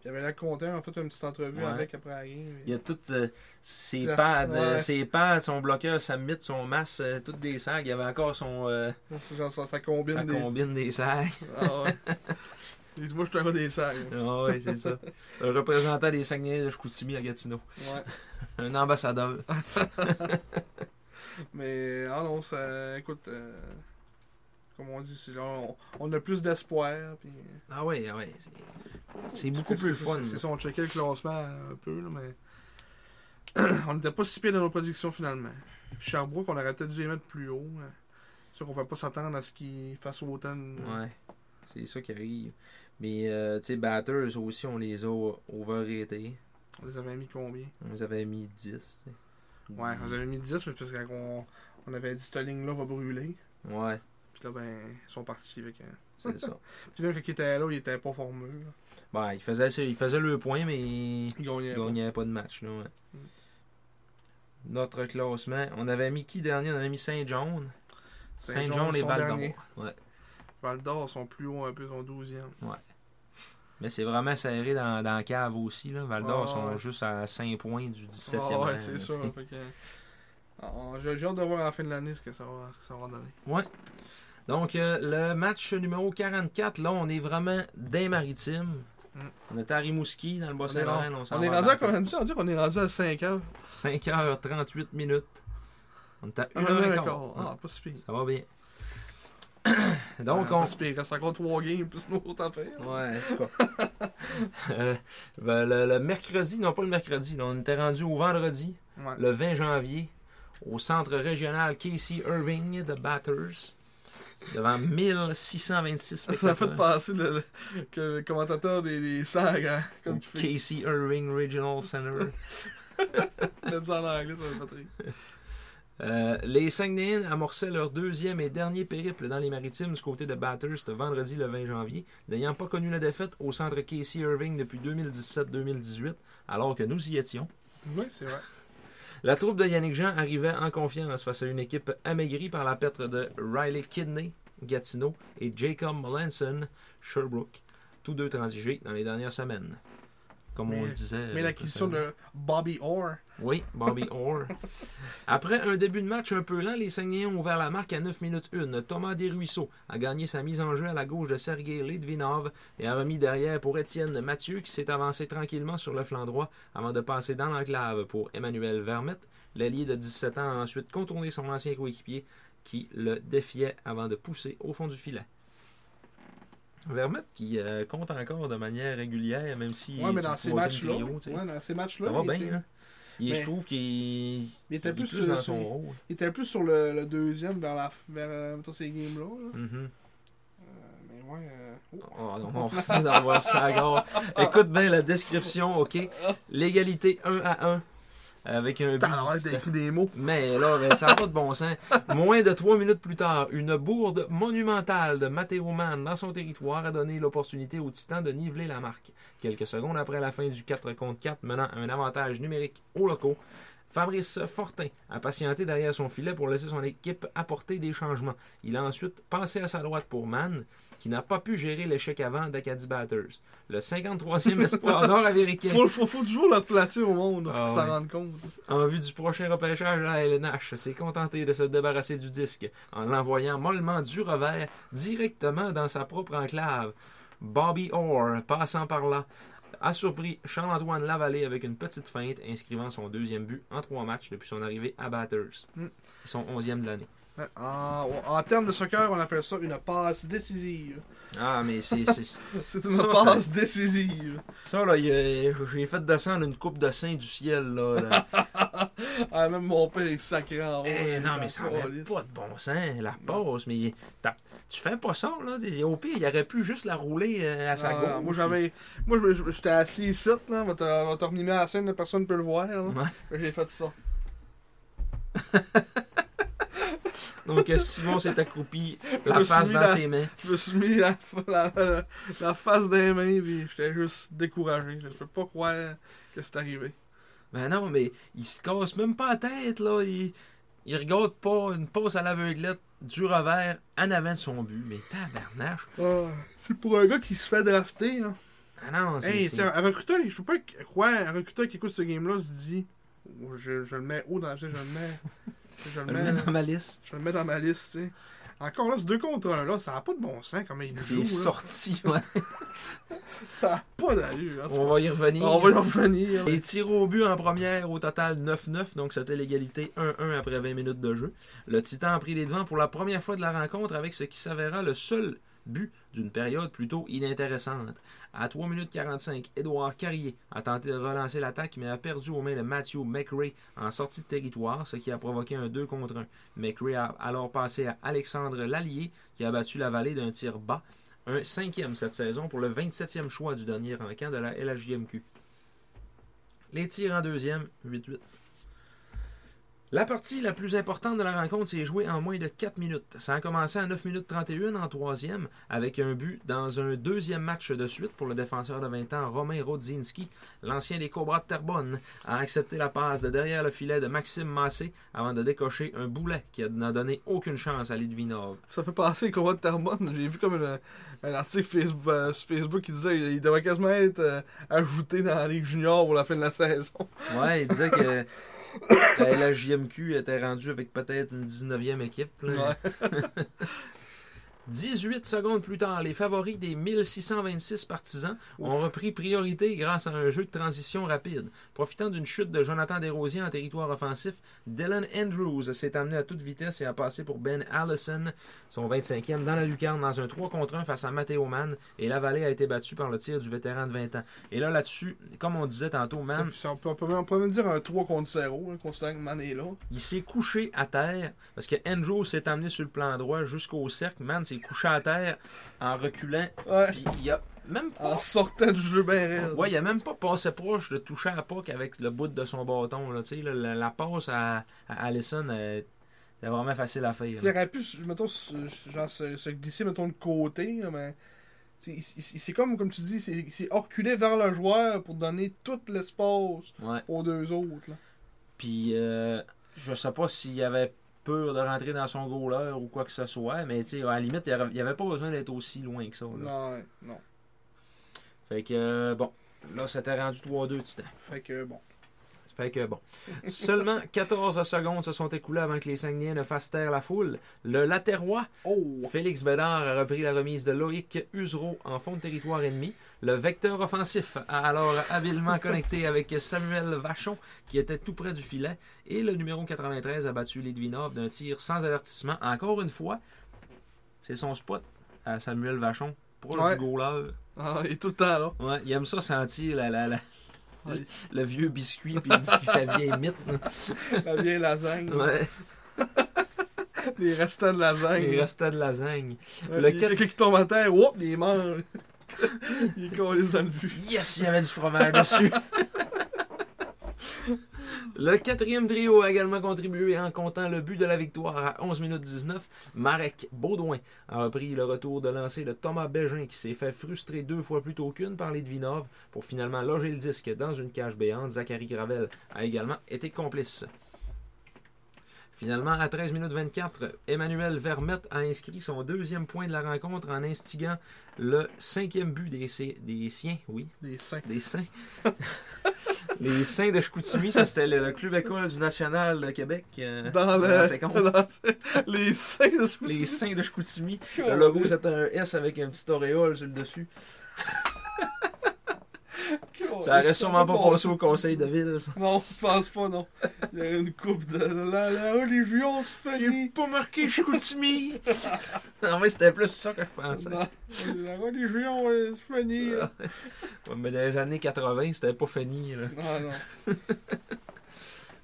Euh. Il y avait la content, en fait, une petite entrevue Ouais. avec après la game. Il y a toutes euh, ses Ça- pads, euh, ouais. ses pads, son bloqueur, sa mythe, son masque, euh, toutes des SAG. Il y avait encore son euh, genre, ça, ça combine sa des. combine des SAG. Ah ouais. Il dit, moi, je des sacs. Ah ouais, c'est ça. Un représentant des Saguenay de Chicoutimi à Gatineau. Ouais. Un ambassadeur. Mais, ah non, ça. Écoute, euh, comme on dit, c'est là, on, on a plus d'espoir. Puis, Ah ouais, ah ouais. c'est- beaucoup plus fun. C'est ça, on checkait le classement un peu, là, mais. on n'était pas si pire dans nos prédictions finalement. Puis Sherbrooke, on aurait peut-être dû les mettre plus haut. hein. C'est sûr qu'on ne va pas s'attendre à ce qu'ils fassent autant. de- Ouais, c'est ça qui arrive. Mais, euh, tu sais, Batters aussi, on les a overratés. On les avait mis combien? On les avait mis 10. tu sais. Ouais, on les avait mis 10, mais parce qu'on on avait dit cette ligne-là va brûler. Ouais, Puis là, ben, ils sont partis avec. un- c'est ça. Puis quand ils étaient là, ils étaient pas formeux. là. Ben, ils faisaient, ils faisaient le point, mais Ils gagnaient. pas. pas de match. Là, ouais. Mm. Notre classement, on avait mis qui dernier? On avait mis Saint-John. Saint-John et Val d'Or. Ouais. Val d'Or sont plus hauts un peu, sont 12e. Mais c'est vraiment serré dans, dans la cave aussi. Là. Val d'Or Ah, sont ouais. juste à 5 points du 17e Ah ouais, c'est là, ça. que- Ah, J'ai hâte de voir à la fin de l'année ce que ça va, ce que ça va donner. Donc, euh, le match numéro 44, là, on est vraiment des maritimes. Mm. On était à Rimouski, dans le est, rendu- On, on est rendu à combien de temps? On est rendu à 5 heures. 5h38 minutes. On est à Ah, 1h15. d'accord. Ah, pas si pire. Ça va bien. Donc, Ah, on. Pas si pire. Reste encore 3 games plus une autre affaire. Ouais, en tout cas. Euh, ben, le, le mercredi, non pas le mercredi, là, on était rendu au vendredi, Ouais. le 20 janvier, au centre régional Casey Irving de Batters, devant 1626 Ça m'a fait spectateurs. passer le, le- que le commentateur des, des hein, comme. Casey Irving Regional Center. Le dit en anglais, ça rire. Euh, les Saguenayens amorçaient leur deuxième et dernier périple dans les maritimes du côté de Batters ce vendredi le 20 janvier, n'ayant pas connu la défaite au centre Casey Irving depuis 2017-2018, alors que nous y étions. Oui, c'est vrai. La troupe de Yannick Jean arrivait en confiance face à une équipe amaigrie par la perte de Riley Kidney, Gatineau, et Jacob Melanson, Sherbrooke, tous deux transigés dans les dernières semaines. Comme on Mais- le disait. Mais euh, l'acquisition précédemment. de Bobby Orr. Oui, Bobby Orr. Après un début de match un peu lent, les Saguenayens ont ouvert la marque à 9 minutes 1. Thomas Desruisseaux a gagné sa mise en jeu à la gauche de Sergei Litvinov et a remis derrière pour Étienne Mathieu qui s'est avancé tranquillement sur le flanc droit avant de passer dans l'enclave pour Emmanuel Vermette. L'allié de 17 ans a ensuite contourné son ancien coéquipier qui le défiait avant de pousser au fond du filet. Vermette qui euh, compte encore de manière régulière, même si Ouais, mais dans ces matchs-là. Ouais, dans ces matchs-là. ça va bien, était- là. Il- Mais- je trouve qu'il Il était plus plus sur- dans sur- son rôle. Il était plus sur le, le deuxième vers, la, vers euh, ces games-là. là. Euh, mais ouais. euh, oh. Oh, non, on vient d'en voir ça gare. Écoute bien la description, ok? L'égalité 1 à 1 avec un but. T'as écrit des mots. Mais là, ça n'a pas de bon sens. Moins de trois minutes plus tard, une bourde monumentale de Matteo Mann dans son territoire a donné l'opportunité aux Titans de niveler la marque. Quelques secondes après la fin du 4 contre 4, menant à un avantage numérique aux locaux, Fabrice Fortin a patienté derrière son filet pour laisser son équipe apporter des changements. Il a ensuite passé à sa droite pour Mann, qui n'a pas pu gérer l'échec avant d'Acadie Batters. Le 53e espoir nord-américain Faut, faut, faut toujours le placer au monde pour Ah, s'en ouais. compte. en vue du prochain repêchage à la LNH, s'est contenté de se débarrasser du disque en l'envoyant mollement du revers directement dans sa propre enclave. Bobby Orr, passant par là, a surpris Charles-Antoine Lavallée avec une petite feinte, inscrivant son deuxième but en trois matchs depuis son arrivée à Batters. Mm. Son onzième de l'année. En, en termes de soccer, on appelle ça une passe décisive. Ah, mais c'est. c'est- une Ça, passe décisive. Ça, là, j'ai fait descendre une coupe de sein du ciel, là. là. Ah, même mon père est sacré en haut. Eh, non, mais ça n'avait pas de bon sens, la passe. Mais tu fais pas ça, là. Au pire, il aurait pu juste la rouler euh, à sa Ah, gauche. moi, j'avais. Moi, j'étais assis ici, là. On te remis à la scène, personne ne peut le voir. Ouais. J'ai fait ça. Donc, euh, Simon s'est accroupi, la face dans dans- ses mains. Je me suis mis la, la, la- la face des mains, puis j'étais juste découragé. Je peux pas croire que c'est arrivé. Ben non, mais il se casse même pas la tête, là. Il, il regarde pas une passe à l'aveuglette du revers en avant de son but. Mais tabarnache. Ah, c'est pour un gars qui se fait drafter, là. Ah non, c'est. Hey, un, recruteur, je peux pas croire, un recruteur qui écoute ce game-là se dit oh, je, je le mets haut dans je, je le mets. Je le Je le mets, mets dans ma liste. je le mets dans ma liste, tu sais. Encore là, ce 2 contre 1 là, ça a pas de bon sens comment il joue. C'est sorti, ouais. Ça a pas d'allure. hein, On va y revenir. On va y revenir. Les tirs au but en première, au total 9-9, donc c'était l'égalité 1-1 après 20 minutes de jeu. Le Titan a pris les devants pour la première fois de la rencontre avec ce qui s'avéra le seul but d'une période plutôt inintéressante. À 3 minutes 45, Édouard Carrier a tenté de relancer l'attaque mais a perdu aux mains de Matthew McRae en sortie de territoire, ce qui a provoqué un 2 contre 1. McRae a alors passé à Alexandre Lallier qui a battu la vallée d'un tir bas, un cinquième cette saison pour le 27e choix du dernier encamp de la LHJMQ. Les tirs en deuxième, 8-8. La partie la plus importante de la rencontre s'est jouée en moins de 4 minutes. Ça a commencé à 9 minutes 31 en troisième, avec un but dans un deuxième match de suite pour le défenseur de 20 ans Romain Rodzinski. L'ancien des Cobras de Terrebonne a accepté la passe de derrière le filet de Maxime Massé avant de décocher un boulet qui n'a donné aucune chance à Litvinov. Ça fait passer le combat de Terrebonne. J'ai vu comme un article Facebook, euh, sur Facebook qui disait qu'il devrait quasiment être euh, ajouté dans la Ligue Junior pour la fin de la saison. Ouais, il disait que la LHJMQ était rendue avec peut-être une 19e équipe. là. 18 secondes plus tard, les favoris des 1626 partisans ont repris priorité grâce à un jeu de transition rapide. Profitant d'une chute de Jonathan Desrosiers en territoire offensif, Dylan Andrews s'est amené à toute vitesse et a passé pour Ben Allison, son 25e, dans la lucarne dans un 3 contre 1 face à Matteo Mann. Et la vallée a été battue par le tir du vétéran de 20 ans. Et là, là-dessus, comme on disait tantôt, Mann, Ça- on, peut, on peut même- dire un 3 contre 0, hein, considérant que Man est là. il s'est couché à terre parce que Andrews s'est amené sur le plan droit jusqu'au cercle. Man s'est couché à terre en reculant. Puis il a même pas. En sortant du jeu bien raide. Ouais, il a même pas passé proche de toucher à puck avec le bout de son bâton. Là, Tu sais, là, la, la passe à, à Allison euh, c'est vraiment facile à faire. Il aurait pu, mettons, se, genre, se, se glisser, mettons, de côté, mais. c'est- comme, comme tu dis, c'est- il s'est reculé vers le joueur pour donner tout l'espace Ouais. aux deux autres. Là. Puis euh, je sais pas s'il avait peur de rentrer dans son goaler ou quoi que ce soit, mais tu sais, à la limite, il n'y avait pas besoin d'être aussi loin que ça. là. Non, non. Fait que euh, bon, là, c'était rendu 3-2 Titan. Fait que bon. Fait que bon. Seulement 14 secondes se sont écoulées avant que les Saguenayens ne fassent taire la foule. Le latérois, Oh! Félix Bédard, a repris la remise de Loïc Usereau en fond de territoire ennemi. Le vecteur offensif a alors habilement connecté avec Samuel Vachon, qui était tout près du filet. Et le numéro 93 a battu Lidvinov d'un tir sans avertissement. Encore une fois, c'est son spot à Samuel Vachon, proche Ouais. du goaler. Ah, il est tout le temps là. Ouais, il aime ça sentir la, la- la- Le vieux biscuit puis la vieille mythe. La vieille lasagne. Ouais, Les restants de lasagne. il restait de lasagne. Ouais, Le quelqu'un qui tombe à terre, whoop, il mange. il colle dans le but. Yes, il y avait du fromage dessus. Le quatrième trio a également contribué en comptant le but de la victoire à 11 minutes 19. Marek Baudouin a repris le retour de lancer de Thomas Bégin qui s'est fait frustrer deux fois plus tôt qu'une par Litvinov pour finalement loger le disque dans une cage béante. Zachary Gravel a également été complice. Finalement, à 13 minutes 24, Emmanuel Vermette a inscrit son deuxième point de la rencontre en instiguant le cinquième but des, des siens, oui, Les seins. des Saints. les Saints de Chicoutimi, ça c'était le, le club école du National de Québec. euh, Dans le. les seins de Les Saints de Chicoutimi. Le logo c'était un S avec un petit auréole sur le dessus. Ça aurait sûrement pas passé au conseil de ville, ça. Non, je pense pas, non. Il y a une coupe de la, la c'est fini. pas marqué Chicoutimi! non, mais c'était plus ça que je pensais. Non, la religion, euh, là. Ouais, mais dans les années 80, c'était pas fini, là. Non, non.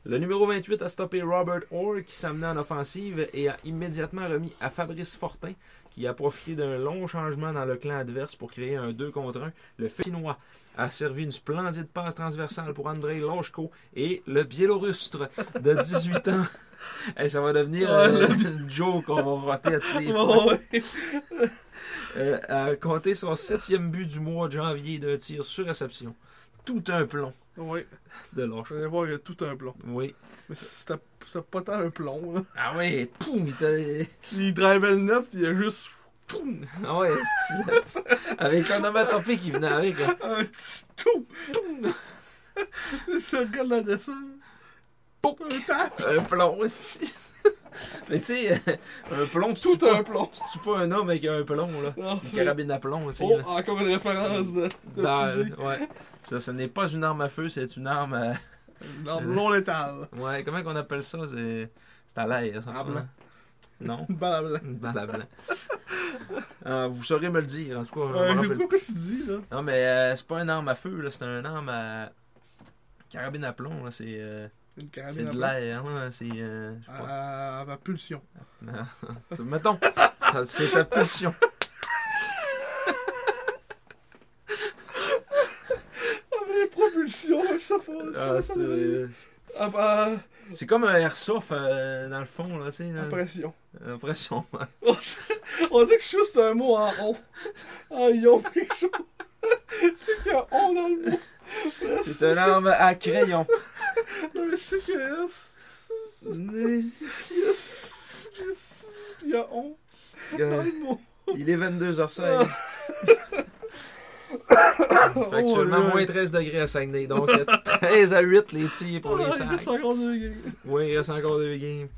Le numéro 28 a stoppé Robert Orr qui s'amenait en offensive et a immédiatement remis à Fabrice Fortin qui a profité d'un long changement dans le clan adverse pour créer un 2 contre 1. Le Finnois a servi une splendide passe transversale pour Andrei Loshko et le Biélorustre de 18 ans. Hey, ça va devenir euh, une joke qu'on va roter à tous les fois. Ouais. Euh, a compté son septième but du mois de janvier d'un tir sur réception. Tout un plomb Ouais, de vous Loshko. allez voir, il y a tout un plomb. Oui. Mais c'était c'était pas tant un plomb, là. Ah oui, poum, il t'a- Il drivait le net, puis il y a juste Poum! Ah ouais, c'est ça. Avec un onomatopée qui venait avec. là. un petit tout. Poum! C'est le gars de la descente. Pouc! Un tap. Un plomb, esti. Mais tu sais, euh, un plomb, tu Tout pas, un plomb. tu tues pas un homme avec un plomb, là. Non, Une carabine à plomb, tu sais. Oh, là. encore une référence de, de Dans- fusil. ouais. Ça, ce n'est pas une arme à feu, c'est une arme à... Une arme non létale. Ouais, comment qu'on appelle ça? C'est c'est à l'air, ça. Blanc. Non, Une balle à blanc. une balle à blanc. Euh, vous saurez me le dire, en tout cas. je me rappelle pourquoi tu dis, là? Non, mais euh, c'est pas une arme à feu, là, c'est une arme à. Carabine à plomb, là, c'est. euh, Une c'est carabine à de l'air, là, c'est. euh, sais pas. À, pulsion. C'est- mettons, c'est ta pulsion. Ah, mais Ah, ça c'est, euh, Ah, bah, c'est comme un airsoft euh, dans le fond, là, tu sais. impression. L'impression. ouais. On dit- que juste un mot en on. En ion, quelque chose. Je sais qu'il y a un on dans le mot. C'est une arme à crayon. Non, mais je sais que. Il y a on dans Euh, le mot. Il est 22h16. Fait que Oh, moins 13 degrés à Saguenay. Donc euh, 13 à 8 les tirs pour les Ah, il reste sacs. encore deux games. Oui, il reste encore deux games.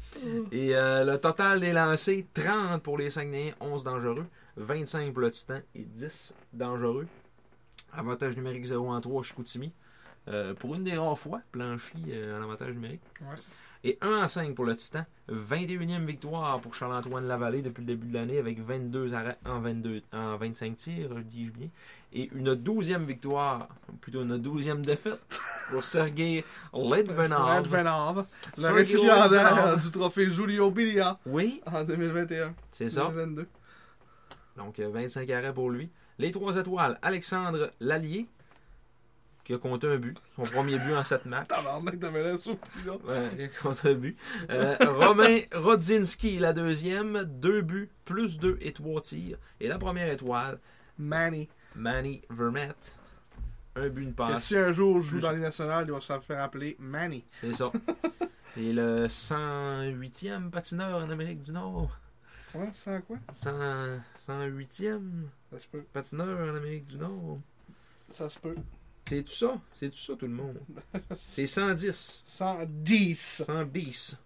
Et euh, le total des lancers, 30 pour les Saguenayens, 11 dangereux, 25 pour le Titan et 10 dangereux. Avantage numérique 0 en 3 chez Chicoutimi. Euh, pour une des rares fois, Planchi euh, en avantage numérique. Ouais. Et 1 en 5 pour le Titan. 21e victoire pour Charles-Antoine Lavallée depuis le début de l'année avec 22 arrêts en, 22, en 25 tirs, dis-je bien. Et une 12e victoire, plutôt une 12e défaite pour Sergei Litvinov. Ledvanov, le récipiendaire du trophée Julio Bilia Oui, en 2021. c'est ça. 2022. Donc euh, 25 arrêts pour lui. Les trois étoiles, Alexandre Lallier, qui a compté un but. Son premier but en 7 matchs. Tabarnak, souple, là. Ouais, il a compté un but. Euh, Romain Rodzinski, la deuxième, deux buts, plus deux et trois tirs. Et la première étoile, Manny. Manny Vermette, un but, une passe. si un jour je joue Plus- dans les nationales, il va se faire appeler Manny. C'est ça. Et le 108e patineur en Amérique du Nord. Comment ça, quoi? 100, 108e Ça se peut. patineur en Amérique du Nord. Ça se peut. C'est tout ça? C'est tout ça, tout le monde? C'est 110. 110. 110.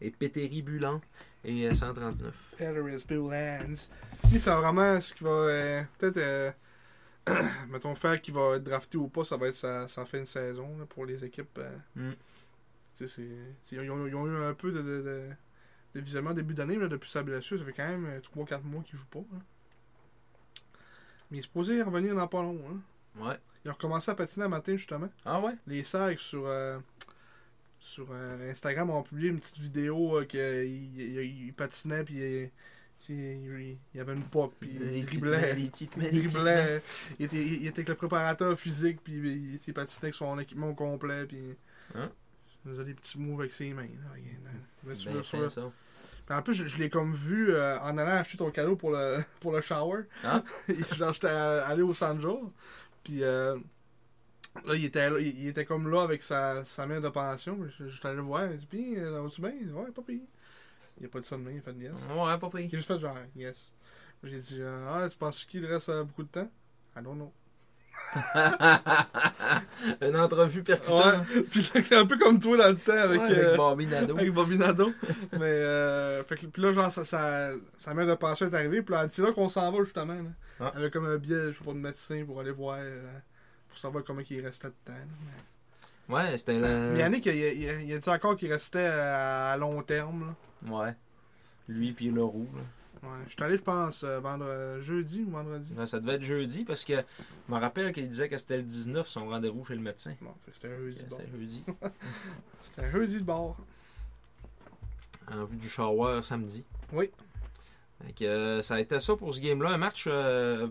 Et Péteri Bulan et euh, 139. Paris Lands. Puis c'est vraiment ce qui va. euh, Peut-être. euh, mettons, faire qui va être drafté ou pas, ça va être sa, sa fin de saison là, pour les équipes. euh. Mm. Tu sais, c'est- ils, ont, ils ont eu un peu de, de, de, de visionnement début d'année là, depuis sa blessure. Ça fait quand même 3-4 mois qu'il joue pas. Mais il est supposé revenir dans pas long. Hein. Ouais. Ils ont recommencé à patiner un matin justement. Ah ouais? Les Sags sur, euh, sur euh, Instagram ont publié une petite vidéo euh, qu'il il, il patinait puis tu sais, il, il y avait une poque puis il driblait. les petites mains, Il driblait. Était, il était avec le préparateur physique puis il, il, avec son équipement au complet puis Hein? il faisait des petits moves avec ses mains. Là, Il- il- sur- Ben, sur- ça. en plus, je, je l'ai comme vu euh, en allant acheter ton cadeau pour le, pour le shower. Ah. Genre, j'étais allé au Sanjo. Puis euh, là, il était, là, il, il était comme là avec sa, sa mère de pension. Je, je suis allé le voir. Il dit, puis, ça va-tu bien? Il dit, ouais, pas pire. Il a pas dit ça de main, il a fait yes. Ouais, pas pire. Il a juste fait genre, yes. J'ai dit, euh, ah, tu penses qu'il reste euh, beaucoup de temps? I don't know. Une entrevue percutante Ouais. Puis là, un peu comme toi dans le temps avec, Ouais, avec euh, Bobby Nadeau. avec. Mais, euh, fait que, puis là, genre, ça, ça, sa mère de passion est arrivée. Puis là, c'est là qu'on s'en va, justement. Là. Ah. Elle a comme un billet, pas, de médecin pour aller voir, euh, pour savoir comment il restait de temps. Mais, Ouais, c'était le. mais Yannick, il, il, il, il a dit encore qu'il restait à long terme. Là? Ouais. Lui puis le roux. là. Ouais. Je suis allé, je pense, euh, vendre, jeudi ou vendredi. Ouais, Ça devait être jeudi parce que je me rappelle qu'il disait que c'était le 19 son rendez-vous chez le médecin. Bon, c'était un jeudi. C'était jeudi. C'était un jeudi de bord. En vue du shower samedi. Oui. Que, euh, ça a été ça pour ce game-là. Un match euh,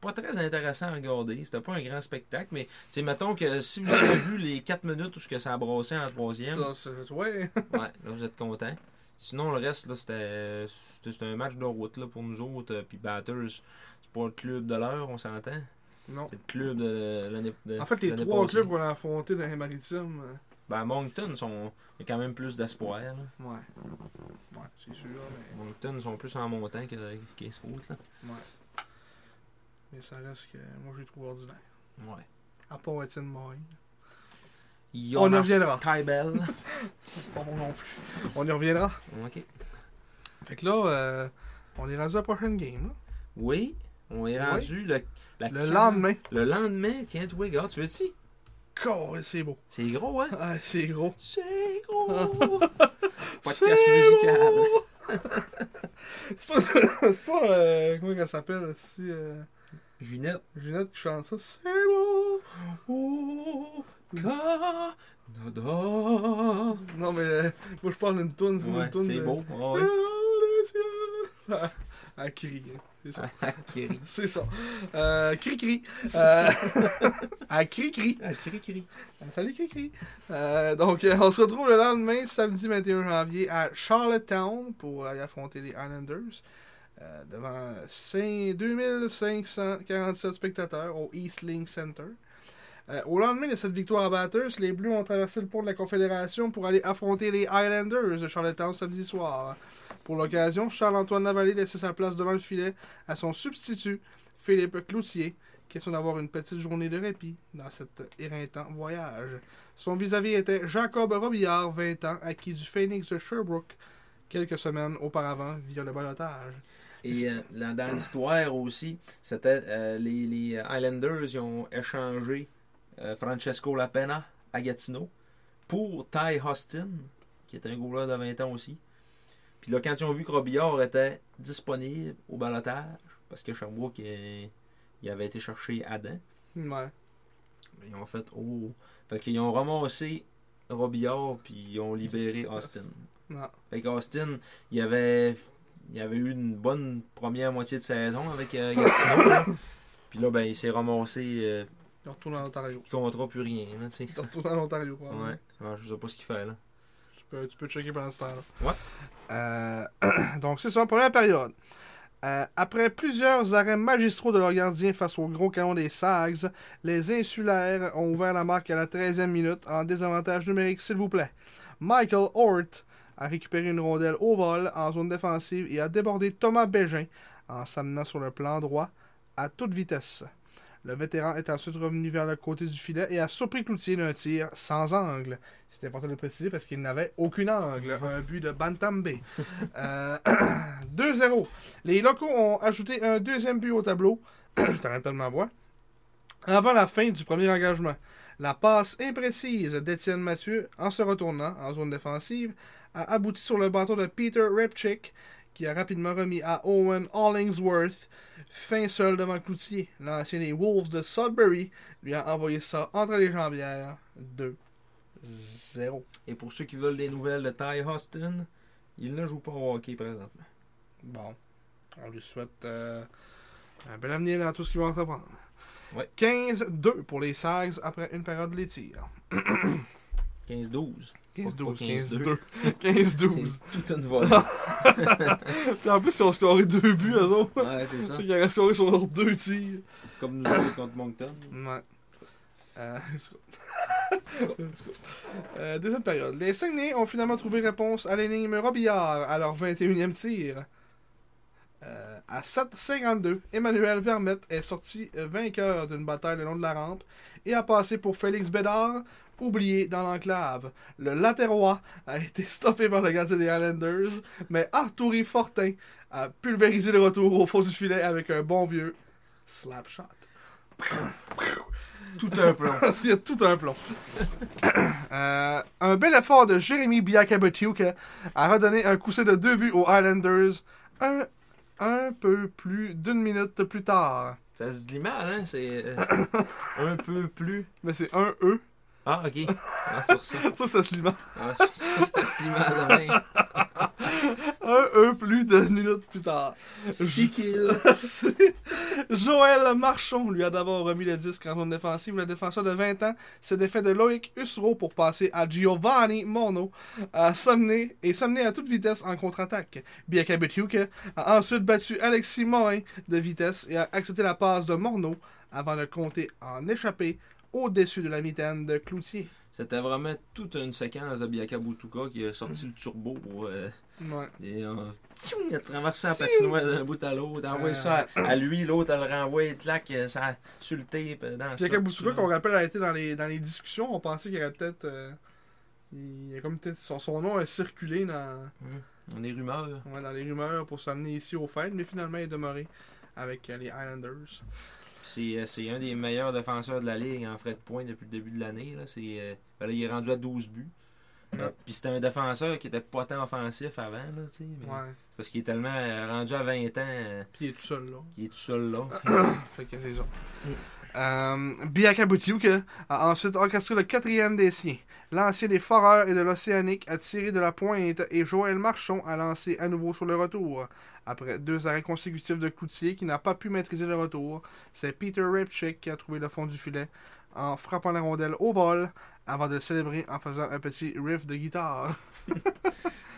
pas très intéressant à regarder. C'était pas un grand spectacle, mais c'est mettons que si vous avez vu les 4 minutes où ce que ça a brassé en troisième, Ça, c'est, ouais. ouais, là vous êtes content. Sinon le reste là c'était c'était un match de route là, pour nous autres. euh, Puis Batters, c'est pas le club de l'heure, on s'entend? Non. C'est le club de l'année de En fait, les trois passée. clubs qu'on a affrontés dans les maritimes. euh, Ben, Moncton, sont... il y a quand même plus d'espoir. là. Ouais. Ouais, c'est sûr, mais, Moncton sont plus en montant que qu'est-ce autres. Là. mais ça reste que moi j'ai trouvé ordinaire. Ouais. À part Étienne Morin. Jonas y reviendra. Kaibel. Pas bon non plus. On y reviendra. ok. Fait que là, euh, on est rendu à la prochaine game. là. Oui, on est rendu le, la Le lendemain. Le lendemain, tiens, toi, gars, tu veux-tu? Cool, c'est beau. C'est gros, hein? Ah, c'est gros. C'est gros! Podcast C'est musical. beau. c'est pas. c'est pas. euh, comment elle s'appelle si euh. Ginette qui chante ça. C'est beau. Oh, Canada. Non, mais euh, moi je parle d'une toune. C'est Ouais, c'est beau. Ah ouais. Ah, Elle crie. hein. C'est ça. Kiri. C'est ça. Euh, cri-cri. Euh, à cri-cri. Ah, Kiri, Kiri. Ah, Salut cri-cri. Euh, donc, euh, on se retrouve le lendemain, samedi 21 janvier, à Charlottetown pour aller affronter les Islanders. euh, devant 5 2547 spectateurs au East Link Center. Euh, au lendemain de cette victoire à Batters, les Bleus ont traversé le pont de la Confédération pour aller affronter les Highlanders de Charlottetown samedi soir. Pour l'occasion, Charles-Antoine Lavallée laissait sa place devant le filet à son substitut, Philippe Cloutier, question d'avoir une petite journée de répit dans cet éreintant voyage. Son vis-à-vis était Jacob Robillard, 20 ans, acquis du Phoenix de Sherbrooke quelques semaines auparavant via le balotage. Et euh, dans l'histoire aussi, c'était euh, les, les Highlanders ils ont échangé euh, Francesco Lapena à Gatineau pour Ty Austin, qui est un goaler de 20 ans aussi. Puis là, quand ils ont vu que Robillard était disponible au balotage, parce que Sherbrooke euh, il avait été cherché Adam, Ouais. ils ont fait Oh. Fait qu'ils ont ramassé Robillard, puis ils ont libéré Austin. Fait qu'Austin, il avait, il avait eu une bonne première moitié de saison avec euh, Gatineau. là. Puis là, ben, il s'est ramassé euh, Il retourne en Ontario. plus contrat, plus rien. Là, tu sais. Il retourne en Ontario. probablement. Ouais. Alors, je sais pas ce qu'il fait là. Tu, peux, tu peux checker pendant ce temps-là. Ouais. Euh, donc, c'est ça, première période. Euh, après plusieurs arrêts magistraux de leur gardien face au gros canon des Sags, les insulaires ont ouvert la marque à la 13e minute en désavantage numérique, s'il vous plaît. Michael Hort a récupéré une rondelle au vol en zone défensive et a débordé Thomas Bégin en s'amenant sur le plan droit à toute vitesse. Le vétéran est ensuite revenu vers le côté du filet et a surpris Cloutier d'un tir sans angle. C'est important de le préciser parce qu'il n'avait aucun angle. Un but de Bantam Bay. Euh, 2-0. Les locaux ont ajouté un deuxième but au tableau. Je t'arrête pas de ma voix. Avant la fin du premier engagement. La passe imprécise d'Étienne Mathieu en se retournant en zone défensive a abouti sur le bâton de Peter Repchick qui a rapidement remis à Owen Hollingsworth fin seul devant Cloutier. L'ancien des Wolves de Sudbury lui a envoyé ça entre les jambières. 2-0. Et pour ceux qui veulent des nouvelles de Ty Austin, il ne joue pas au hockey présentement. Bon, on lui souhaite euh, un bel avenir dans tout ce qu'il va entreprendre. Ouais. 15-2 pour les Sags après une période de les tirs. 15-12. 15-12, 15-2. 15-2. 15-12. C'est toute une volée. Puis en plus, ils ont scoré deux buts, eux autres. ouais, c'est ça. Ils ont scoré sur leurs deux tirs. Comme nous autres contre Moncton. Ouais. Euh. Euh, deuxième période. Les Saguenay ont finalement trouvé réponse à l'énigme Robillard à leur 21e tir. Euh, à 7,52, Emmanuel Vermette est sorti vainqueur d'une bataille le long de la rampe et a passé pour Félix Bédard, oublié dans l'enclave. Le latérois a été stoppé par le gardien des Islanders, mais Arturi Fortin a pulvérisé le retour au fond du filet avec un bon vieux slap shot. Tout un plan. Il y a tout un plomb. Euh, un bel effort de Jérémy Biakabutuk a redonné un coussin de deux buts aux Islanders un, un peu plus d'une minute plus tard. Ça se dit mal, hein? C'est euh, un peu plus. Mais c'est un E. Ah, ok. Ah, sur ça. Ça, ça se lit mal. Ah, sur ça, ça se. Un plus d'une minute plus tard. Kills. Joël Marchon lui a d'abord remis le disque en zone défensive. Le défenseur de 20 ans s'est défait de Loïc Ussereau pour passer à Giovanni Morneau à s'amener et s'amener à toute vitesse en contre-attaque. Biakabutuk a ensuite battu Alexis Morin de vitesse et a accepté la passe de Morneau avant de compter en échappé au-dessus de la mitaine de Cloutier. C'était vraiment toute une séquence de Biaka Butuka qui a sorti le turbo euh, Ouais. et, euh, il a traversé la patinoire d'un bout à l'autre, a envoyé ça à, à lui, l'autre a le renvoyé clac, euh, ça sur le tape. euh, Dans Biakabutuka, qu'on rappelle, a été dans les, dans les discussions. On pensait qu'il y aurait peut-être. euh, il y a comme peut-être son, son nom a circulé dans. On est rumeurs. Ouais, dans les rumeurs pour s'amener ici au fêtes, mais finalement il est demeuré avec euh, les Islanders. C'est euh, c'est un des meilleurs défenseurs de la ligue en frais de points depuis le début de l'année. là. C'est, euh, ben là, il est rendu à 12 buts. Ouais. Puis c'était un défenseur qui était pas tant offensif avant. Là, tu sais, mais- Ouais. Parce qu'il est tellement euh, rendu à 20 ans Puis il est tout seul là. qu'il est tout seul là. Fait que c'est ça. Biaka Butiuk a ensuite orchestré le quatrième des siens. L'ancien des Foreurs et de l'Océanique a tiré de la pointe et Joël Marchon a lancé à nouveau sur le retour. Après deux arrêts consécutifs de Cloutier qui n'a pas pu maîtriser le retour, c'est Peter Repchick qui a trouvé le fond du filet en frappant la rondelle au vol avant de célébrer en faisant un petit riff de guitare.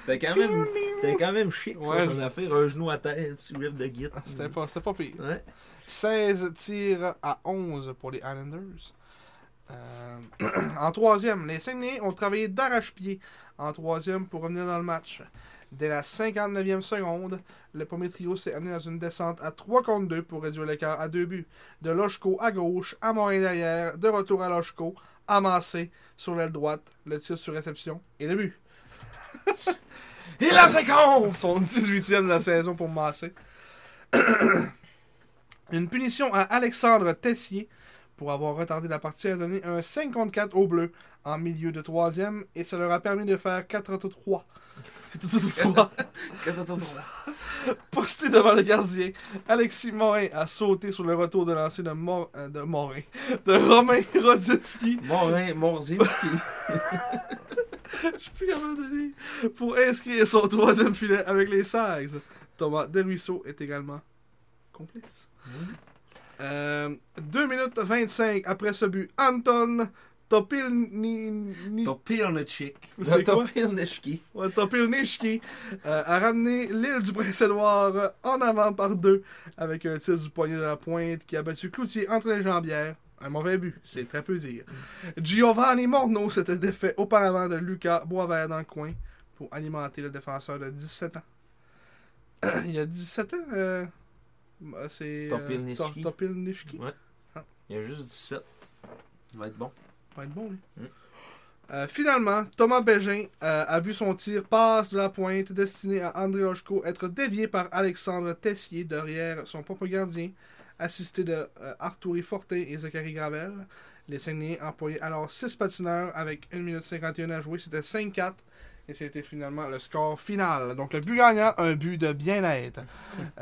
T'as quand même, t'as quand même chic Ouais. ça, son affaire, un genou à terre, petit riff de guitare. C'était pas, pas pire. Ouais. 16 tirs à 11 pour les Islanders. Euh, en troisième, les Saguenayens ont travaillé d'arrache-pied en troisième pour revenir dans le match. Dès la 59e seconde, le premier trio s'est amené dans une descente à 3 contre 2 pour réduire l'écart à deux buts. De Lochko à gauche, à Morin derrière, de retour à Lochko, amassé sur l'aile droite, le tir sur réception et le but. Et la séquence! Son 18e de la saison pour Massé. Une punition à Alexandre Tessier pour avoir retardé la partie a donné un 5 contre 4 au bleu en milieu de troisième et ça leur a permis de faire 4 à 3. 4 à 3. Posté devant le gardien, Alexis Morin a sauté sur le retour de lancer de, Mor- euh, de Morin, de Romain Rodzinski Morin, Morzinski. Je suis plus capable de lire. Pour inscrire son troisième filet avec les Sags. Thomas Desruisseaux est également complice. Euh, 2 minutes 25 après ce but, Anton Topilni... Topilnechik. C'est quoi? Topilnechki. Ouais, Topilnishki euh, a ramené l'île du Prince-Édouard en avant par deux avec un tir du poignet de la pointe qui a battu Cloutier entre les jambières. Un mauvais but, c'est très peu dire. Giovanni Morneau s'était défait auparavant de Lucas Boisvert dans le coin pour alimenter le défenseur de 17 ans. Il y a 17 ans, euh, c'est... euh, Topilnishki. Top- Topilnishki. Ouais. Il y a juste 17. Ça va être bon. Ça va être bon, lui. Mm. Euh, finalement, Thomas Bégin euh, a vu son tir passe de la pointe destiné à André Lochko être dévié par Alexandre Tessier derrière son propre gardien, assisté de euh, Arturi Fortin et Zachary Gravel. Les Saguenayens employaient alors 6 patineurs avec 1 minute 51 à jouer. C'était 5-4 et c'était finalement le score final. Donc le but gagnant, un but de bien-être.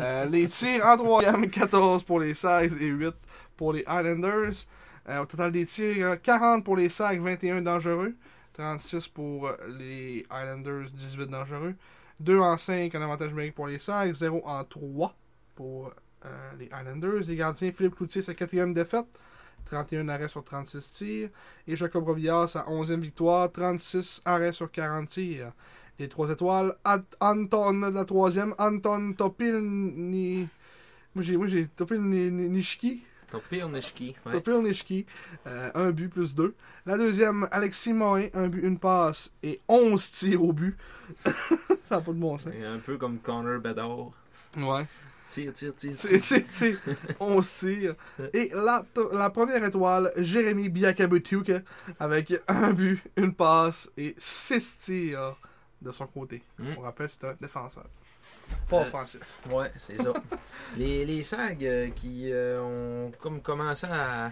Euh, les tirs en troisième, 14 pour les 16 et 8 pour les Islanders. Euh, au total des tirs, euh, 40 pour les Sags, 21 dangereux. 36 pour euh, les Islanders, 18 dangereux. 2 en 5 en avantage numérique pour les Sags, 0 en 3 pour euh, les Islanders. Les gardiens, Philippe Cloutier, sa quatrième défaite. 31 arrêts sur 36 tirs. Et Jacob Robillard, sa 11e victoire, 36 arrêts sur 40 tirs. Les 3 étoiles, Anton, la troisième, Anton Topilni... Moi j'ai, moi j'ai euh, un but plus deux. La deuxième, Alexis Morin, un but, une passe et 11 tirs au but. Ça n'a pas de bon sens. Un peu comme Connor Bedard. Ouais. Tire, tire, tire. C'est- c'est- c'est- on se tire. Et la, la première étoile, Jérémy Biakabutuk, avec un but, une passe et six tirs de son côté. Mm. On rappelle, c'est un défenseur. Pas Euh, offensif. Ouais, c'est ça. les, les SAG euh, qui euh, ont comme commencé à,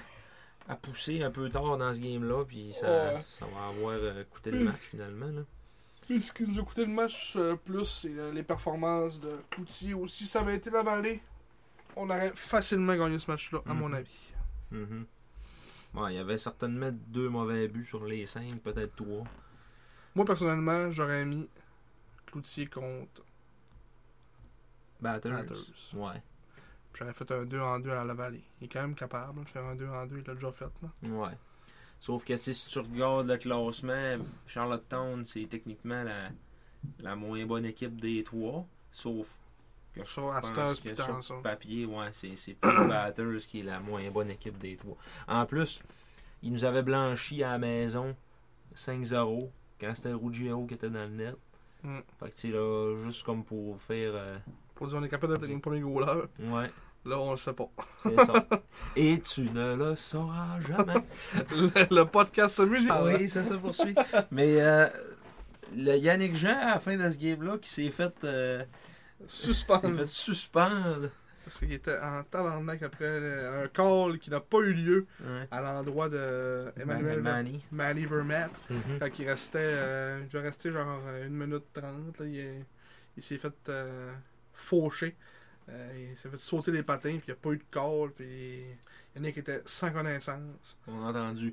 à pousser un peu tard dans ce game-là, puis ça, Ouais. ça va avoir coûté le match finalement. Là. Puis ce qui nous a coûté le match euh, plus, c'est euh, les performances de Cloutier. Aussi, ça avait été la vallée, on aurait facilement gagné ce match-là, à Mhm. mon avis. Mhm. Ouais, il y avait certainement deux mauvais buts sur les cinq, peut-être trois. Moi, personnellement, j'aurais mis Cloutier contre Batters. Batters. Ouais. J'aurais fait un 2 en 2 à la vallée. Il est quand même capable de faire un 2 en 2, il l'a déjà fait. Là. Ouais. Sauf que si tu regardes le classement, Charlottetown, c'est techniquement la, la moins bonne équipe des trois. Sauf que Sur- c'est que papier, ouais, c'est, c'est plus Batters qui est la moins bonne équipe des trois. En plus, ils nous avaient blanchi à la maison 5-0 quand c'était Ruggiero qui était dans le net. Mm. Fait que sais, là, juste comme pour faire. euh, Pour dire on est capable d'être le premier goaler, ouais, là on le sait pas. c'est ça. Et tu ne le sauras jamais. le, le podcast musical. Ah oui, ça se poursuit. Mais euh, le Yannick Jean, à la fin de ce game-là, qui s'est fait, euh, Suspend. s'est fait suspendre. Parce qu'il était en tabarnak après euh, un call qui n'a pas eu lieu Ouais. à l'endroit de Emmanuel Manny. Manny Vermette. Mhm. Quand il restait, euh, il devait rester genre euh, 1 minute 30. Là, il il s'est fait euh, faucher. Euh, il s'est fait sauter les patins, puis il n'y a pas eu de call. Puis Yannick était sans connaissance. On a entendu.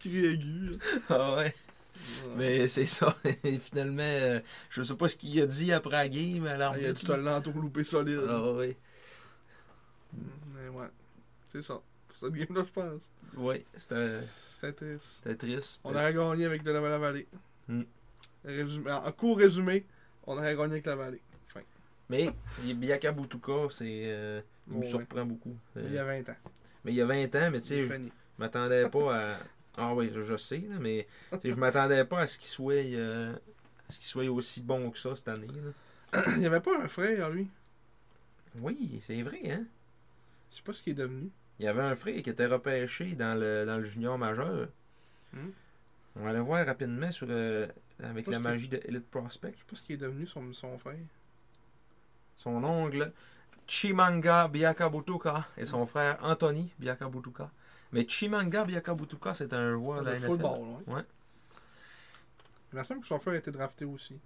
Cri aigu. ah ouais. Mais c'est ça. Et finalement, euh, je sais pas ce qu'il a dit après la game à Ah, il a tout le l'entourloupé solide. Ah ouais. Mais ouais, c'est ça. Pour cette game-là, je pense. Ouais, c'était triste. c'était triste. On aurait gagné avec de la vallée. Mm. Résumé- en court résumé, on aurait gagné avec la vallée. Fin. Mais Biaka c'est. euh, il me Ouais. surprend beaucoup. Euh, Il y a 20 ans. mais il y a 20 ans, mais tu sais, je m'attendais pas à. Ah oui, je, je sais, là, mais je m'attendais pas à ce qu'il soit, euh, à ce qu'il soit aussi bon que ça cette année. là. Il n'y avait pas un frère, lui? Oui, c'est vrai, hein? Je sais pas ce qu'il est devenu. Il y avait un frère qui était repêché dans le, dans le junior majeur. Hmm. On va aller voir rapidement sur, euh, avec la magie de Elite Prospect. Je sais pas ce qu'il est devenu, son, son frère. Son ongle, Chimanga Biakabutuka, et son frère Anthony Biakabutuka. Mais Chimanga Biakabutuka, c'est un joueur de la Le NFL. football, ouais. Ouais. Il me semble que son frère a été drafté aussi.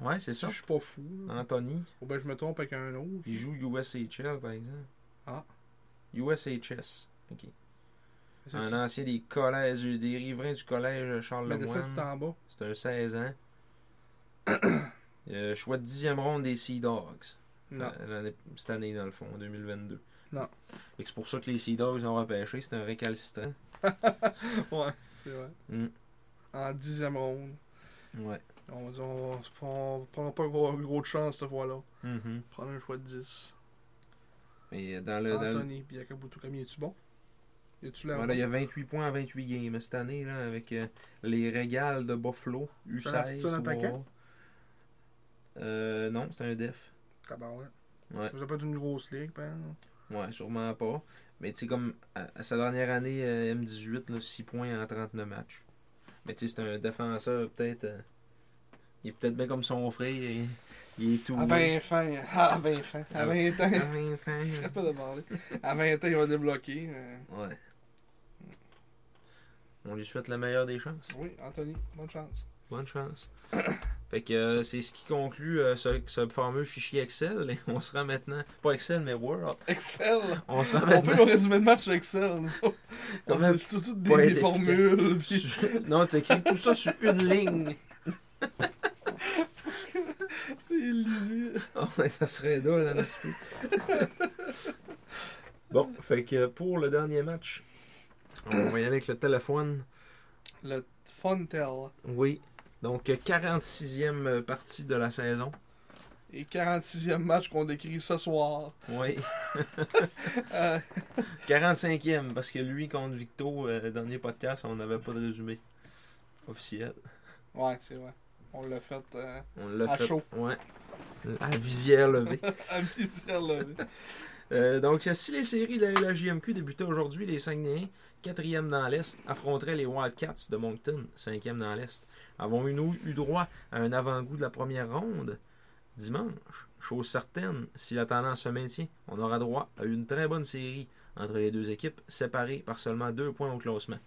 Ouais, c'est ça. je suis pas fou. Anthony, Ou ben je me trompe avec un autre. il joue USHL, par exemple. Ah. USHS. OK. C'est Un ça. ancien des collèges, des riverains du collège Charles bas. C'est un 16 ans. Euh, choix de dixième ronde des Sea Dogs. Non. Euh, cette année, dans le fond, en 2022. Non. C'est pour ça que les Sea Dogs ont repêché. C'est un récalcitrant. Ouais, c'est vrai. Mm. En dixième ronde. Ouais. On va dire, on, on prendra pas gros, gros de chance cette fois-là. Mhm. Prendre un choix de 10. Mais dans le. Dans le... Anthony bon? Voilà, il y a 28 points en 28 games cette année, là, avec euh, les régales de Buffalo. C'est un- c'est U16. un attaquant? Euh, non, c'est un def. Tabarouette. Ouais. Ça être une grosse ligue, ben. Ouais, sûrement pas. Mais tu sais, comme à, à sa dernière année euh, M18, là, 6 points en 39 matchs. Mais tu sais, c'est un défenseur peut-être. Euh, il est peut-être bien comme son frère. Il, il est tout. À 20 fins. À 20 fins. À 20 ans. À 20 fins. Je serais pas de parler. À 20 ans, il va débloquer. mais- Ouais. On lui souhaite la meilleure des chances. Oui, Anthony, bonne chance. Bonne chance. fait que euh, c'est ce qui conclut euh, ce, ce fameux fichier Excel. Et on sera maintenant. Pas Excel, mais Word. Excel! On sera On peut maintenant. résumer le match sur Excel. même c'est tout, des, formules. puis- Non, t'écris tout ça sur une ligne. C'est illisible. Oh, mais ça serait drôle dans l'esprit. bon, fait que pour le dernier match, on va y aller avec le téléphone. Le Funtel. Oui. Donc, 46e partie de la saison. Et 46e match qu'on décrit ce soir. Oui. Euh, 45e, parce que lui, contre Victo, euh, dernier podcast, on n'avait pas de résumé officiel. Ouais, c'est vrai. On l'a fait euh, On l'a À fait. chaud. Ouais. À visière levée. à visière levée. Euh, donc, si les séries de la JMQ débutaient aujourd'hui, les Saguenayens, quatrième dans l'Est, affronteraient les Wildcats de Moncton, cinquième dans l'Est. Avons-nous eu droit à un avant-goût de la première ronde? Dimanche? Chose certaine, si la tendance se maintient, on aura droit à une très bonne série entre les deux équipes, séparées par seulement deux points au classement.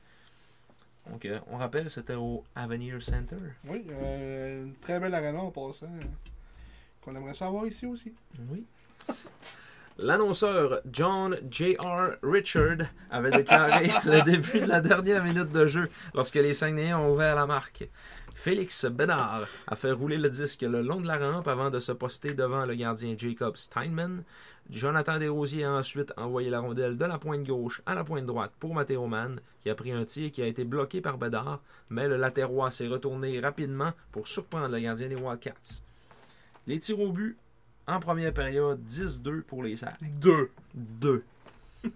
Donc, euh, on rappelle, c'était au Avenir Center. Oui, euh, une très belle arena en passant. euh, Qu'on aimerait savoir ici aussi. Oui. L'annonceur John J.R. Richard avait déclaré le début de la dernière minute de jeu lorsque les Saguenayens ont ouvert la marque. Félix Bédard a fait rouler le disque le long de la rampe avant de se poster devant le gardien Jacob Steinman. Jonathan Desrosiers a ensuite envoyé la rondelle de la pointe gauche à la pointe droite pour Matteo Mann, qui a pris un tir qui a été bloqué par Bédard, mais le latérois s'est retourné rapidement pour surprendre le gardien des Wildcats. Les tirs au but en première période, 10-2 pour les Sacs. Deux. 2.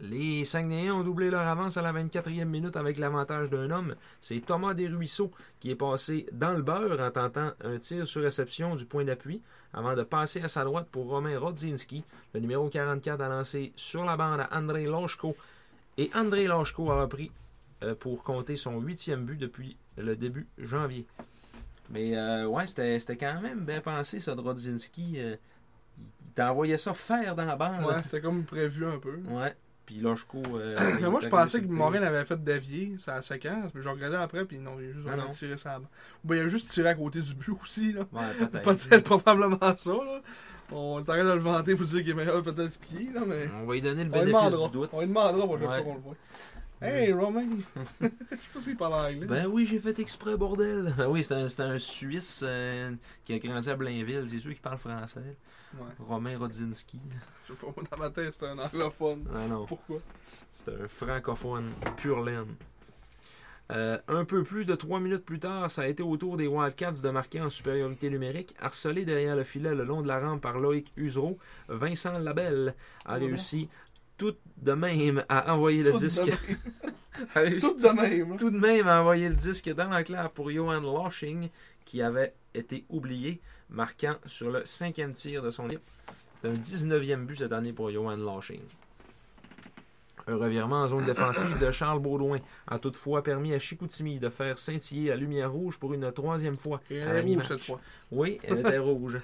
Les Saguenayens ont doublé leur avance à la 24e minute avec l'avantage d'un homme. C'est Thomas Desruisseaux qui est passé dans le beurre en tentant un tir sur réception du point d'appui avant de passer à sa droite pour Romain Rodzinski. Le numéro 44 a lancé sur la bande à André Lochko et André Lochko a repris euh, pour compter son huitième but depuis le début janvier. Mais euh, ouais, c'était quand même bien pensé ça de Rodzinski. euh, il il t'envoyait ça faire dans la bande. Ouais, c'était comme prévu un peu. Ouais. Puis Lochko. euh, Mais il moi, je pensais que le Morin avait fait dévier sa séquence, mais je regardais après, puis non, il a juste Ah non. tiré sa Ou bien il a juste tiré à côté du but aussi, là. Ouais, peut-être. Peut-être probablement ça, là. On est en train de le vanter pour dire qu'il est meilleur peut-être qu'il est, là, mais. On va lui donner le On lui bénéfice du doute. On lui demandera pour Ouais. fois qu'on le voit. Hey, Romain! Je sais pas s'il parle anglais. Ben oui, j'ai fait exprès, bordel. Ben oui, c'est un, c'est un Suisse euh, qui a grandi à Blainville. C'est sûr qu'il parle français. Ouais. Romain Rodzinski. Je sais pas, moi, dans ma tête, c'était un anglophone. Ah non, Pourquoi? c'est un francophone pur laine. Euh, un peu plus de trois minutes plus tard, ça a été au tour des Wildcats de marquer en supériorité numérique. Harcelé derrière le filet le long de la rampe par Loïc Usereau, Vincent Labelle a réussi tout de même à envoyer le Tout de disque. même. Tout de même. là. tout de même à envoyer le disque dans l'enclave pour Johan Loshing, qui avait été oublié, marquant sur le cinquième tir de son équipe. C'est un 19e but cette année pour Johan Loshing. Un revirement en zone défensive de Charles Baudouin a toutefois permis à Chicoutimi de faire scintiller la lumière rouge pour une troisième fois. Et à elle la est rouge mi-match. cette fois? Oui, elle était rouge.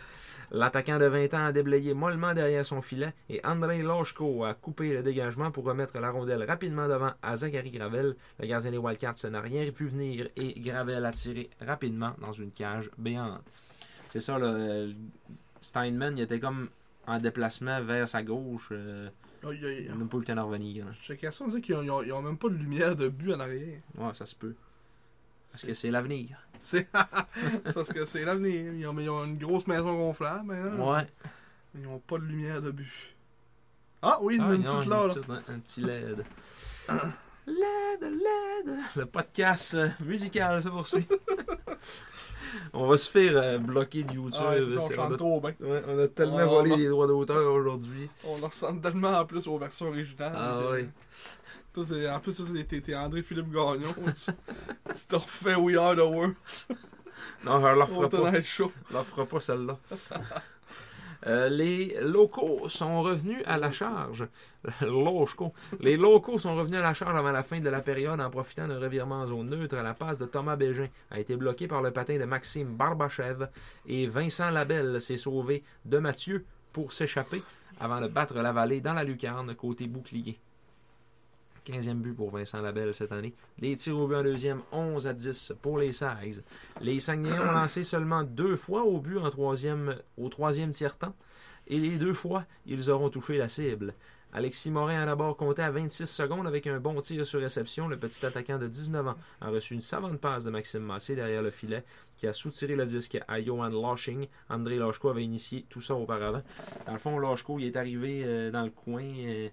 L'attaquant de 20 ans a déblayé mollement derrière son filet et Andrei Loshko a coupé le dégagement pour remettre la rondelle rapidement devant à Zachary Gravel. Le gardien des Wildcats n'a rien vu venir et Gravel a tiré rapidement dans une cage béante. C'est ça, le Steinman, il était comme en déplacement vers sa gauche. euh, Aïe, aïe, aïe. même pas eu le temps de revenir. là. Je checkais ça, on dit qu'ils ont, ils ont- même pas de lumière de but en arrière. Ouais, ça se peut. Parce que c'est l'avenir. C'est parce que c'est l'avenir. Ils ont, ils ont une grosse maison gonflable, mais hein, Ouais. ils ont pas de lumière de but. Ah oui, Ah, une non, petite là, là. petite, un petit LED. LED, LED. Le podcast euh, musical se poursuit. on va se faire euh, bloquer de YouTube. Ah, ouais, c'est ça, on on, a, trop bien. ouais, on a tellement volé on a- les droits d'auteur aujourd'hui. On leur ressemble tellement en plus aux versions originales. Ah oui. Tout est- en plus, tout est- t'es André-Philippe Gagnon. tu te refais We Are the World Non, je leur au ferai pas. Je leur ferai pas celle-là. Euh, les locaux sont revenus à la charge. Les locaux sont revenus à la charge avant la fin de la période en profitant d'un revirement en zone neutre. La passe de Thomas Bégin a été bloquée par le patin de Maxime Barbachev et Vincent Labelle s'est sauvé de Mathieu pour s'échapper avant de battre la vallée dans la lucarne côté bouclier. 15e but pour Vincent Labelle cette année. Les tirs au but en deuxième, 11 à 10 pour les Sags. Les Saguenayens ont lancé seulement deux fois au but en troisième, au troisième tiers-temps. Et les deux fois, ils auront touché la cible. Alexis Morin a d'abord compté à 26 secondes avec un bon tir sur réception. Le petit attaquant de 19 ans a reçu une savante passe de Maxime Massé derrière le filet qui a soutiré le disque à Johan Loshing. André Loshko avait initié tout ça auparavant. Dans le fond, Loshko il est arrivé euh, dans le coin euh,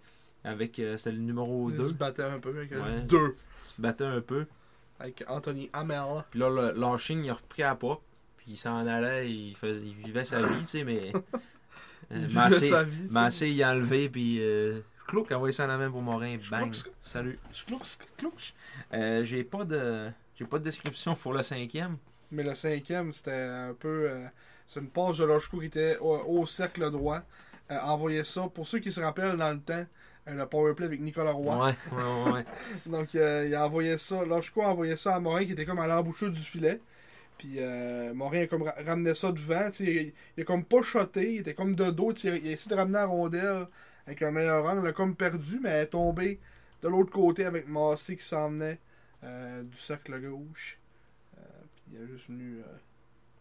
avec euh, c'était le numéro Ils 2. se battaient un peu avec Ouais. Il se battait un peu. Avec Anthony Hamel. Puis là, le Lashing, il a repris à pas. Puis il s'en allait, il, faisait, il vivait sa vie, tu sais, mais. euh, Il Massé, sa vie. Massé, il a enlevé, puis. Euh, Clouc envoyé ça en la main pour Morin. Bang. Salut. Euh, J'ai pas de. J'ai pas de description pour le cinquième. Mais le cinquième, c'était un peu. euh, c'est une passe de Loshko qui était au, au cercle droit. Euh, envoyait ça. Pour ceux qui se rappellent dans le temps, le powerplay avec Nicolas Roy. Ouais, ouais, ouais. Donc, euh, il a envoyé ça. Loshko a envoyé ça à Morin qui était comme à l'embouchure du filet. Puis euh, Morin a comme ra- ramené ça devant. Il, il a comme pas shoté. Il était comme de dos. Il a essayé de ramener la rondelle avec un meilleur angle. Il a comme perdu, mais elle est tombée de l'autre côté avec Massé qui s'en venait euh, du cercle gauche. Euh, puis il a juste venu euh,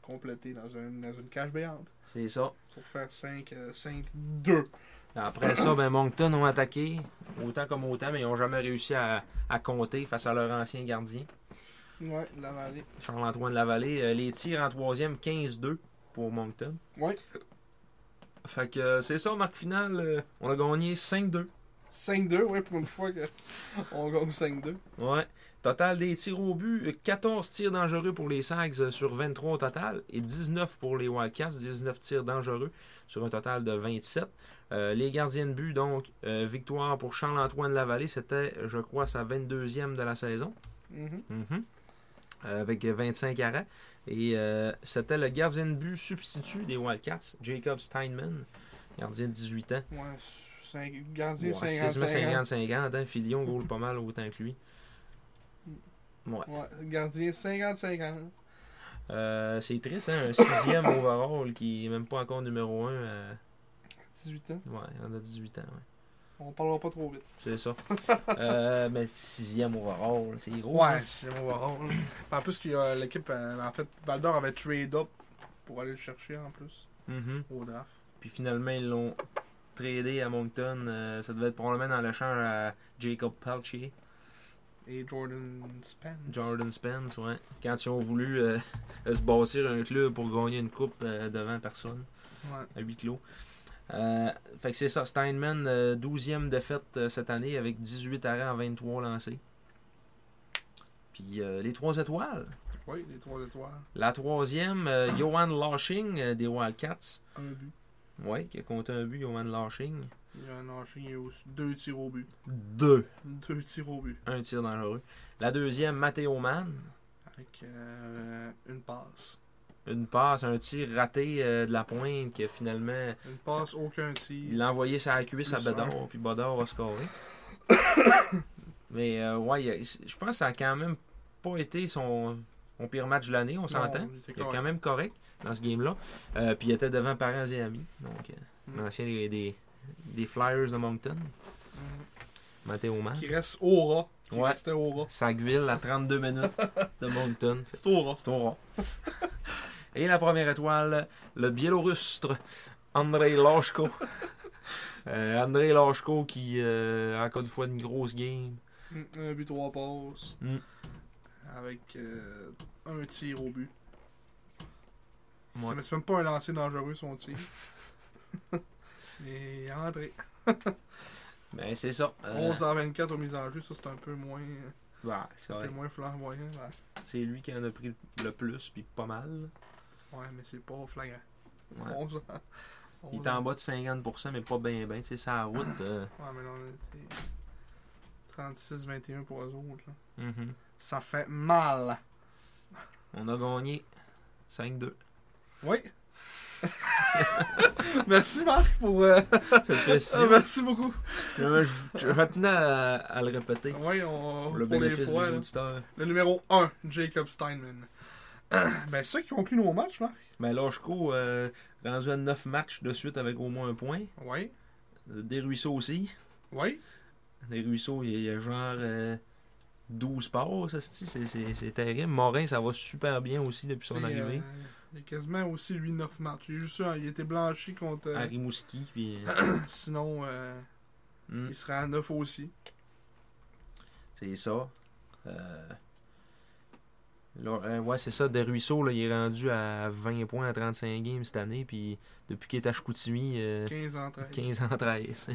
compléter dans, un, dans une cage béante C'est ça. pour faire 5, euh, 5-2. Après ça, ben Moncton ont attaqué, autant comme autant, mais ils n'ont jamais réussi à, à compter face à leur ancien gardien, Ouais, la vallée. Charles-Antoine Lavallée. Euh, les tirs en troisième, 15-2 pour Moncton. Ouais, Fait que euh, c'est ça, marque finale. euh, on a gagné 5-2. 5-2, ouais, pour une fois qu'on gagne 5-2. Ouais. Total des tirs au but, euh, 14 tirs dangereux pour les Sags euh, sur 23 au total et 19 pour les Wildcats, 19 tirs dangereux sur un total de 27. Euh, les gardiens de but, donc, euh, victoire pour Charles-Antoine Lavallée, c'était, je crois, sa 22e de la saison. Mhm. Mhm. Euh, avec 25 arrêts. Et c'était le gardien de but substitut des Wildcats, Jacob Steinman, gardien de 18 ans. Ouais, gardien Ouais, c'est 50 quasiment 50-50. Hein, Filion goal pas mal autant que lui. Ouais. Ouais, gardien 50-50. Euh, c'est triste, hein, un sixième overall qui est même pas encore numéro 1. 18 ans. Ouais, il en a 18 ans. Ouais. On parlera pas trop vite. C'est ça. euh, mais sixième overall, c'est gros. Ouais, hein. c'est overall. en plus, l'équipe, euh, en fait, Valdor avait trade up pour aller le chercher en plus Mhm. au draft. Puis finalement, ils l'ont tradé à Moncton. Euh, ça devait être probablement dans l'échange à Jacob Pelchier. Et Jordan Spence. Jordan Spence, ouais. Quand ils ont voulu euh, se bâtir un club pour gagner une coupe euh, devant personne, Ouais. à huis clos. Euh, fait que c'est ça, Steinman, euh, 12e défaite euh, cette année avec 18 arrêts en 23 lancés. Puis euh, les trois étoiles. Oui, les trois étoiles. La troisième, euh, Johan Lashing euh, des Wildcats. Un but. Ouais, qui a compté un but, Johan Lashing. Il y a un il a aussi deux tirs au but. Deux. Deux tirs au but. Un tir dangereux. La deuxième, Matteo Mann. Avec euh, une passe. Une passe, un tir raté euh, de la pointe que finalement Une passe, aucun il tir. l'a envoyé sur la cuisse à Bedard, puis Bedard a scoré. Mais euh, ouais, il a- je pense que ça a quand même pas été son, son pire match de l'année, on s'entend. Il Il est quand même correct dans ce game-là. Euh, puis il était devant parents et amis. Donc, euh, Mm. l'ancien des, des, des Flyers de Moncton, Mhm. Matteo Mann. Qui reste au rat. Qui Ouais. restait au rat. Sackville à 32 minutes de Moncton. C'est au rat. C'est au rond. Et la première étoile, le Biélorusse Andrei Lashko. Euh, Andrei Lashko qui euh, a encore une fois une grosse game. Mm, Un but, trois passes. Mm. Avec euh, un tir au but. Ouais. Même pas un lancer dangereux son tir. Et André. Ben c'est ça. Euh, 11 à 24 aux mises en jeu, ça c'est un peu moins, ouais, c'est un peu correct. moins flamboyant. Ouais, C'est lui qui en a pris le plus, puis pas mal. Ouais, mais c'est pas flagrant. Ouais. 11 ans. Il 11 est en bas de 50%, mais pas bien, bien. Tu sais, ça route. euh, Ouais, mais là on était 36-21 pour eux autres. Là. mhm. Ça fait mal. On a gagné 5-2. Oui. Merci Marc pour. euh, Ça te fait si. ah, merci beaucoup. je, je- je tenais à, à le répéter. Oui, on. Pour le pour les bénéfice fois, des auditeurs. Le numéro 1, Jacob Steinman. ben, ceux qui concluent nos matchs, Marc. Ben, Lashko, euh, rendu à 9 matchs de suite avec au moins un point. Oui. Euh, Des ruisseaux aussi. Oui. Des ruisseaux, il y a, il y a genre euh, 12 passes, c'est terrible. Morin, ça va super bien aussi depuis son arrivée. Il a quasiment aussi, lui, 9 matchs. Il a juste ça, il était blanchi contre. euh, Rimouski, puis... euh, sinon, euh, hmm, il serait à 9 aussi. c'est ça. Euh, là, ouais, c'est ça. Des ruisseaux, là, il est rendu à 20 points à 35 games cette année, puis depuis qu'il est à Chicoutimi, euh, 15 en 13. 15 en 13.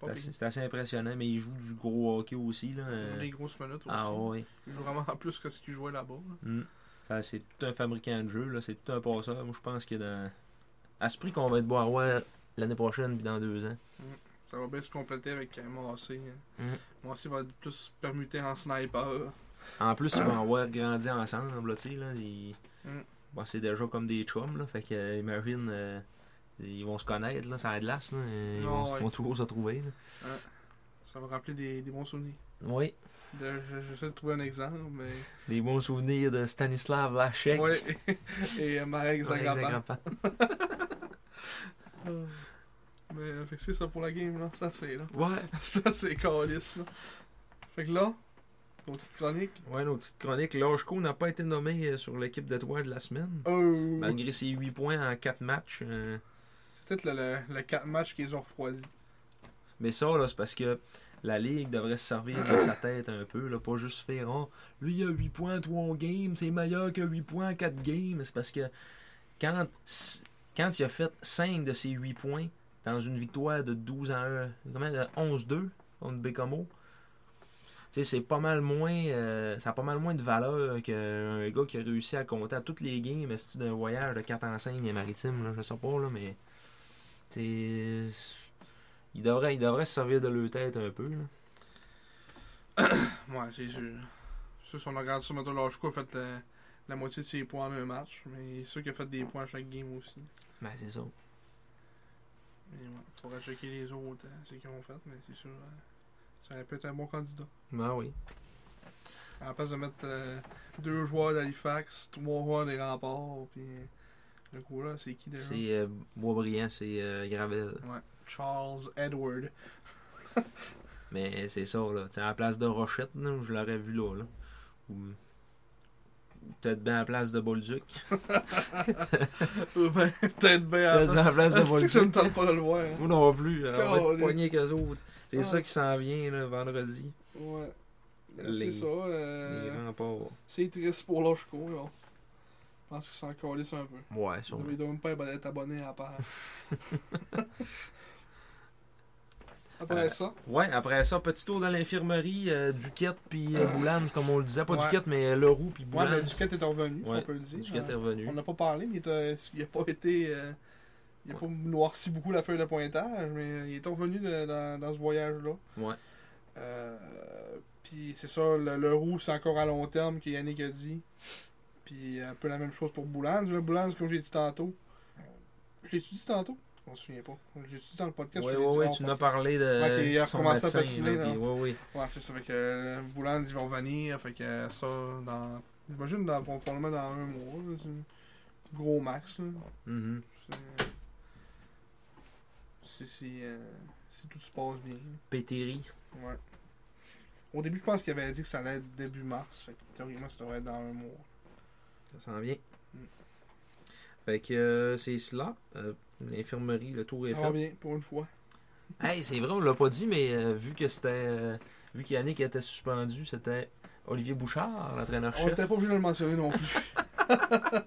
Pas C'est assez, impressionnant, mais il joue du gros hockey aussi. Là. euh. Des grosses minutes aussi. Ah ouais. Il joue vraiment plus que ce qu'il jouait là-bas. là. Mm. C'est tout un fabricant de jeu, c'est tout un passeur. Moi, je pense qu'il y a dans... à ce prix qu'on va être à voir l'année prochaine puis dans deux ans. Ça va bien se compléter avec euh, Massé. hein. Mm. Massé va être plus permuté en sniper. En plus, ils vont avoir grandi ensemble, là, tu sais, là. Ils... Mm. Bon, c'est déjà comme des chums, là. Fait que, euh, imagine, euh, ils vont se connaître, là, ça la glace, là. Ils vont, ouais. vont toujours se trouver, là. Ça va rappeler des, des bons souvenirs. Oui, J'essaie de trouver un exemple, mais. des bons souvenirs de Stanislav Lachek. Ouais. Et euh, Marek. Zagapa. Mais euh, c'est ça pour la game, là. C'est assez, là. Ouais. C'est assez calice, là. Fait que là, ton petite chronique. Ouais, nos petites chroniques. Lajko n'a pas été nommé euh, sur l'équipe d'étoiles de la semaine. Oh! Malgré ses 8 points en 4 matchs. euh, C'est peut-être le, le, le 4 matchs qu'ils ont refroidi. Mais ça, c'est parce que la Ligue devrait se servir de sa tête un peu. Pas juste faire oh, lui, il a 8 points en 3 games, c'est meilleur que 8 points en 4 games. C'est parce que quand, il a fait 5 de ses 8 points dans une victoire de 12 à 1, comment, de 11-2 contre Bécamo, c'est pas mal moins. euh, ça a pas mal moins de valeur qu'un gars qui a réussi à compter à toutes les games d'un voyage de 4 en 5 maritime. Là, je sais pas, là, mais. C'est. Il devrait, il devrait se servir de leur tête un peu. Là. Ouais, c'est sûr. Sûr, si on regarde ça, mettons, Lachko a fait la, la moitié de ses points en un match. Mais c'est sûr qu'il a fait des points à chaque game aussi. Ben, c'est ça. Mais ouais, faudra checker les autres, hein, c'est qu'ils ont fait, mais c'est sûr. hein, ça aurait pu être un bon candidat. Ben oui. La place de mettre euh, deux joueurs d'Halifax, trois joueurs des remparts, puis euh, le coup là, c'est qui déjà? C'est euh, Boisbriand, c'est euh, Gravel. Charles Edward. Mais c'est ça, là. T'sais, à la place de Rochette, là, je l'aurais vu là. là. Ou ou peut-être bien à la place de Bolduc. Ou ben, Peut-être bien à la place de que ça me Bolduc. tente pas de le voir. hein? Moi non plus. On va être poignés qu'eux autres. C'est Ah, ça qui s'en vient là, vendredi. Ouais. Les- C'est ça. Les Euh, remparts. c'est triste pour Lachko, là. Je pense qu'il s'en calisse un peu. Ouais, sûrement. Il doit même pas être abonné à la page. Après Euh, ça, Ouais, après ça, petit tour dans l'infirmerie, euh, Duquette puis euh, Boulans, comme on le disait. Pas Ouais. Duquette, mais Leroux puis ouais, Boulans. mais Duquette est revenu, si Ouais, on peut le dire. Duquette est Euh, revenu. On n'a pas parlé, mais il a, il a pas été. euh, il a pas noirci beaucoup la feuille de pointage, mais il est revenu de- dans, dans ce voyage-là. Ouais. Euh, Puis c'est ça, le, le roux, c'est encore à long terme, que Yannick a dit. Puis un peu la même chose pour Boulans. Le Boulans, comme j'ai dit tantôt. Je l'ai dit tantôt? Je m'en souviens pas. Je l'ai dit dans le podcast. Dit ouais, en tu podcast. n'as parlé de Ouais, qu'il a recommencé à patiner, là, là. puis ouais, c'est ça. Fait que euh, Bouland, ils vont venir. Fait que ça, dans. J'imagine dans, probablement dans un mois. là, gros max. Là. Mhm. C'est si, euh, si tout se passe bien. Péteri. Ouais. Au début, je pense qu'il avait dit que ça allait être début mars. Fait que théoriquement, ça devrait être dans un mois. Ça s'en vient. Mm. Fait que euh, c'est cela. Euh, L'infirmerie, le tour est Ça va fait. bien, pour une fois. Hey, c'est vrai, on l'a pas dit, mais euh, vu que c'était. euh, vu qu'Yannick était suspendu, c'était Olivier Bouchard, On l'entraîneur-chef. n'était pas obligé de le mentionner non plus. ça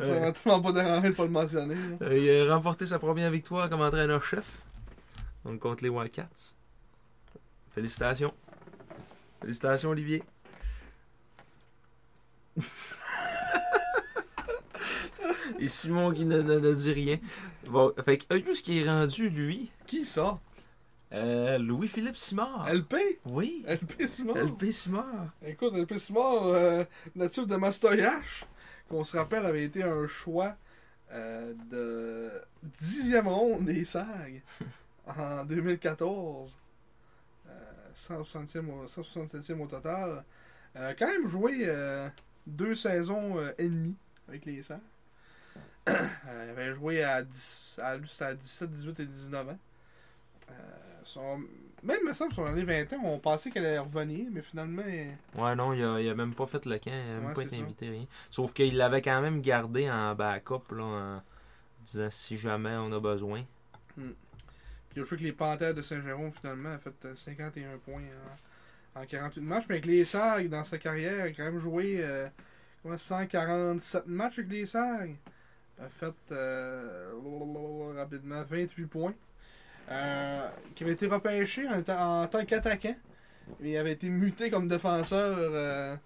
Euh, m'a tellement pas dérangé de pas le mentionner. là. Euh, il a remporté sa première victoire comme entraîneur-chef. Donc contre les Wildcats. Félicitations. Félicitations, Olivier. Et Simon qui ne, ne- ne dit rien. Bon, fait que Ayus qui est rendu, lui, Qui ça? Euh, Louis-Philippe Simard. LP Oui, LP Simon LP Simard. Écoute, LP Simon, euh, natif de Mastoyache, qu'on se rappelle avait été un choix euh, de dixième ronde des SAG en 2014. Euh, 160e au, 167e au total. Euh, quand même joué euh, deux saisons euh, et demie avec les SAG. Euh, il avait joué à, 10, à, lui, c'était à 17, 18 et 19 ans. Euh, son- même, me semble, son année 20 ans, on pensait qu'elle allait revenir, mais finalement, Ouais, non, il a, il a même pas fait le camp, il a même Ouais, pas été ça. invité, rien. Sauf qu'il l'avait quand même gardé en backup, là, en disant si jamais on a besoin. Puis il a joué avec les Panthères de Saint-Jérôme finalement, il a fait euh, 51 points en, en 48 matchs. Mais avec les SAG, dans sa carrière, il a quand même joué euh, comment, 147 matchs avec les SAG. A fait euh, rapidement 28 points. Euh, qui avait été repêché en, ta- en tant qu'attaquant. Il avait été muté comme défenseur euh,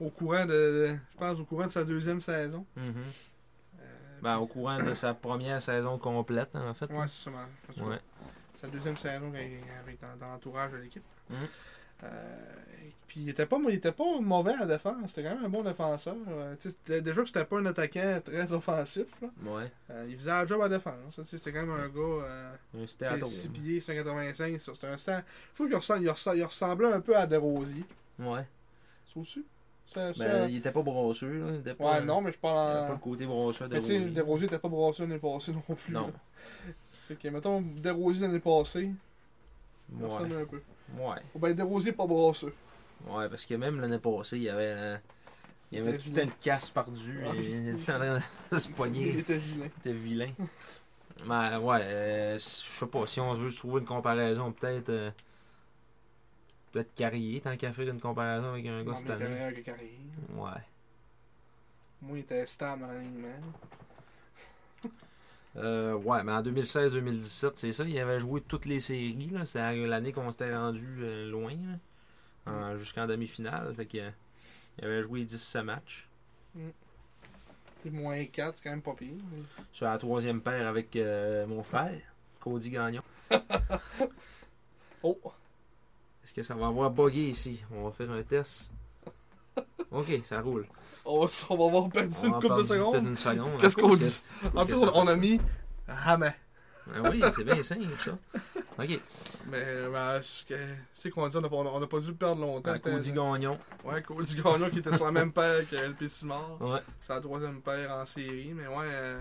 au courant de, je pense au courant de sa deuxième saison. Mhm. Euh, Ben, au courant de sa première saison complète, en fait. c'est ça. man. C'est ça. Ouais. Sa deuxième saison avec, dans, dans l'entourage de l'équipe. Euh, puis il était, pas, il était pas mauvais à la défense. C'était quand même un bon défenseur. Euh, déjà que c'était pas un attaquant très offensif. là. Ouais. Euh, il faisait la job à la défense. C'était quand même un gars. Euh, Un Seattle. 6 pieds, 185. ça, C'était un stand. Je trouve qu'il il ressemble- il ressemblait un peu à Desrosiers. Ouais. C'est au-dessus? Ben, un- il était pas brosseux, là. Il était pas, Ouais, non, mais je Il avait parle pas en. le côté brosseux de Mais tu sais, Rosier. Desrosiers n'était pas brassé l'année passée non plus. Non. Fait que, mettons, Desrosiers l'année passée, il Ouais. ressemble un peu. Ouais. Ou ben, Desrosiers pas brasseux. Ouais, parce que même l'année passée, il y avait. euh, il y avait tout une casse perdu. Et Il était en train de se Il poigner. était vilain. Il était vilain. Mais ouais, euh, je sais pas, si on veut trouver une comparaison, peut-être. euh, peut-être Carrier, tant qu'à faire une comparaison avec un gars cette année. meilleur que Carrier. Ouais. Moi, il était stable en alignement. Euh, ouais, mais en 2016-2017, c'est ça, il avait joué toutes les séries. C'était l'année qu'on s'était rendu euh, loin, là, en- jusqu'en demi-finale. Fait que, euh, il avait joué 17 matchs. C'est moins 4, c'est quand même pas pire. Sur la troisième paire avec euh, mon frère, Cody Gagnon. Oh! Est-ce que ça va avoir bugué ici? On va faire un test. Ok, ça roule. On va, on va avoir perdu On une couple de secondes. une seconde. Qu'est-ce à qu'on dit? En plus, on, on a mis Hammer. Ah oui, c'est bien simple, ça. Ok. Mais ben, c'est qu'on dit, on n'a pas, on a pas dû perdre longtemps. Ah, Cody Gagnon. Ouais, Cody Gagnon qui était sur la même paire que LP Simard. Ouais. C'est la troisième paire en série. Mais ouais, euh,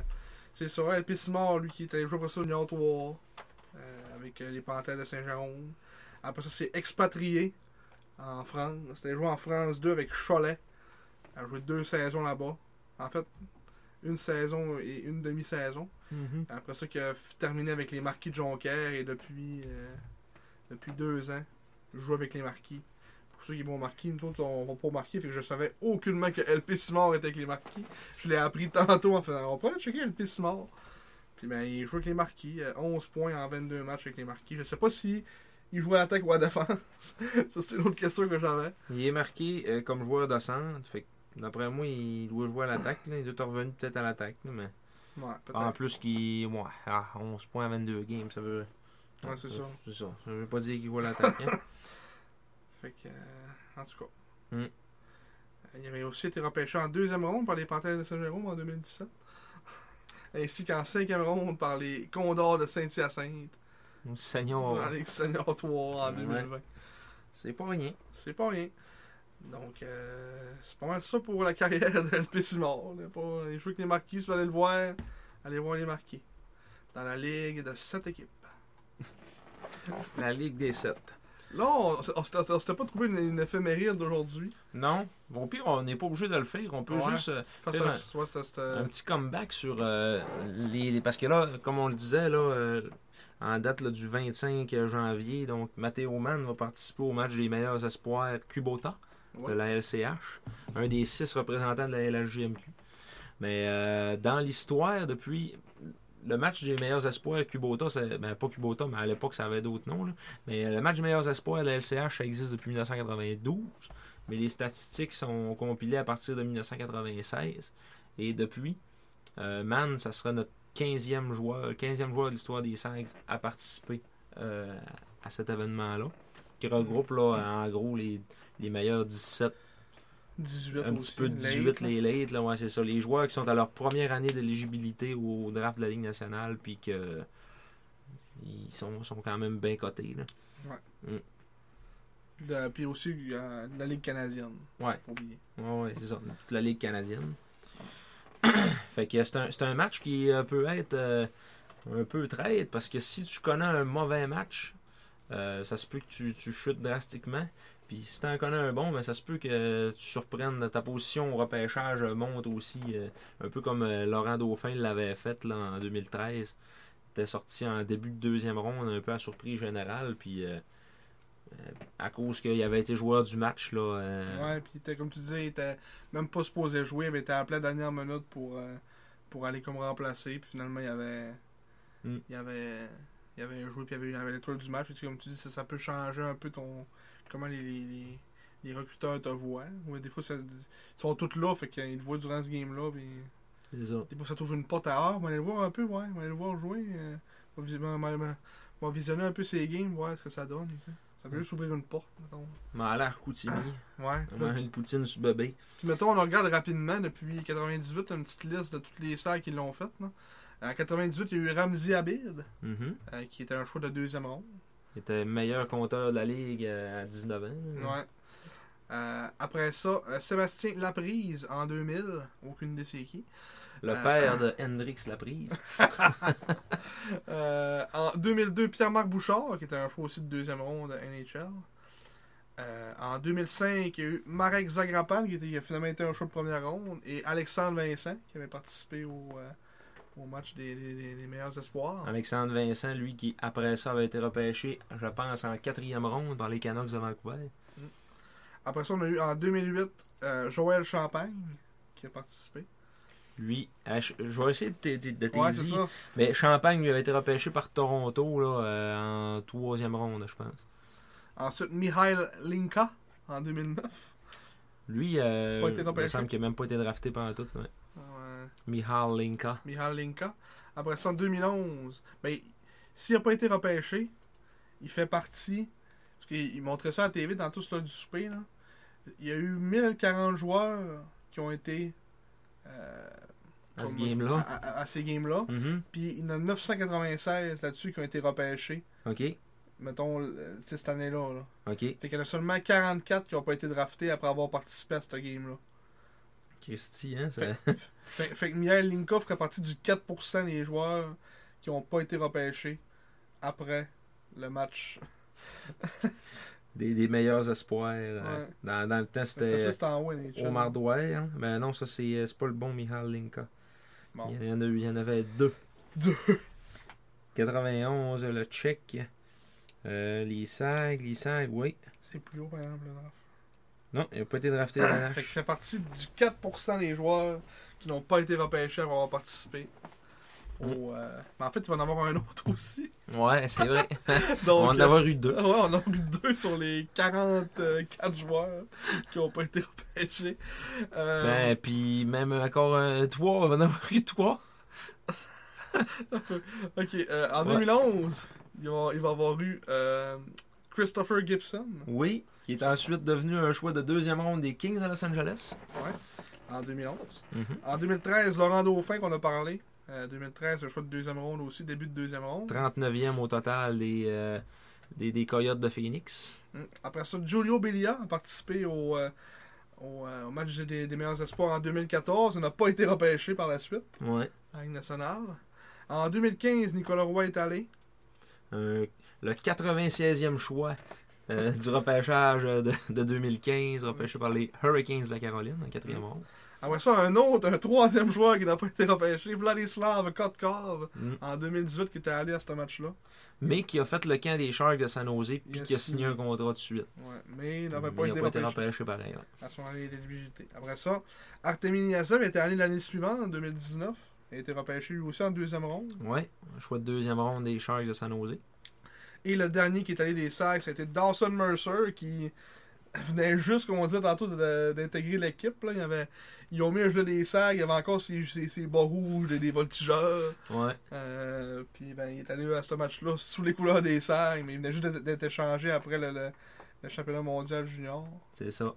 c'est ça. LP Simard, lui, qui était joué après ça au Junior 3 euh, avec euh, les Panthères de Saint-Jérôme. Après ça, c'est expatrié en France. C'était joué en France 2 avec Cholet. Il a joué deux saisons là-bas. En fait, une saison et une demi-saison. Mhm. Après ça, qui a terminé avec les Marquis de Jonquière et depuis, euh, depuis deux ans, je joue avec les Marquis. Pour ceux qui vont marquer, nous autres, on va pas marquer, fait que je savais aucunement que LP Simard était avec les Marquis. Je l'ai appris tantôt en faisant, on pourrait checker LP Simard. Puis ben, il joue avec les Marquis, euh, 11 points en 22 matchs avec les Marquis. Je sais pas si il joue à l'attaque ou à la défense. ça, c'est une autre question que j'avais. Il est marqué euh, comme joueur de centre. Fait que, d'après moi, il doit jouer à l'attaque. là. Il doit être revenu peut-être à l'attaque. Mais Ouais, en plus, qu'il. Ouais, ah, 11 points à 22 games, ça veut. Ouais, c'est ça. C'est ça. Ça veut pas dire qu'il à l'attaque. hein. Fait que, euh, en tout cas. Mm. Euh, Il avait aussi été repêché en deuxième ronde par les Panthères de Saint-Jérôme en 2017. Ainsi qu'en cinquième ronde par les Condors de Saint-Hyacinthe Seigneur, dans les Seniors 3 en Ouais. 2020. c'est pas rien. C'est pas rien. Donc, euh, c'est pas mal ça pour la carrière de. Pas- Les joueurs avec les marquis, si vous allez le voir, allez voir les marquis. Dans la ligue de 7 équipes. La Ligue des 7. Là, on, s'était- pas trouvé une, une éphéméride d'aujourd'hui. Non. Au pire, on n'est pas obligé de le faire. On peut Ouais. juste. euh, Faire un- ça, petit comeback sur euh, les, les- Parce que là, comme on le disait, là, euh, en date là, du 25 janvier, donc Matteo Mann va participer au match des meilleurs espoirs Kubota De la LCH, un des six représentants de la LHJMQ. Mais euh, dans l'histoire, depuis le match des meilleurs espoirs Kubota, c'est- ben, pas Kubota, mais à l'époque ça avait d'autres noms. là. Mais euh, le match des meilleurs espoirs de la LCH, ça existe depuis 1992. Mais les statistiques sont compilées à partir de 1996. Et depuis, euh, Mann, ça sera notre 15e joueur, 15e joueur de l'histoire des Sags à participer euh, à cet événement-là. Qui regroupe là, en gros les, les meilleurs 17 18 un aussi. petit peu late, 18 là. les late, là, ouais, c'est ça. Les joueurs qui sont à leur première année d'éligibilité au draft de la Ligue nationale, puis que ils sont, sont quand même bien cotés. Là. De- puis aussi euh, de la Ligue canadienne. Ouais. Ouais, ouais, c'est ça. Toute la Ligue canadienne. fait que c'est un, un match qui euh, peut être euh, un peu traite, parce que si tu connais un mauvais match, euh, ça se peut que tu, tu chutes drastiquement. Puis si tu en connais un bon, ben, ça se peut que tu surprennes ta position au repêchage euh, monte aussi. euh, un peu comme euh, Laurent Dauphin l'avait fait là, en 2013. Il était sorti en début de deuxième ronde, un peu à surprise générale. Puis euh, à cause qu'il avait été joueur du match, là, euh, Ouais, puis comme tu disais, il était même pas supposé jouer, mais il était appelé à la dernière minute pour, euh, pour aller comme remplacer. Puis finalement, il avait. Mm. Il avait. Il avait joué, puis il avait, il avait l'étoile du match. Puis comme tu dis, ça, ça peut changer un peu ton. Comment les, les, les, les recruteurs te voient. Ouais, des fois, ça, ils sont tous là, fait qu'ils te voient durant ce game-là. Puis des fois, ça t'ouvre une porte à art. On va aller le voir un peu, ouais. On va aller le voir jouer. euh, on va vis- on va- on va visionner un peu ses games, voir ce que ça donne. tu sais. Ça peut juste ouvrir une porte, mettons. Mais à l'air Koutimi. Ouais. Une poutine sur bébé. Puis mettons, on regarde rapidement depuis 98, une petite liste de toutes les salles qui l'ont fait. Là. En 98, il y a eu Ramzi Abid, Mhm. euh, qui était un choix de deuxième ronde. Il était meilleur compteur de la ligue euh, à 19 ans. Ouais. Euh, après ça, euh, Sébastien Laprise en 2000, aucune idée c'est qui. Le Euh, père de Hendrix Laprise. En 2002, Pierre-Marc Bouchard, qui était un choix aussi de deuxième ronde à NHL. En 2005, il y a eu Marek Zagrapan, qui, était, qui a finalement été un choix de première ronde, et Alexandre Vincent, qui avait participé au, au match des, des- des- des meilleurs espoirs. Alexandre Vincent, lui, qui après ça avait été repêché, je pense, en quatrième ronde par les Canucks de Vancouver. Après ça, on a eu en 2008 euh, Joël Champagne, qui a participé. Lui, euh, je vais essayer de de. Ouais, ça. Mais Champagne lui avait été repêché par Toronto là, euh, en troisième ronde, je pense. Ensuite, Mihail Linka, en 2009. Lui, euh, il me semble qu'il n'a même pas été drafté pendant tout. Ouais. Ouais. Mihal Linka. Mihal Linka. Après ça, en 2011, ben, s'il n'a pas été repêché, il fait partie. Parce qu'il il montrait ça à la TV dans tout ce du souper. Là. Il y a eu 1040 joueurs qui ont été. euh, À ce comme- game-là. À, à- à ces games-là. Mhm. Puis il y en a 996 là-dessus qui ont été repêchés. OK. Mettons, euh, cette année-là. Là. OK. Fait qu'il y en a seulement 44 qui n'ont pas été draftés après avoir participé à ce game-là. Christy, hein? Ça... Fait, fait que Mihail Linka ferait partie du 4% des joueurs qui n'ont pas été repêchés après le match. Des, des meilleurs espoirs. euh, Ouais. Dans, dans le temps, C'était. Omar Douai. Hein? Mais non, ça, c'est euh, c'est pas le bon Mihal Linka. Bon. Il, y en a, il y en avait deux. Deux. 91, le Tchèque. Euh, les SAG, les SAG, oui. C'est plus haut, par exemple, le draft. Non, il n'a pas été drafté la Fait qu'il fait partie du 4% des joueurs qui n'ont pas été repêchés après avoir participé. Au, euh, Mais en fait, il va en avoir un autre aussi. Ouais, c'est vrai. Donc, On va en avoir eu deux. Ouais, on a eu deux sur les 44 joueurs qui n'ont pas été repêchés. Euh, Ben, puis même encore euh, trois, on va en avoir eu trois. Ok, euh, en Ouais. 2011, il va, il va avoir eu euh, Christopher Gibson. Oui, qui est ensuite devenu un choix de deuxième ronde des Kings à Los Angeles. En 2011. Mhm. En 2013, Laurent Dauphin, qu'on a parlé. Euh, 2013, un choix de deuxième ronde aussi, début de deuxième ronde. 39e au total des, euh, des, des Coyotes de Phoenix. Mm. Après ça, Giulio Belia a participé au, euh, au, euh, au match des, des meilleurs espoirs en 2014. Il n'a pas été repêché par la suite Ouais. à nationale. En 2015, Nicolas Roy est allé. Euh, le 96e choix euh, du repêchage de, de 2015, repêché par les Hurricanes de la Caroline en quatrième ronde. Après ça, un autre, un troisième joueur qui n'a pas été repêché, Vladislav Kotkov, Mm. en 2018, qui était allé à ce match-là. Mais qui a fait le camp des Sharks de San Jose puis qui a signé un contrat de suite. Ouais, mais il n'avait pas été n'a pas été repêché. repêché pareil. ouais. à son année d'éligibilité. Après ça, Artemi Niasev était allé l'année suivante, en 2019. Il a été repêché lui aussi en deuxième ronde. Un choix de deuxième ronde des Sharks de San Jose. Et le dernier qui est allé des Sacs, c'était Dawson Mercer, qui venait juste, comme on disait tantôt, d'intégrer l'équipe. là. Il y avait, ils ont mis un jeu des Sacs, il y avait encore ses, ses, ses bas rouges, des, des voltigeurs. Ouais. Euh, puis ben, il est allé à ce match-là sous les couleurs des Sacs, mais il venait juste d'être- échangé après le, le- le championnat mondial junior. C'est ça.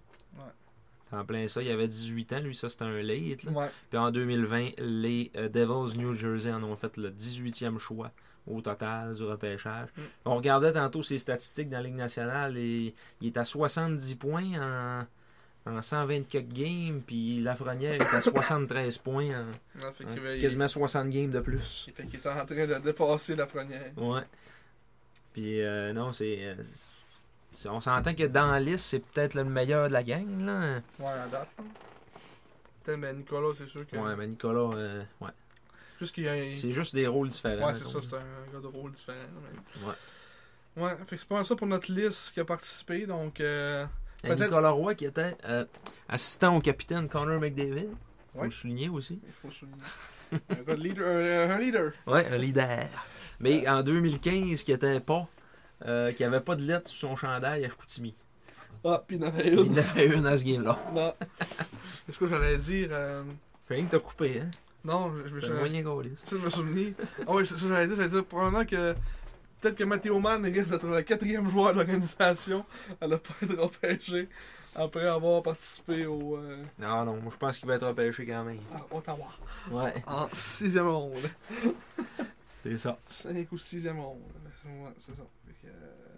C'est en plein ça. Il avait 18 ans, lui, ça c'était un late. là. Ouais. Puis en 2020, les euh, Devils New Jersey en ont fait le 18e choix au total du repêchage. Mm. On regardait tantôt ses statistiques dans la Ligue nationale et il est à 70 points en, en 124 games, puis Lafrenière est à 73 points en, fait quasiment 60 games de plus. il- fait qu'il était en train de dépasser la première. Ouais. Puis euh, non, c'est. euh, on s'entend que dans la liste, c'est peut-être le meilleur de la gang, là. Ouais, à date. hein. Putain, ben Nicolas, c'est sûr que. Ouais, mais Nicolas, euh, ouais. Juste qu'il y a un. C'est juste des rôles différents. Ouais, c'est ça, c'est un gars de rôle différent. mais- Ouais. Ouais, fait que c'est pas mal ça pour notre liste qui a participé. Donc, euh, Nicolas Roy qui était euh, assistant au capitaine Connor McDavid. Faut Ouais. le souligner aussi. il faut souligner. un gars de leader. Un, un leader. Ouais, un leader. Mais en 2015, qui était pas. euh, qui avait pas de lettre sur son chandail à Chicoutimi. Ah, puis il en avait Il une. en a fait une à ce game-là. Non. Qu'est-ce que j'allais dire euh, Fait rien que t'as coupé, hein. Non, je, me C'est suis. moyen. Ça, je me souvenir. Ah c'est que j'allais dire. J'allais dire probablement que peut-être que Matteo Mann risque d'être le quatrième joueur de l'organisation à ne pas être repêché après avoir participé au euh, Non, non, moi je pense qu'il va être repêché quand même. à Ottawa Ouais, en sixième ronde. c'est ça. 5 ou 6e ronde. Ouais, c'est ça. Fait que, euh,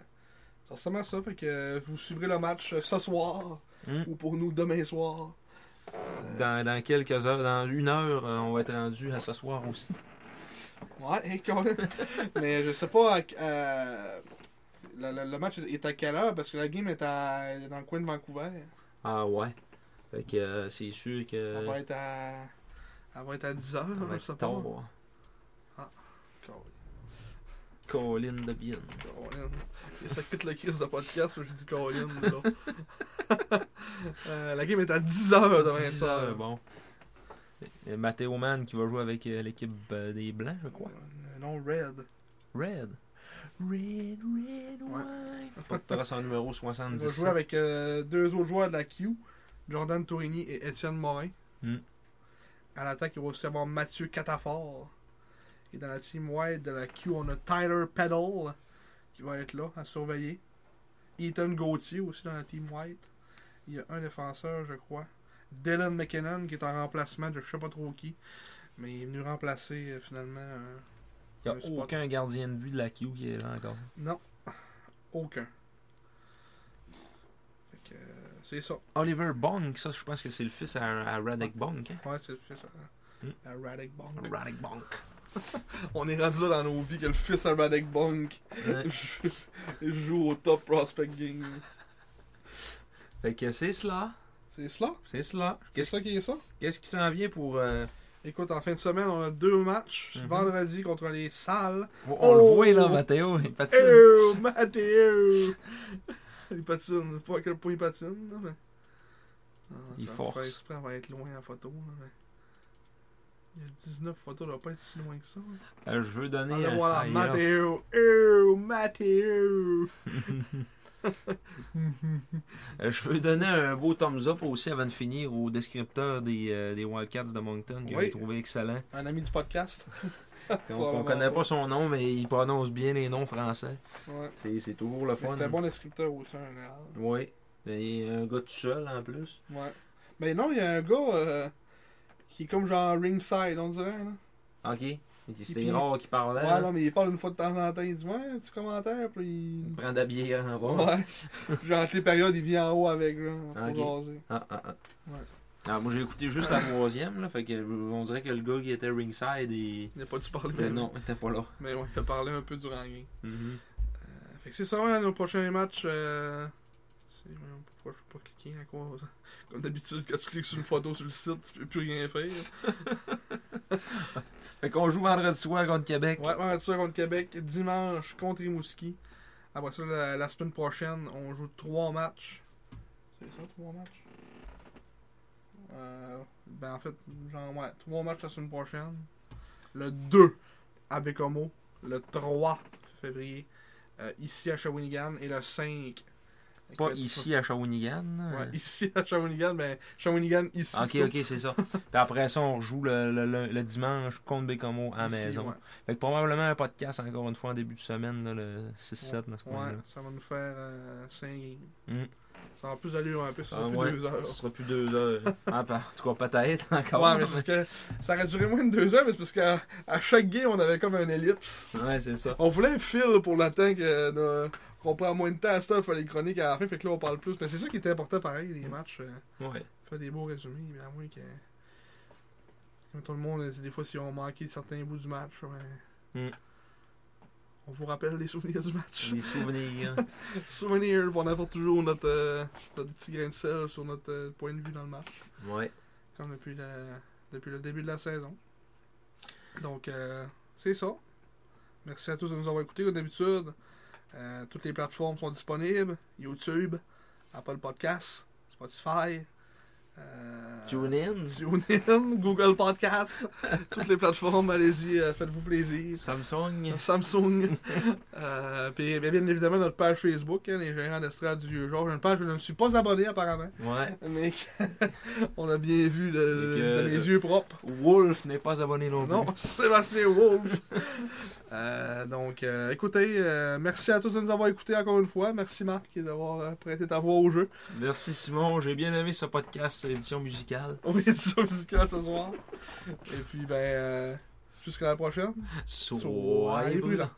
ça ressemble à ça. Fait que euh, vous suivrez le match euh, ce soir Hmm. ou pour nous demain soir. Euh, Dans, dans quelques heures, dans une heure, euh, on va être rendu à ce soir aussi. Ouais, hey, Colin? Mais je sais pas. euh, le, le- le match est à quelle heure? Parce que la game est, à, est dans le coin de Vancouver. Ah ouais. Fait que euh, c'est sûr que. Elle va être à. Elle va être à 10h, ça va je sais pas. Colin. De bien. Colin. Et ça quitte le crise de podcast, je dis Colin. Euh, la game est à 10h demain 10 soir. heures, bon. Et Matteo Mann qui va jouer avec euh, l'équipe euh, des Blancs, je crois. Euh, Non, Red. Red. Red, red, wine. Portera son numéro Il 77. va jouer avec euh, deux autres joueurs de la Q, Jordan Tourigny et Étienne Morin. Hmm. À l'attaque, il va aussi avoir Mathieu Catafort. Et dans la team white de la Q, on a Tyler Peddle qui va être là à surveiller. Ethan Gauthier aussi dans la team white. Il y a un défenseur, je crois. Dylan McKinnon qui est en remplacement de je sais pas trop qui. Mais il est venu remplacer euh, finalement. euh, Il n'y a spot. aucun gardien de but de la Q qui est là encore. Non, aucun. Euh, c'est ça. Oliver Bonk, ça je pense que c'est le fils à, à Radek Bonk. Hein? Ouais, c'est c'est ça. Hmm. À Radek Bonk. Radek Bonk. On est rendu là dans nos vies que le fils à Radek Ouais. joue, joue au top prospect game. fait que c'est cela. C'est cela? C'est cela. C'est Qu'est-ce ça qui est ça? qu'est-ce qui s'en vient pour. euh, Écoute, en fin de semaine, on a deux matchs. Mhm. Vendredi contre les Salles. On, le Oh! voit là, Mathéo. Il patine. Oh, Mathéo! il patine. Pas à quel point il patine. là, mais... Ah, Il force. exprès, on va être loin en photo. là, mais... Il y a 19 photos, doit pas être si loin que ça. là. Euh, je veux donner. Ah, voilà, il là. Mathéo! Oh, Mathéo! Euh, je veux donner un beau thumbs up aussi avant de finir au descripteur des, euh, des Wildcats de Moncton que Oui. j'ai trouvé excellent. Un ami du podcast. On, on connaît pas. son nom, mais il prononce bien les noms français. Ouais. C'est c'est toujours le fun. C'était un bon descripteur aussi, en général. Oui. Et un gars tout seul en plus. Ouais. Mais non, il y a un gars euh, qui est comme genre ringside, on dirait. Là. Ok. C'était puis- rare qu'il parlait. Ouais, là. non, mais il parle une fois de temps en temps. Il dit Ouais, un petit commentaire. Puis Il il. prend de la bière en bas. Ouais. Puis genre, les périodes, il vient en haut avec. Là, pour Ok. jaser. Ah, ah, ah. Ouais. Ah, moi j'ai écouté juste la troisième, là, fait que on dirait que le gars qui était ringside, il... Il n'a pas dû parler. Mais non, il était pas là. Mais ouais, il a parlé un peu durant game. Mhm. Euh, fait que c'est ça, ouais, nos prochains matchs. Euh... c'est- je peux pas cliquer à cause. Comme d'habitude, quand tu cliques sur une photo sur le site, tu peux plus rien faire. Fait qu'on joue vendredi soir contre Québec. Ouais, va ça contre Québec. Dimanche contre Rimouski. Après ça, la, la semaine prochaine, on joue trois matchs. C'est ça, trois matchs? Euh, ben en fait, genre, ouais, trois matchs la semaine prochaine. Le 2 à Bécomo. Le 3 février euh, ici à Shawinigan. Et le 5. Pas ici à Shawinigan. Ouais, ici à Shawinigan, mais Shawinigan ici. Ok, ok, c'est ça. Puis après ça, on joue le, le- le- le dimanche contre Bécomo à la maison. ouais. Fait que probablement un podcast encore une fois en début de semaine, là, le 6-7 dans ce Ouais, coin-là. ça va nous faire 5 games. Mm. Ça va plus allure un peu, ça Ah sera plus ouais, 2 heures. Ce sera plus deux heures. ah, pas- en tout cas, peut-être encore. Ouais, mais parce que ça aurait duré moins de deux heures, mais c'est parce qu'à à chaque game, on avait comme un ellipse. Ouais, c'est ça. On voulait un fil pour le temps que, euh, qu'on prend moins de temps à ça, il fallait les chroniques à la fin, fait que là, on parle plus. Mais c'est ça qui était important pareil, les matchs. euh, Ouais. faire des beaux résumés, mais à moins que. Comme tout le monde, des fois, si on manquait certains bouts du match, ouais, Mm. on vous rappelle les souvenirs du match. Des souvenirs. Souvenirs, on apporte toujours notre, euh, notre petit grain de sel sur notre euh, point de vue dans le match. ouais. comme depuis le, depuis le début de la saison. Donc, euh, c'est ça. Merci à tous de nous avoir écoutés, comme d'habitude. Euh, toutes les plateformes sont disponibles. YouTube, Apple Podcasts, Spotify, TuneIn, TuneIn, Google Podcast, toutes les plateformes, allez-y, euh, faites-vous plaisir. Samsung. Samsung. euh, puis bien, bien évidemment notre page Facebook, hein, les gérants d'estrade du genre. Une page, je ne me suis pas abonné apparemment. Ouais. Mais on a bien vu de, que- de mes yeux propres. Wolf n'est pas abonné non plus. Non, Sébastien Wolf. Euh, donc, euh, écoutez, euh, merci à tous de nous avoir écoutés encore une fois. Merci Marc d'avoir euh, prêté ta voix au jeu. Merci Simon, j'ai bien aimé ce podcast édition musicale. On est sur musical ce soir. Et puis, ben, euh, jusqu'à la prochaine. Soyez brûlants.